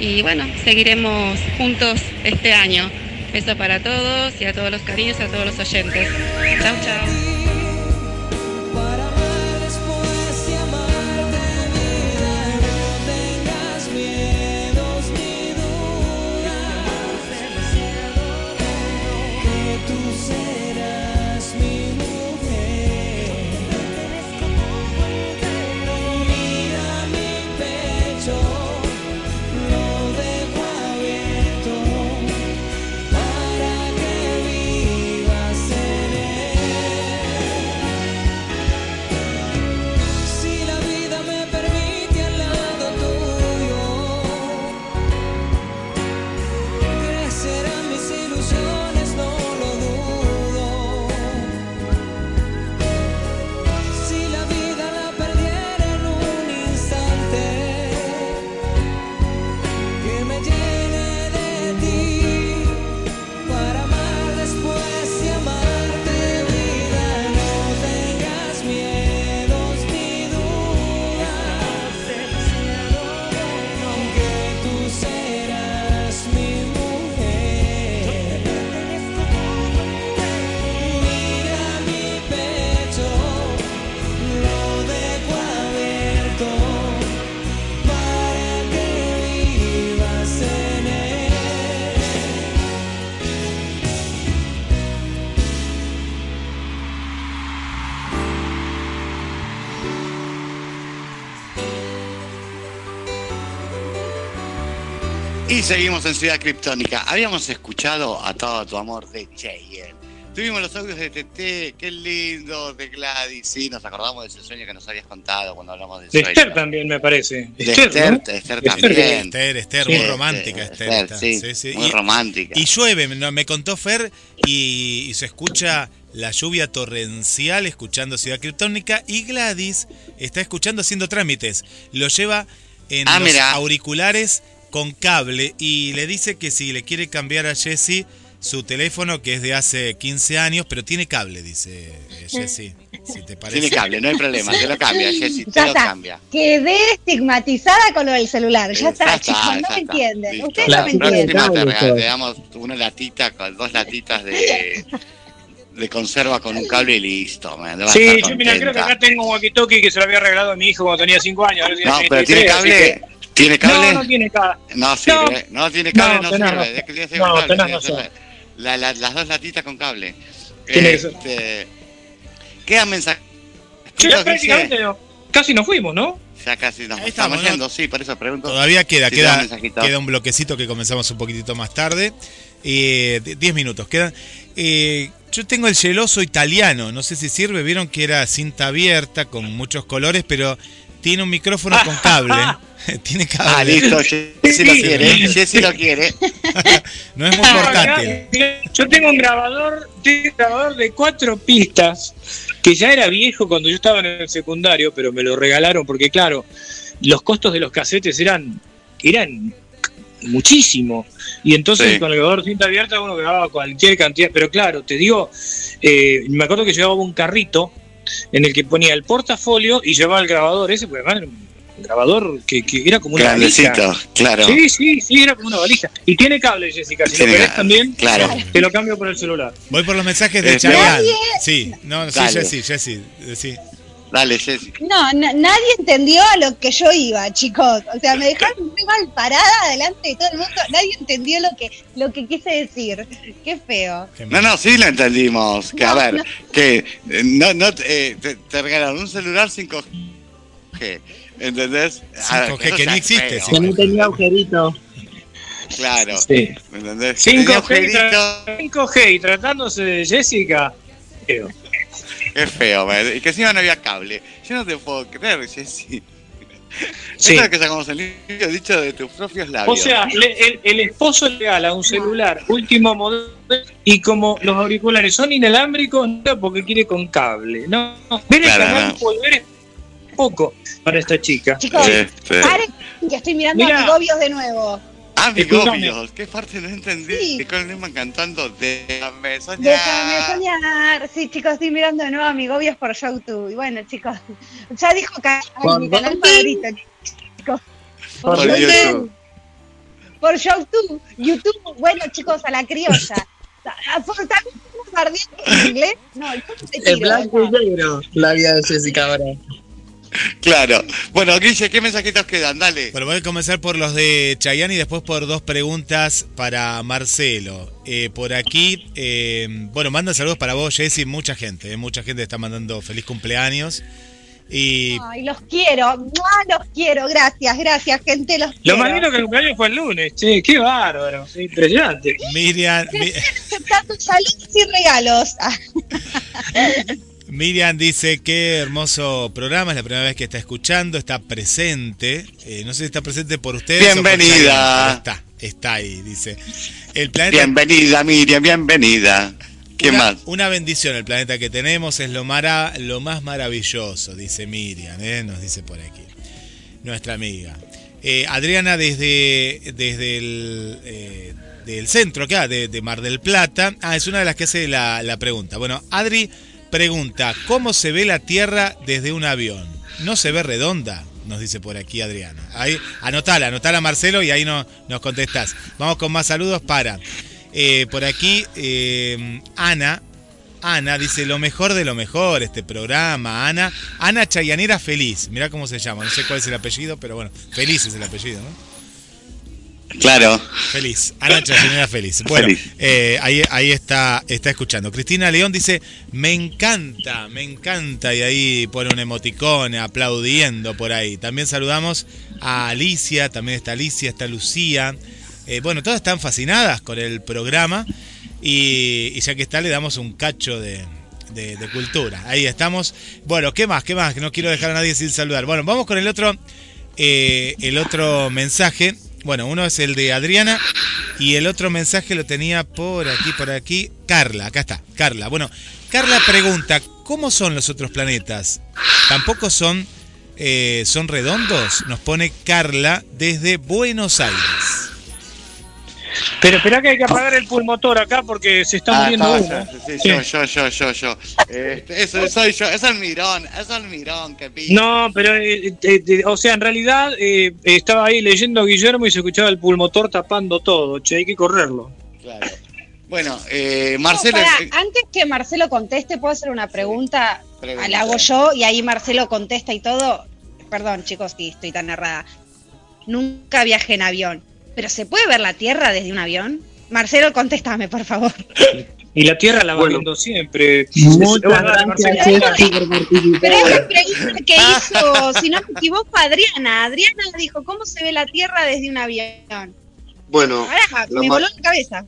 Y bueno, seguiremos juntos este año. Beso para todos y a todos los cariños, a todos los oyentes. Chau, chau. Seguimos en Ciudad Criptónica. Habíamos escuchado a todo tu amor de Cheyenne. Tuvimos los audios de TT, qué lindo, de Gladys, sí, nos acordamos de ese sueño que nos habías contado cuando hablamos del De sueño. Esther también, me parece. De Esther, ¿no? de Esther De también. Esther, Esther, Sí, muy de- romántica de Esther. Esther, sí, Sí, sí. muy Y- romántica. Y llueve, no, me contó Fer, y, y se escucha la lluvia torrencial escuchando Ciudad Criptónica y Gladys está escuchando haciendo trámites. Lo lleva en Ah, los mira. auriculares con cable y le dice que si le quiere cambiar a Jesse su teléfono, que es de hace 15 años, pero tiene cable, dice eh, Jesse. Si te parece. Tiene cable, no hay problema, te lo cambia, Jessy, te Ya lo está. cambia. Quedé estigmatizada con lo del celular. Ya está, Ya está, chicos, no ya me está. entienden. Listo. Ustedes La no me entienden. próxima te, te damos una latita, con dos latitas de, de conserva con un cable y listo. man, Sí, yo mira, creo que acá tengo un walkie-talkie que se lo había regalado a mi hijo cuando tenía 5 años. No, pero 33, tiene cable. que- ¿Tiene cable? No, no tiene cable. No sirve. No, tiene cable, no, tenés sirve. razón. Es que tiene que ser No, cable, tenés razón. la- la- las dos latitas con cable. Tiene que ser. Este, Quedan mensajes. Ya prácticamente casi nos fuimos, ¿no? Ya casi nos Ahí estamos estamos, ¿no? yendo, sí, por eso pregunto. Todavía queda, si queda, queda un bloquecito que comenzamos un poquitito más tarde. Eh, de- 10 minutos quedan. Eh, yo tengo el geloso italiano, no sé si sirve, vieron que era cinta abierta con muchos colores, pero tiene un micrófono con cable. Tiene cable. Ah, listo, Jessy lo quiere, Jessy lo quiere. no es muy portátil. Yo tengo un grabador, tengo un grabador de cuatro pistas que ya era viejo cuando yo estaba en el secundario, pero me lo regalaron porque claro, los costos de los casetes eran eran muchísimo. Y entonces Sí. con el grabador cinta abierta uno grababa cualquier cantidad. Pero claro, te digo, eh, me acuerdo que llevaba un carrito en el que ponía el portafolio y llevaba el grabador ese, porque además era un grabador que, que era como una valija. Grandecito, claro. Sí, sí, sí, era como una valija. Y tiene cable, Jessica. Si Tiene lo querés cable, también, claro. te lo cambio por el celular. Voy por los mensajes de Eh, Chayanne. nadie- Sí, no, sí. Jessy, Jessy, sí. Dale, Jessy. No, na- nadie entendió a lo que yo iba, chicos. O sea, me dejaron muy mal parada delante de todo el mundo. Nadie entendió lo que, lo que quise decir. Qué feo. No, no, sí lo entendimos. Que, a ver, no. que eh, no, no, eh, te, te regalaron un celular 5G. ¿Entendés? A ver, 5G, eso que no es existe, sí. Que no tenía agujerito. Claro. Sí. ¿Me entendés? Tenía 5G, y agujerito. tra- 5G y tratándose de Jessica. feo. Qué feo, man. y que encima no había cable. Yo no te puedo creer, Jessy. Sí. Es que sacamos el limpio dicho de tus propios labios. O sea, le- el, el esposo le regala un celular último modelo y como los auriculares son inalámbricos, no porque quiere con cable. No, no. ver el Claro, canal no. volver es poco para esta chica. Chicos, Este... paren que estoy mirando Mirá. a Amigobios de nuevo. Ah, mi Escúchame. gobios. ¿Qué parte no entendí? Sí. Con Lehman cantando Déjame soñar. Déjame soñar. Sí, chicos, estoy mirando de nuevo a Amigobios por YouTube. Y bueno, chicos, ya dijo que ay, ¿Por mi canal favorito, chicos. Por, Por YouTube. YouTube. Por YouTube. YouTube, bueno, chicos, a la criolla. También en inglés. No, yo no te Es tiro. blanco no. y negro la vida de Jessica ahora. Claro. Bueno, Guille, ¿qué mensajitos quedan? Dale. Bueno, voy a comenzar por los de Chayanne y después por dos preguntas para Marcelo. Eh, por aquí, eh, bueno, manda saludos para vos, Jessy, mucha gente, eh, mucha gente está mandando feliz cumpleaños. Y Ay, los quiero. ¡Mua! Los quiero. Gracias, gracias, gente. Los Lo quiero. más lindo que el cumpleaños fue el lunes, che, qué bárbaro, impresionante. Miriam, Mi- Aceptando saludos y regalos. Miriam dice qué hermoso programa, es la primera vez que está escuchando, está presente. Eh, no sé si está presente por ustedes. o por Bienvenida. Está, está ahí, dice. El planeta Bienvenida, Miriam, bienvenida. ¿Qué una, más? Una bendición el planeta que tenemos, es lo, mara, lo más maravilloso, dice Miriam, ¿eh? nos dice por aquí, nuestra amiga. Eh, Adriana desde, desde el del centro acá, de, de Mar del Plata, ah, es una de las que hace la, la pregunta. Bueno, Adri pregunta, ¿cómo se ve la Tierra desde un avión? ¿No se ve redonda? Nos dice por aquí Adriana. Ahí, anotala, anotala Marcelo y ahí no, nos contestás. Vamos con más saludos para... Eh, por aquí, eh, Ana. Ana dice lo mejor de lo mejor, este programa. Ana. Ana Chayanera Feliz. Mirá cómo se llama. No sé cuál es el apellido, pero bueno, Feliz es el apellido, ¿no? Claro. Feliz. Ana Chayanera Feliz. Bueno, Feliz. eh, ahí, ahí está, está escuchando. Cristina León dice, me encanta, me encanta. Y ahí pone un emoticón aplaudiendo por ahí. También saludamos a Alicia, también está Alicia, está Lucía. Eh, bueno, todas están fascinadas con el programa. Y, y ya que está, le damos un cacho de, de- de cultura. Ahí estamos. Bueno, ¿qué más? ¿Qué más? Que no quiero dejar a nadie sin saludar. Bueno, vamos con el otro, eh, el otro mensaje. Bueno, uno es el de Adriana y el otro mensaje lo tenía por aquí, por aquí. Carla, acá está, Carla. Bueno, Carla pregunta, ¿cómo son los otros planetas? ¿Tampoco son, eh, son redondos? Nos pone Carla desde Buenos Aires. Pero espera que hay que apagar el pulmotor acá porque se está Ah, muriendo uno. sí, sí, yo, yo, yo, yo, yo. Este, eso soy yo, es el mirón, es el mirón que pide. No, pero, eh, eh, eh, o sea, en realidad eh, estaba ahí leyendo Guillermo y se escuchaba el pulmotor tapando todo, che, hay que correrlo. Claro. Bueno, eh, Marcelo. No, eh, antes que Marcelo conteste, ¿puedo hacer una pregunta? Pregunta. La hago yo y ahí Marcelo contesta y todo. Perdón, chicos, si estoy tan errada. Nunca viajé en avión. ¿Pero se puede ver la Tierra desde un avión? Marcelo, contéstame, por favor. Y la Tierra la va Bueno. viendo siempre. Muchas gracias, por participar. Pero es la pregunta que hizo, si no me equivoco, Adriana. Adriana dijo, ¿cómo se ve la Tierra desde un avión? Bueno, Ahora me voló la cabeza.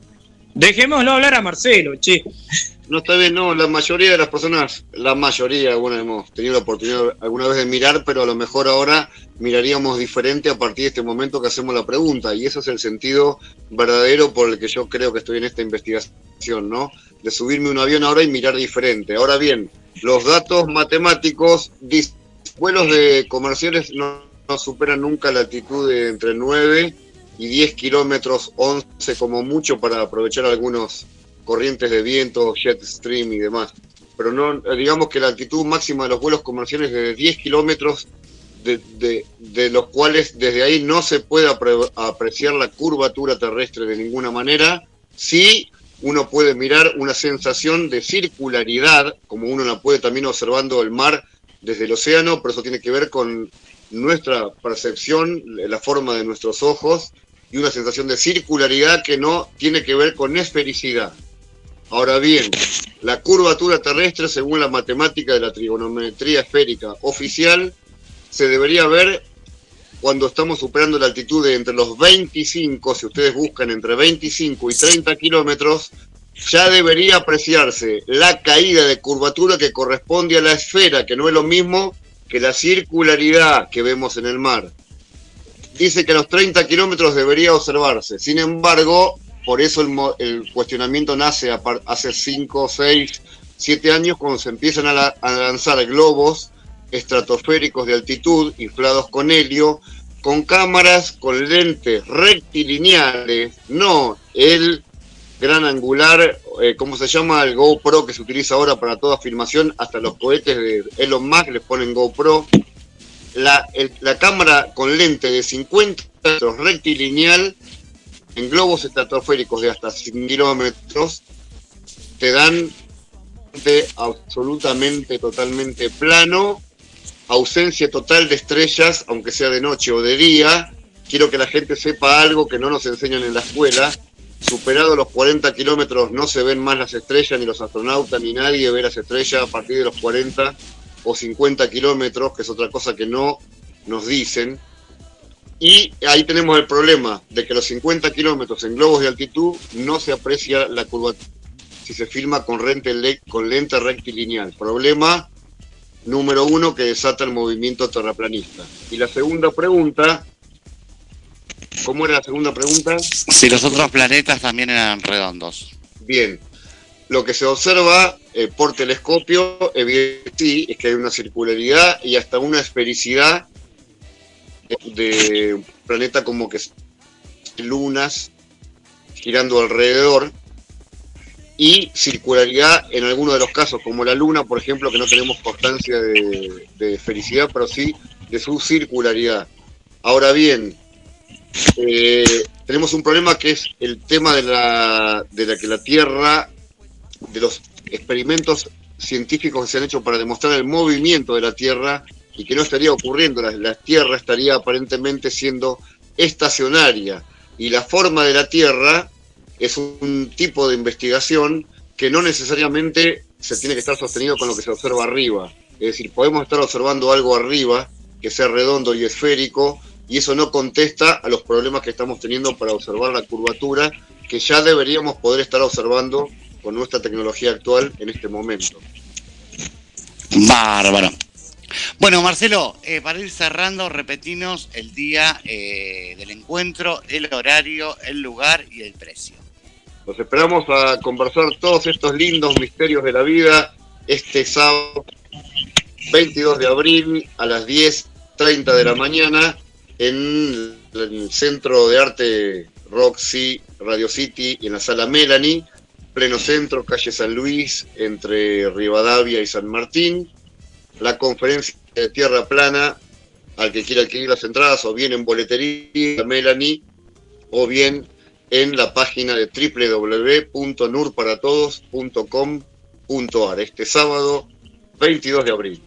Dejémoslo hablar a Marcelo, che. No está bien, no, la mayoría de las personas, la mayoría, algunas hemos tenido la oportunidad alguna vez de mirar, pero a lo mejor ahora miraríamos diferente a partir de este momento que hacemos la pregunta, y ese es el sentido verdadero por el que yo creo que estoy en esta investigación, ¿no? De subirme un avión ahora y mirar diferente. Ahora bien, los datos matemáticos, vuelos de comerciales no, no superan nunca la altitud de entre 9 y 10 kilómetros, 11 como mucho para aprovechar algunos corrientes de viento, jet stream y demás. Pero no, digamos que la altitud máxima de los vuelos comerciales es de 10 kilómetros, de, los cuales desde ahí no se puede apre- apreciar la curvatura terrestre de ninguna manera. Sí, uno puede mirar una sensación de circularidad, como uno la puede también observando el mar desde el océano, pero eso tiene que ver con nuestra percepción, la forma de nuestros ojos y una sensación de circularidad que no tiene que ver con esfericidad. Ahora bien, la curvatura terrestre, según la matemática de la trigonometría esférica oficial, se debería ver cuando estamos superando la altitud de entre los 25, si ustedes buscan entre 25 y 30 kilómetros, ya debería apreciarse la caída de curvatura que corresponde a la esfera, que no es lo mismo que la circularidad que vemos en el mar. Dice que a los 30 kilómetros debería observarse. Sin embargo, por eso el, cuestionamiento nace hace 5, 6, 7 años cuando se empiezan a, la- a lanzar globos estratosféricos de altitud inflados con helio, con cámaras con lentes rectilineales, no el gran angular, eh, ¿cómo se llama? El GoPro que se utiliza ahora para toda filmación, hasta los cohetes de Elon Musk les ponen GoPro. La, la cámara con lente de 50 metros rectilineal en globos estratosféricos de hasta 100 kilómetros te dan absolutamente, totalmente plano, ausencia total de estrellas, aunque sea de noche o de día. Quiero que la gente sepa algo que no nos enseñan en la escuela. Superado los 40 kilómetros no se ven más las estrellas, ni los astronautas, ni nadie ve las estrellas a partir de los 40 o 50 kilómetros, que es otra cosa que no nos dicen. Y ahí tenemos el problema de que los 50 kilómetros en globos de altitud no se aprecia la curvatura si se filma con, rente con lente rectilineal. Problema número uno que desata el movimiento terraplanista. Y la segunda pregunta, ¿cómo era la segunda pregunta? Si los otros planetas también eran redondos. Bien, lo que se observa eh, por telescopio, evidentemente, es que hay una circularidad y hasta una esfericidad de, un planeta como que lunas girando alrededor y circularidad en algunos de los casos, como la luna, por ejemplo, que no tenemos constancia de, de esfericidad, pero sí de su circularidad. Ahora bien, eh, tenemos un problema que es el tema de la, de la que la Tierra, de los experimentos científicos que se han hecho para demostrar el movimiento de la Tierra y que no estaría ocurriendo, la, la Tierra estaría aparentemente siendo estacionaria y la forma de la Tierra es un tipo de investigación que no necesariamente se tiene que estar sostenido con lo que se observa arriba. Es decir, podemos estar observando algo arriba que sea redondo y esférico y eso no contesta a los problemas que estamos teniendo para observar la curvatura que ya deberíamos poder estar observando con nuestra tecnología actual en este momento. Bárbaro. Bueno, Marcelo, eh, para ir cerrando, repetinos el día eh, del encuentro, el horario, el lugar y el precio. Los esperamos a conversar todos estos lindos misterios de la vida este sábado 22 de abril a las 10.30 de la mañana en el Centro de Arte Roxy Radio City en la sala Melanie, pleno centro, calle San Luis, entre Rivadavia y San Martín. La conferencia de Tierra Plana, al que quiera adquirir las entradas, o bien en boletería Melanie, o bien en la página de www.nurparatodos.com.ar este sábado 22 de abril.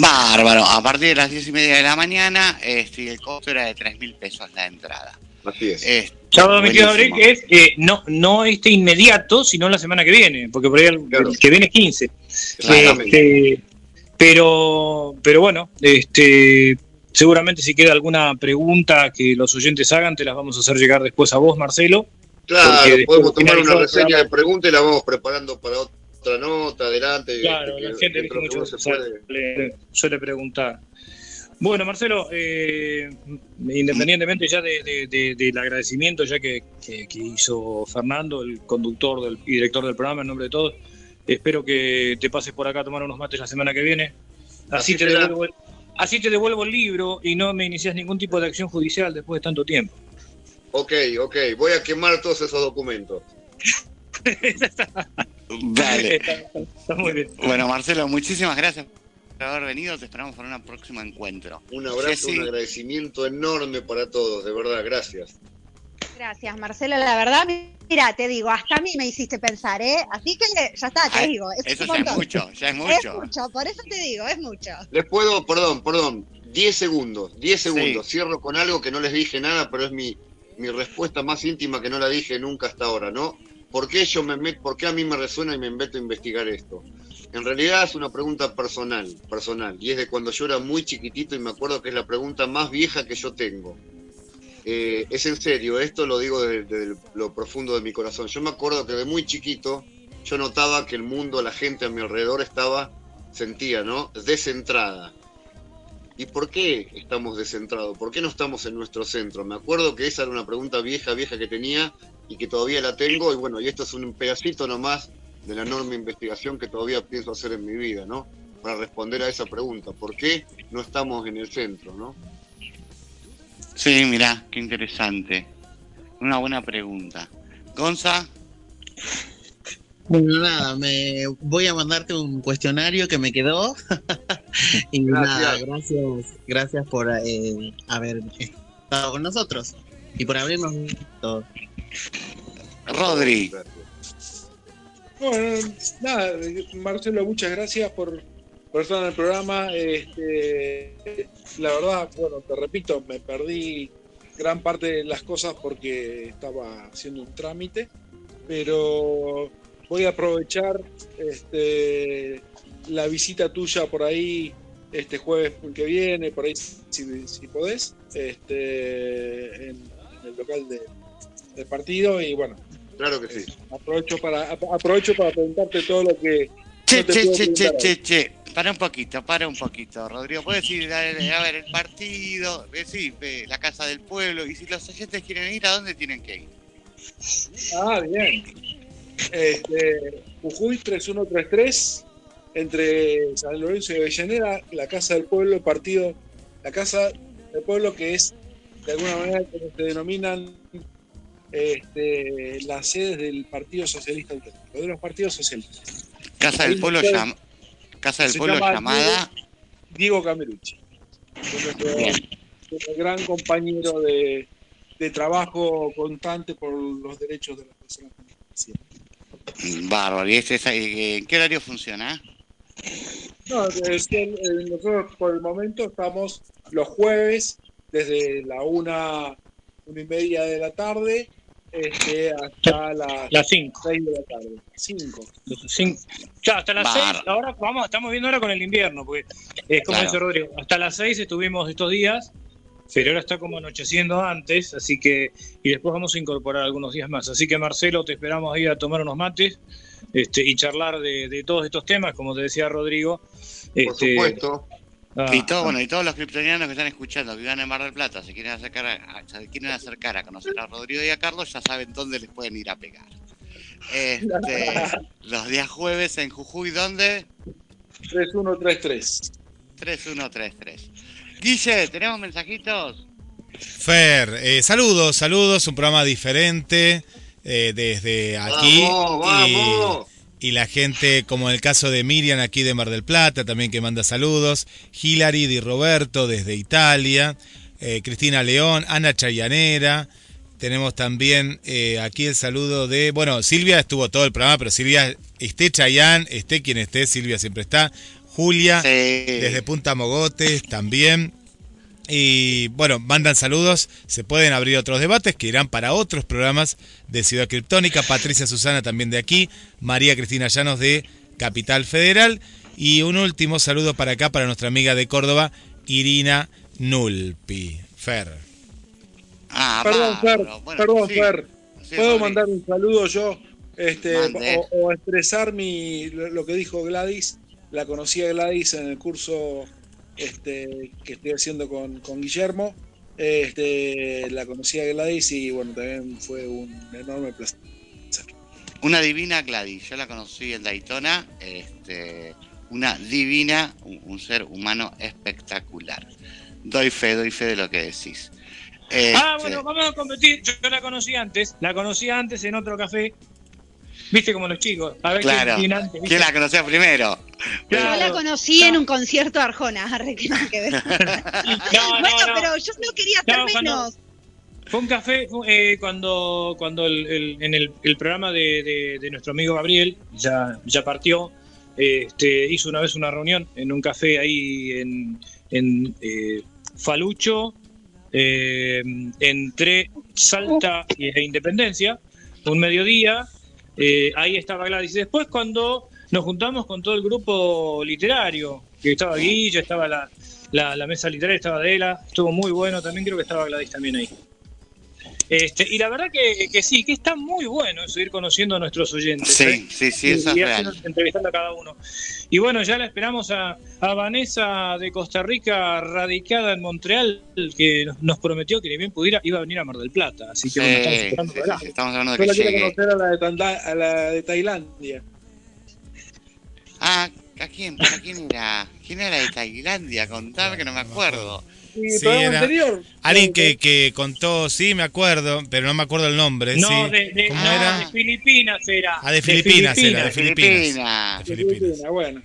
Bárbaro, a partir de las 10 y media de la mañana, este, el costo era de 3 mil pesos la entrada. Así es. Este, Sábado 22 de abril, que es eh, no, no este inmediato, sino la semana que viene, porque por ahí el, el que viene es 15. Exactamente. Este, pero, pero bueno, este, seguramente si queda alguna pregunta que los oyentes hagan, te las vamos a hacer llegar después a vos, Marcelo. Claro, podemos tomar una reseña de preguntas y la vamos preparando para otra nota, adelante. Claro, que- la que gente mucho se puede. suele, suele preguntar. Bueno, Marcelo, eh, independientemente ya de- de- de- del agradecimiento ya que, que- que hizo Fernando, el conductor del, y director del programa, en nombre de todos, espero que te pases por acá a tomar unos mates la semana que viene. Así, Así te, devuelvo, el- así te devuelvo el libro y no me inicias ningún tipo de acción judicial después de tanto tiempo. Ok, ok, voy a quemar todos esos documentos. Dale. Está, está muy bien. Bueno, Marcelo, muchísimas gracias haber venido. Te esperamos para un próximo encuentro. Un abrazo, Jessy. un agradecimiento enorme para todos, de verdad, gracias. Gracias, Marcelo. La verdad, mira, te digo, hasta a mí me hiciste pensar, ¿eh? Así que ya está, te Ay, digo. Es Eso un ya es mucho, ya es Es mucho. mucho, por eso te digo, es mucho. Les puedo, perdón, perdón, 10 segundos, 10 Sí. segundos. Cierro con algo que no les dije nada, pero es mi, mi respuesta más íntima que no la dije nunca hasta ahora, ¿no? ¿Por qué, yo me met- ¿Por qué a mí me resuena y me meto a investigar esto? En realidad es una pregunta personal, personal, y es de cuando yo era muy chiquitito y me acuerdo que es la pregunta más vieja que yo tengo. Eh, es en serio, esto lo digo desde, desde lo profundo de mi corazón. Yo me acuerdo que de muy chiquito yo notaba que el mundo, la gente a mi alrededor estaba, sentía, ¿no? Descentrada. ¿Y por qué estamos descentrados? ¿Por qué no estamos en nuestro centro? Me acuerdo que esa era una pregunta vieja, vieja que tenía y que todavía la tengo. Y bueno, y esto es un pedacito nomás de la enorme investigación que todavía pienso hacer en mi vida, ¿no? Para responder a esa pregunta. ¿Por qué no estamos en el centro, no? Sí, mirá, qué interesante. Una buena pregunta. Gonza, Bueno, nada, me voy a mandarte un cuestionario que me quedó. y nada, gracias, gracias por eh, haber estado con nosotros y por habernos visto. Rodri. Bueno, nada, Marcelo, muchas gracias por, estar en el programa. Este, la verdad, bueno, te repito, me perdí gran parte de las cosas porque estaba haciendo un trámite, pero voy a aprovechar este, la visita tuya por ahí este jueves que viene, por ahí si, si podés, este, en, en el local de- del partido y bueno, Claro que sí. aprovecho para ap- aprovecho para preguntarte todo lo que Che, no che, che, che, che, che. Para un poquito, para un poquito, Rodrigo. Puedes ir a, a ver el partido, sí, eh, la casa del pueblo. Y si los oyentes quieren ir, ¿a dónde tienen que ir? Ah, bien. Este, Jujuy 3133 entre San Lorenzo y Avellaneda, la Casa del Pueblo, el partido, la Casa del Pueblo que es de alguna manera como se denominan este, las sedes del Partido Socialista Autonómico, de los partidos socialistas. Casa Ahí del pueblo, pueden- llam- casa del se pueblo llama llamada. Diego Camerucci, nuestro, gran compañero de, de trabajo constante por los derechos de las personas con discapacidad. Bárbaro. ¿Y este, es- eh, en qué horario funciona? No, es que eh, nosotros por el momento estamos los jueves desde la una, una y media de la tarde este, hasta las, Las 5. seis de la tarde. Cinco. Ya, hasta las Bárbaro. 6, ahora vamos, estamos viendo ahora con el invierno, porque es como Claro. dice Rodrigo, hasta las 6 estuvimos estos días, pero ahora está como anocheciendo antes, así que, y después vamos a incorporar algunos días más. Así que Marcelo, te esperamos ahí a tomar unos mates este, y charlar de, de todos estos temas, como te decía Rodrigo. Por Este, supuesto. Ah, Y todo, bueno, y todos los criptonianos que están escuchando, que vivan en Mar del Plata, se quieren acercar a, a- se quieren acercar a conocer a Rodrigo y a Carlos, ya saben dónde les pueden ir a pegar. Este, los días jueves en Jujuy, ¿dónde? 3133. 3133. Guille, ¿tenemos mensajitos? Fer, eh, saludos, saludos, un programa diferente eh, desde aquí. ¡Vamos, vamos! Y, y la gente, como en el caso de Miriam aquí de Mar del Plata, también que manda saludos. Hilary Di Roberto desde Italia. eh, Cristina León, Ana Chayanera. Tenemos también eh, aquí el saludo de, bueno, Silvia estuvo todo el programa, pero Silvia, esté Chayán, esté quien esté, Silvia siempre está. Julia, Sí. desde Punta Mogotes también. Y bueno, mandan saludos. Se pueden abrir otros debates que irán para otros programas de Ciudad Criptónica. Patricia Susana también de aquí. María Cristina Llanos de Capital Federal. Y un último saludo para acá, para nuestra amiga de Córdoba, Irina Nulpi. Fer. Ah, Perdón, Fer. Bueno, perdón, sí. Fer. ¿Puedo mandar un saludo yo? Este, o, o expresar mi, lo, lo que dijo Gladys. La conocí a Gladys en el curso este, que estoy haciendo con, con Guillermo. Este, la conocí a Gladys y bueno, también fue un enorme placer. Una divina Gladys, yo la conocí en Daytona, este, una divina, un, un ser humano espectacular. Doy fe, doy fe de lo que decís. Ah, bueno, vamos a competir. Yo la conocí antes, la conocí antes en otro café. Viste como los chicos. A ver claro, quién, quién antes. ¿viste? ¿quién la conocía primero? Yo la conocí en un concierto de Arjona, arre, que nada que ver. No, no, bueno, no. pero yo no quería cuando- menos. Fue un café fue, eh, cuando, cuando el, el- en el, el programa de, de- de nuestro amigo Gabriel, ya, ya partió, eh, este, hizo una vez una reunión en un café ahí en, en eh, Falucho, eh, entre Salta e Independencia, un mediodía, eh, ahí estaba Gladys. Y Después cuando nos juntamos con todo el grupo literario, que estaba Guilla, estaba la, la, la mesa literaria, estaba Adela, estuvo muy bueno, también creo que estaba Gladys también ahí. Este, y la verdad que, que sí, que está muy bueno eso, ir conociendo a nuestros oyentes. Sí, ¿eh? sí, sí, eso y es haciendo- real. entrevistando a cada uno. Y bueno, ya la esperamos a, a Vanessa de Costa Rica, radicada en Montreal, que nos, prometió que ni bien pudiera, iba a venir a Mar del Plata. Así que bueno, estamos esperando sí, estamos hablando de Yo que la quiero conocer a la de, Tanda- a la de Tailandia. Ah, ¿a quién? ¿Para quién era? ¿Quién era de Tailandia? Contame que no me acuerdo. Sí, programa era anterior. Alguien que, que contó, sí, me acuerdo, pero no me acuerdo el nombre. No, sí. de, de- ¿Cómo ah, era? de Filipinas era. Ah, de Filipinas era, de Filipinas. Filipinas. De Filipinas. Filipina, bueno.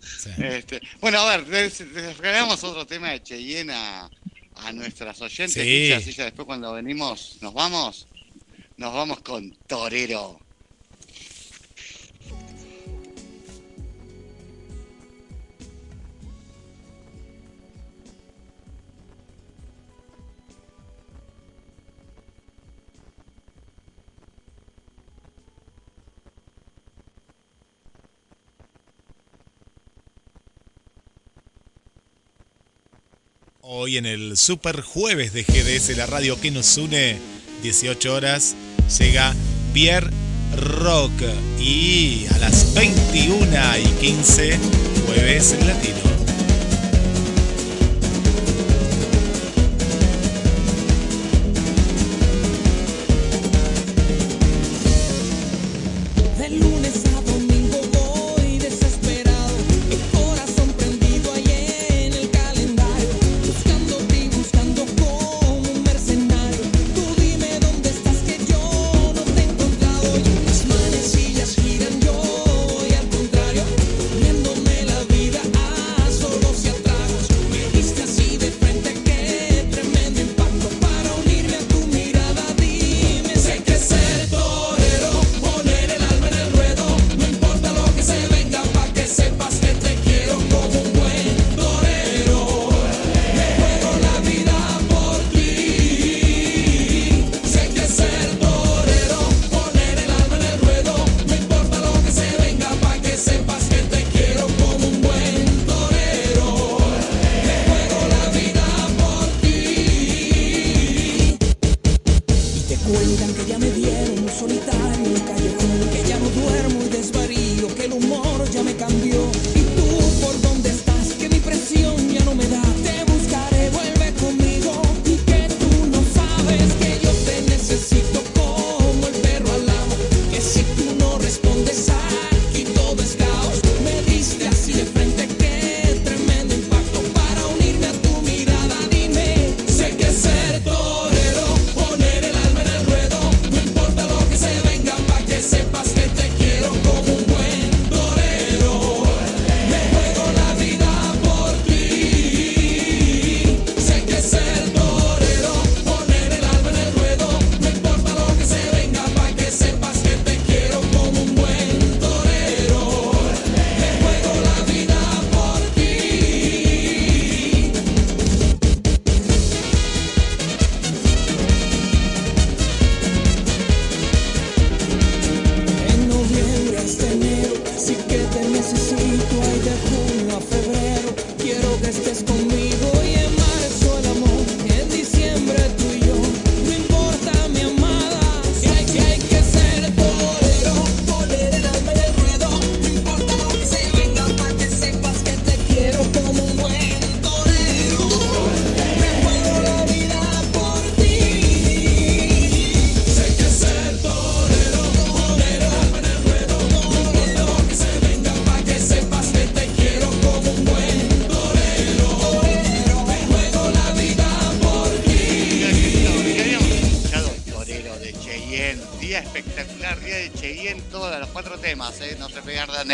Sí. Este, bueno, a ver, les, les regalamos otro tema de Cheyenne a, a nuestras oyentes. Sí. y así ya después cuando venimos, nos vamos, nos vamos con Torero. Hoy en el Super Jueves de GDS, la radio que nos une, 18 horas, llega Pierre Rock. Y a las 21 y 15, Jueves Latino.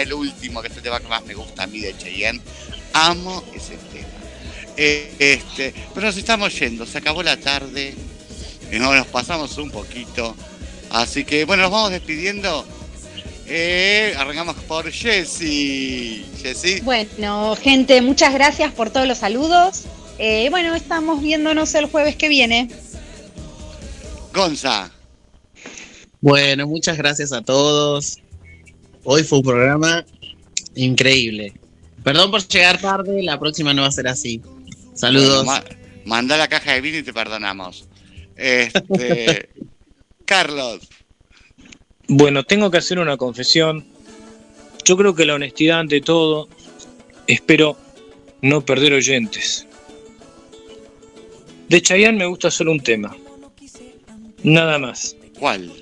El último, que es el tema que más me gusta a mí de Cheyenne. Amo ese tema. Eh, este, pero nos estamos yendo, se acabó la tarde. Y no, nos pasamos un poquito. Así que, bueno, nos vamos despidiendo. Eh, arrancamos por Jessy. Jessy. Bueno, gente, muchas gracias por todos los saludos. Eh, bueno, estamos viéndonos el jueves que viene. Gonza. Bueno, muchas gracias a todos. Hoy fue un programa increíble. Perdón por llegar tarde, la próxima no va a ser así. Saludos. Bueno, ma- manda la caja de vino y te perdonamos. Este, Carlos. Bueno, tengo que hacer una confesión. Yo creo que la honestidad ante todo. Espero no perder oyentes. De Chayanne me gusta solo un tema. Nada más. ¿Cuál?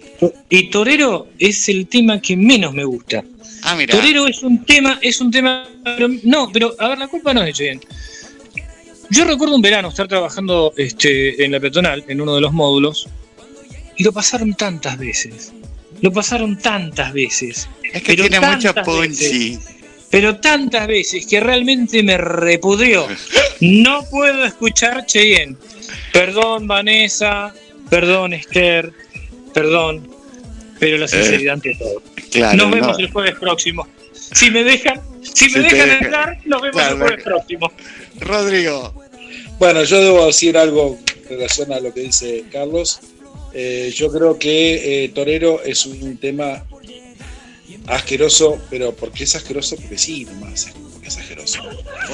Y Torero es el tema que menos me gusta. Ah, mira. Torero es un tema, es un tema. pero- no, pero a ver, la culpa no es de Chayanne. Yo recuerdo un verano estar trabajando este, en la peatonal, en uno de los módulos, y lo pasaron tantas veces. Lo pasaron tantas veces. Es que pero tiene punchy. veces, pero tantas veces que realmente me repudrió. No puedo escuchar Cheyenne. Perdón, Vanessa. Perdón, Esther. Perdón. Pero la sinceridad ante todo. Claro, nos vemos no. el jueves próximo. Si me dejan, si me Si dejan entrar, nos vemos Claro. el jueves próximo. Rodrigo. Bueno, yo debo decir algo en relación a lo que dice Carlos. Eh, yo creo que eh, Torero es un tema asqueroso, pero ¿por qué es asqueroso? Porque sí, nomás, es- porque es asqueroso.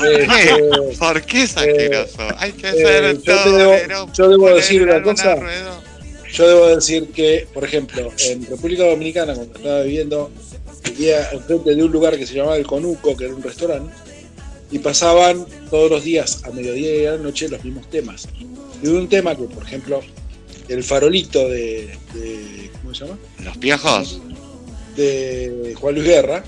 Este, ¿Por qué es asqueroso? Hay que eh, ser yo, debo, yo debo decir una cosa. Yo debo decir que, por ejemplo, en República Dominicana, cuando estaba viviendo, vivía enfrente de un lugar que se llamaba El Conuco, que era un restaurante, y pasaban todos los días, a mediodía y a la noche, los mismos temas. Y hubo un tema que, por ejemplo, el farolito de, de- ¿cómo se llama? ¿Los piojos? De Juan Luis Guerra,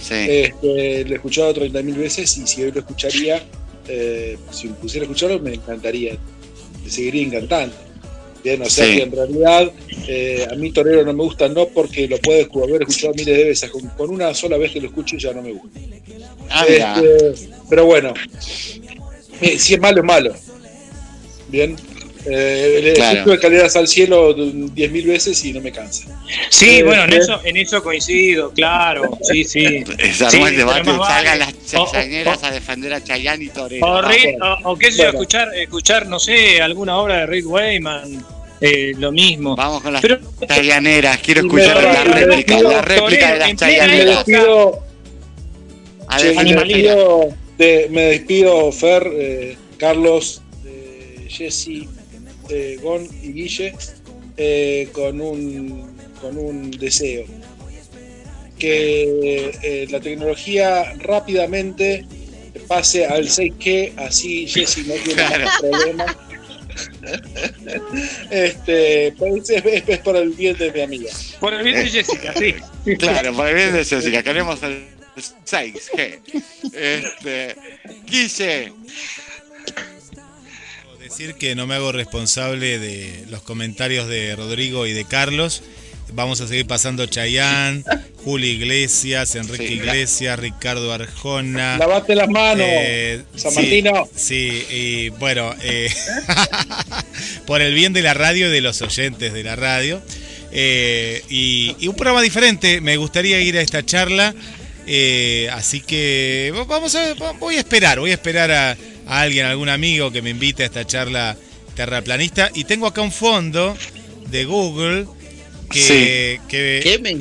Sí. este, lo he escuchado 30.000 veces y si hoy lo escucharía, eh, si me pusiera a escucharlo, me encantaría, me seguiría encantando. Bien, o sea Sí. que en realidad eh, a mí Torero no me gusta, no porque lo puedo haber escuchado miles de veces, con, con una sola vez que lo escucho ya no me gusta. Ah. Este, pero bueno, eh, si es malo, es malo. Bien. Eh, le Claro. escucho escaleras al cielo 10.000 veces y no me cansa. Sí, Eh, bueno, en eh, eso, en eso coincido, claro. Sí, sí. Armó Sí, el debate, salgan las O- chayaneras a defender a Chayanne y Torero. O, o- o qué sé yo, Bueno. escuchar, escuchar, no sé, alguna obra de Rick Wayman, eh, lo mismo. Vamos con las Pero- chayaneras. Quiero escuchar la réplica, la réplica de las chayaneras. despido, A che, y me despido, de- me despido Fer, eh, Carlos, eh, Jesse, eh, Gon y Guille eh, con, un, con un deseo. Que eh, la tecnología rápidamente pase al 6G, así Jesse no tiene Claro. más problemas. Este, pues es, es- es por el bien de mi amiga. Por el bien de Jessica, sí. Claro, por el bien de Jessica, queremos el 6G. Este, Guille, Decir que no me hago responsable de los comentarios de Rodrigo y de Carlos. Vamos a seguir pasando Chayán, Julio Iglesias, Enrique Sí. Iglesias, Ricardo Arjona. Lavate las manos, eh, San Martino. Sí, y bueno, eh, por el bien de la radio y de los oyentes de la radio. eh, y, y un programa diferente, me gustaría ir a esta charla. así que va- vamos a, voy a esperar, voy a esperar a, a alguien, algún amigo que me invite a esta charla terraplanista. Y tengo acá un fondo de Google que, que, ¿Qué me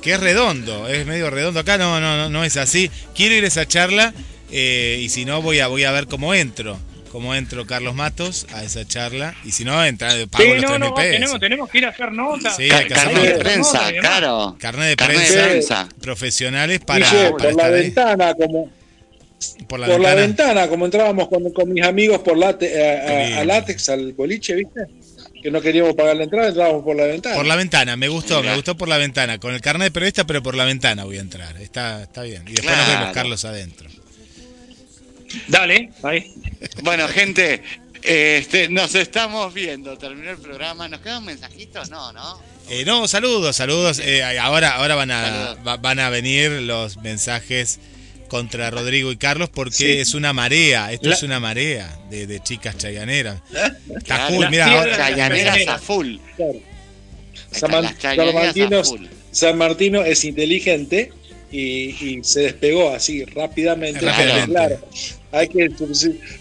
que es redondo, es medio redondo. Acá no, no, no, no es así. Quiero ir a esa charla eh, y si no voy a, voy a ver cómo entro. Cómo entro Carlos Matos a esa charla. Y si no, entra, pago Sí, los no, 3 no, pesos. tenemos, tenemos que ir a hacer nota. Sí, carnet de prensa, claro. Carnet de Carnet de prensa, profesionales para, por la ahí. ventana, como Por la por la ventana. como entrábamos con, con mis amigos por late, Qué a, a- a látex, al boliche, ¿viste? Que no queríamos pagar la entrada, entrábamos por la ventana. Por la ventana, me gustó, Mirá. me gustó por la ventana. Con el carnet de periodista, pero por la ventana voy a entrar. Está, está bien. Y después nos Claro. vemos, Carlos, adentro. Dale, ahí. Bueno, gente, este, nos estamos viendo. Terminó el programa. ¿Nos quedan mensajitos? No, no. Eh, no, saludos, saludos. Eh, ahora ahora van a, Saludos. va- van a venir los mensajes contra Rodrigo y Carlos porque Sí. es una marea. Esto La- es una marea de, de chicas chayaneras. Está Claro, full, mira, ahora- Chayaneras a full. Claro. San, San a Martino, full. San Martino es inteligente y, y se despegó así rápidamente. Rápidamente. Claro, hay que,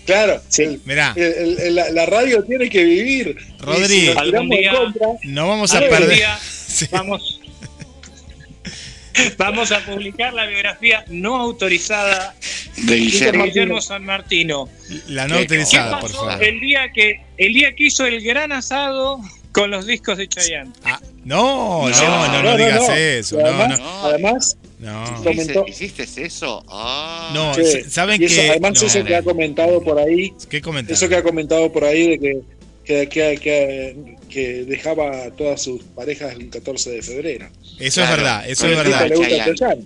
claro, el- Mirá. el- el- la, la radio tiene que vivir. Rodri. Y si nos Algún tiramos en día- contra, no vamos a Algún perder. día Sí. vamos, vamos a publicar la biografía no autorizada De de Guillermo. Guillermo San Martino. La no ¿Qué- ¿Qué autorizada, por favor. el día que el día que hizo el gran asado con los discos de Chayanne? Ah, no, no, No, no, no, no, digas no. eso. Además, no, además no. ¿Hiciste, ¿Hiciste eso? Ah. No, sí, ¿saben y eso- que- además no, eso que no. ha comentado por ahí, ¿Qué eso que ha comentado por ahí de que, que, que, que- que dejaba a todas sus parejas el 14 de febrero. Eso es verdad, eso es verdad.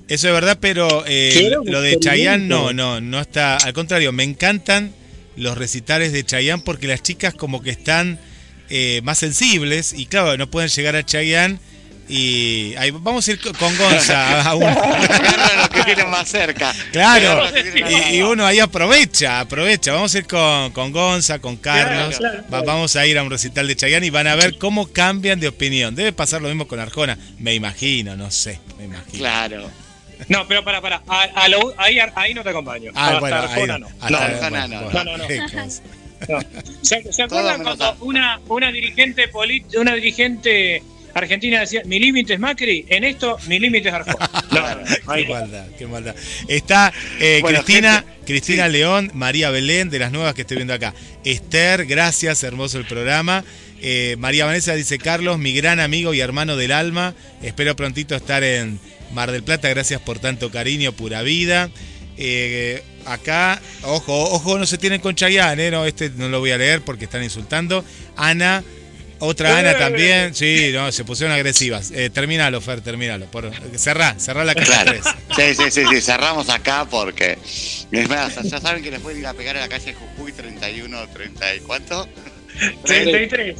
Eso es verdad, pero eh, lo de. Chayanne no, no, no está. Al contrario, me encantan los recitales de Chayanne porque las chicas como que están eh, más sensibles y claro, no pueden llegar a Chayanne y ahí, vamos a ir co- con Gonza a uno. Agarra lo que tienen más cerca. Claro, y, uno ahí aprovecha, aprovecha. Vamos a ir con, con Gonza, con Carlos. Claro, claro. Va- vamos a ir a un recital de Chayanne y van a ver cómo cambian de opinión. Debe pasar lo mismo con Arjona, me imagino, no sé, me imagino. Claro. No, pero para, para. A, a lo- ahí, ahí no te acompaño. Ah, Hasta bueno, ahí Arjona no. no. Hasta- No, bueno, no, bueno, no, no. ¿Se, acuerdan cuando una, una dirigente polit- una dirigente argentina decía mi límite es Macri? En esto mi límite es. No, no, ahí Qué maldad, qué maldad. Está eh, Bueno, Cristina, gente, Cristina sí. León, María Belén, de las nuevas que estoy viendo acá. Esther, gracias, hermoso el programa. Eh, María Vanessa dice, Carlos, mi gran amigo y hermano del alma. Espero prontito estar en Mar del Plata. Gracias por tanto cariño, pura vida. Eh, acá, ojo, ojo, no se tienen con Chayanne, ¿eh? no, este no lo voy a leer porque están insultando. Ana, otra Ana también, sí, no, se pusieron agresivas. Eh, termínalo, Fer, termínalo. Por, cerrá, cerrá la caja Claro. 3. Sí, sí, sí, sí, cerramos acá porque. Es más, ya saben que les pueden ir a pegar a la calle Jujuy 31, 30 y cuánto? 33.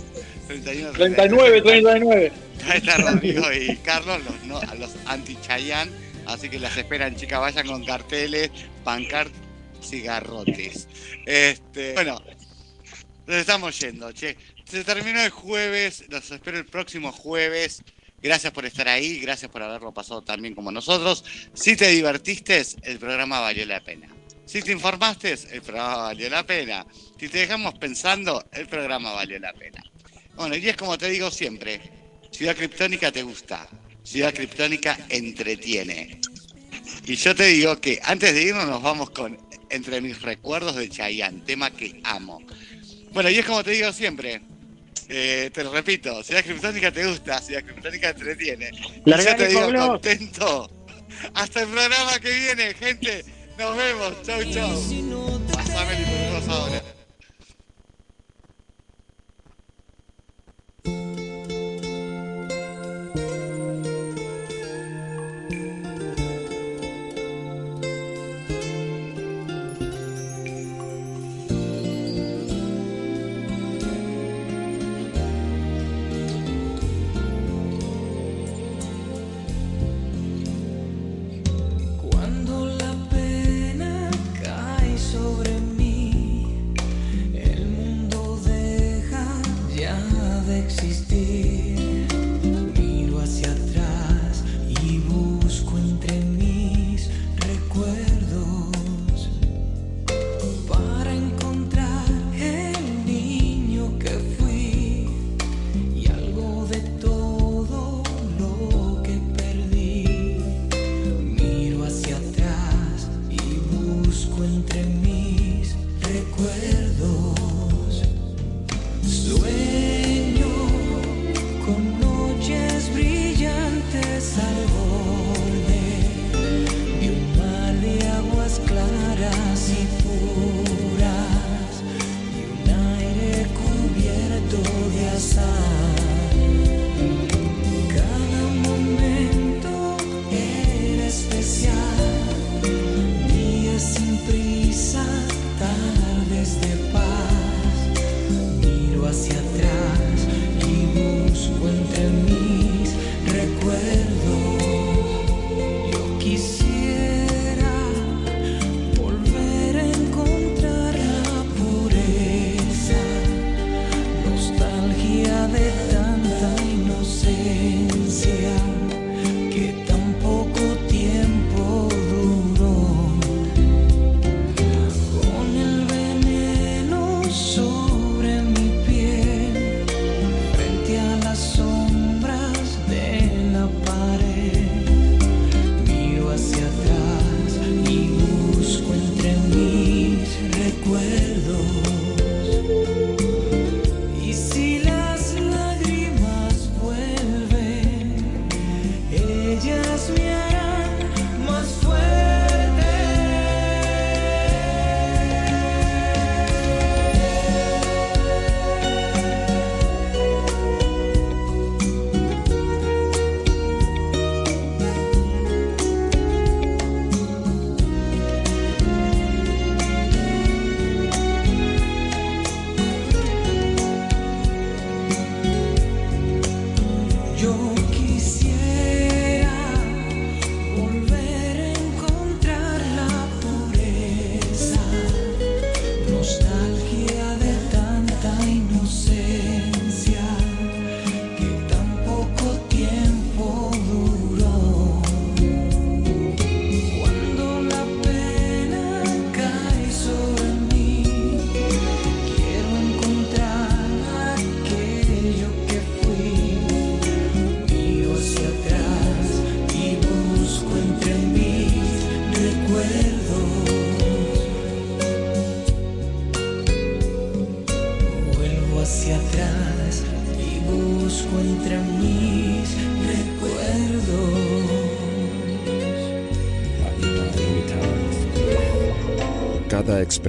31, 39, 39. Ahí está Rodrigo y Carlos, los, no, a los anti-Chayán. Así que las esperan, chicas, vayan con carteles, pancartas y garrotes. Este, bueno, nos estamos yendo, che. Se terminó el jueves, los espero el próximo jueves. Gracias por estar ahí, gracias por haberlo pasado tan bien como nosotros. Si te divertiste, el programa valió la pena. Si te informaste, el programa valió la pena. Si te dejamos pensando, el programa valió la pena. Bueno, y es como te digo siempre, Ciudad Criptónica te gusta, Ciudad Criptónica entretiene. Y yo te digo que antes de irnos nos vamos con Entre mis recuerdos de Chayanne, tema que amo. Bueno, y es como te digo siempre, eh, te lo repito, Ciudad Criptónica te gusta, Ciudad Criptónica entretiene. Y yo te digo Pablo. contento. Hasta el programa que viene, gente. Nos vemos. Chau, chau. Pasame el ahora.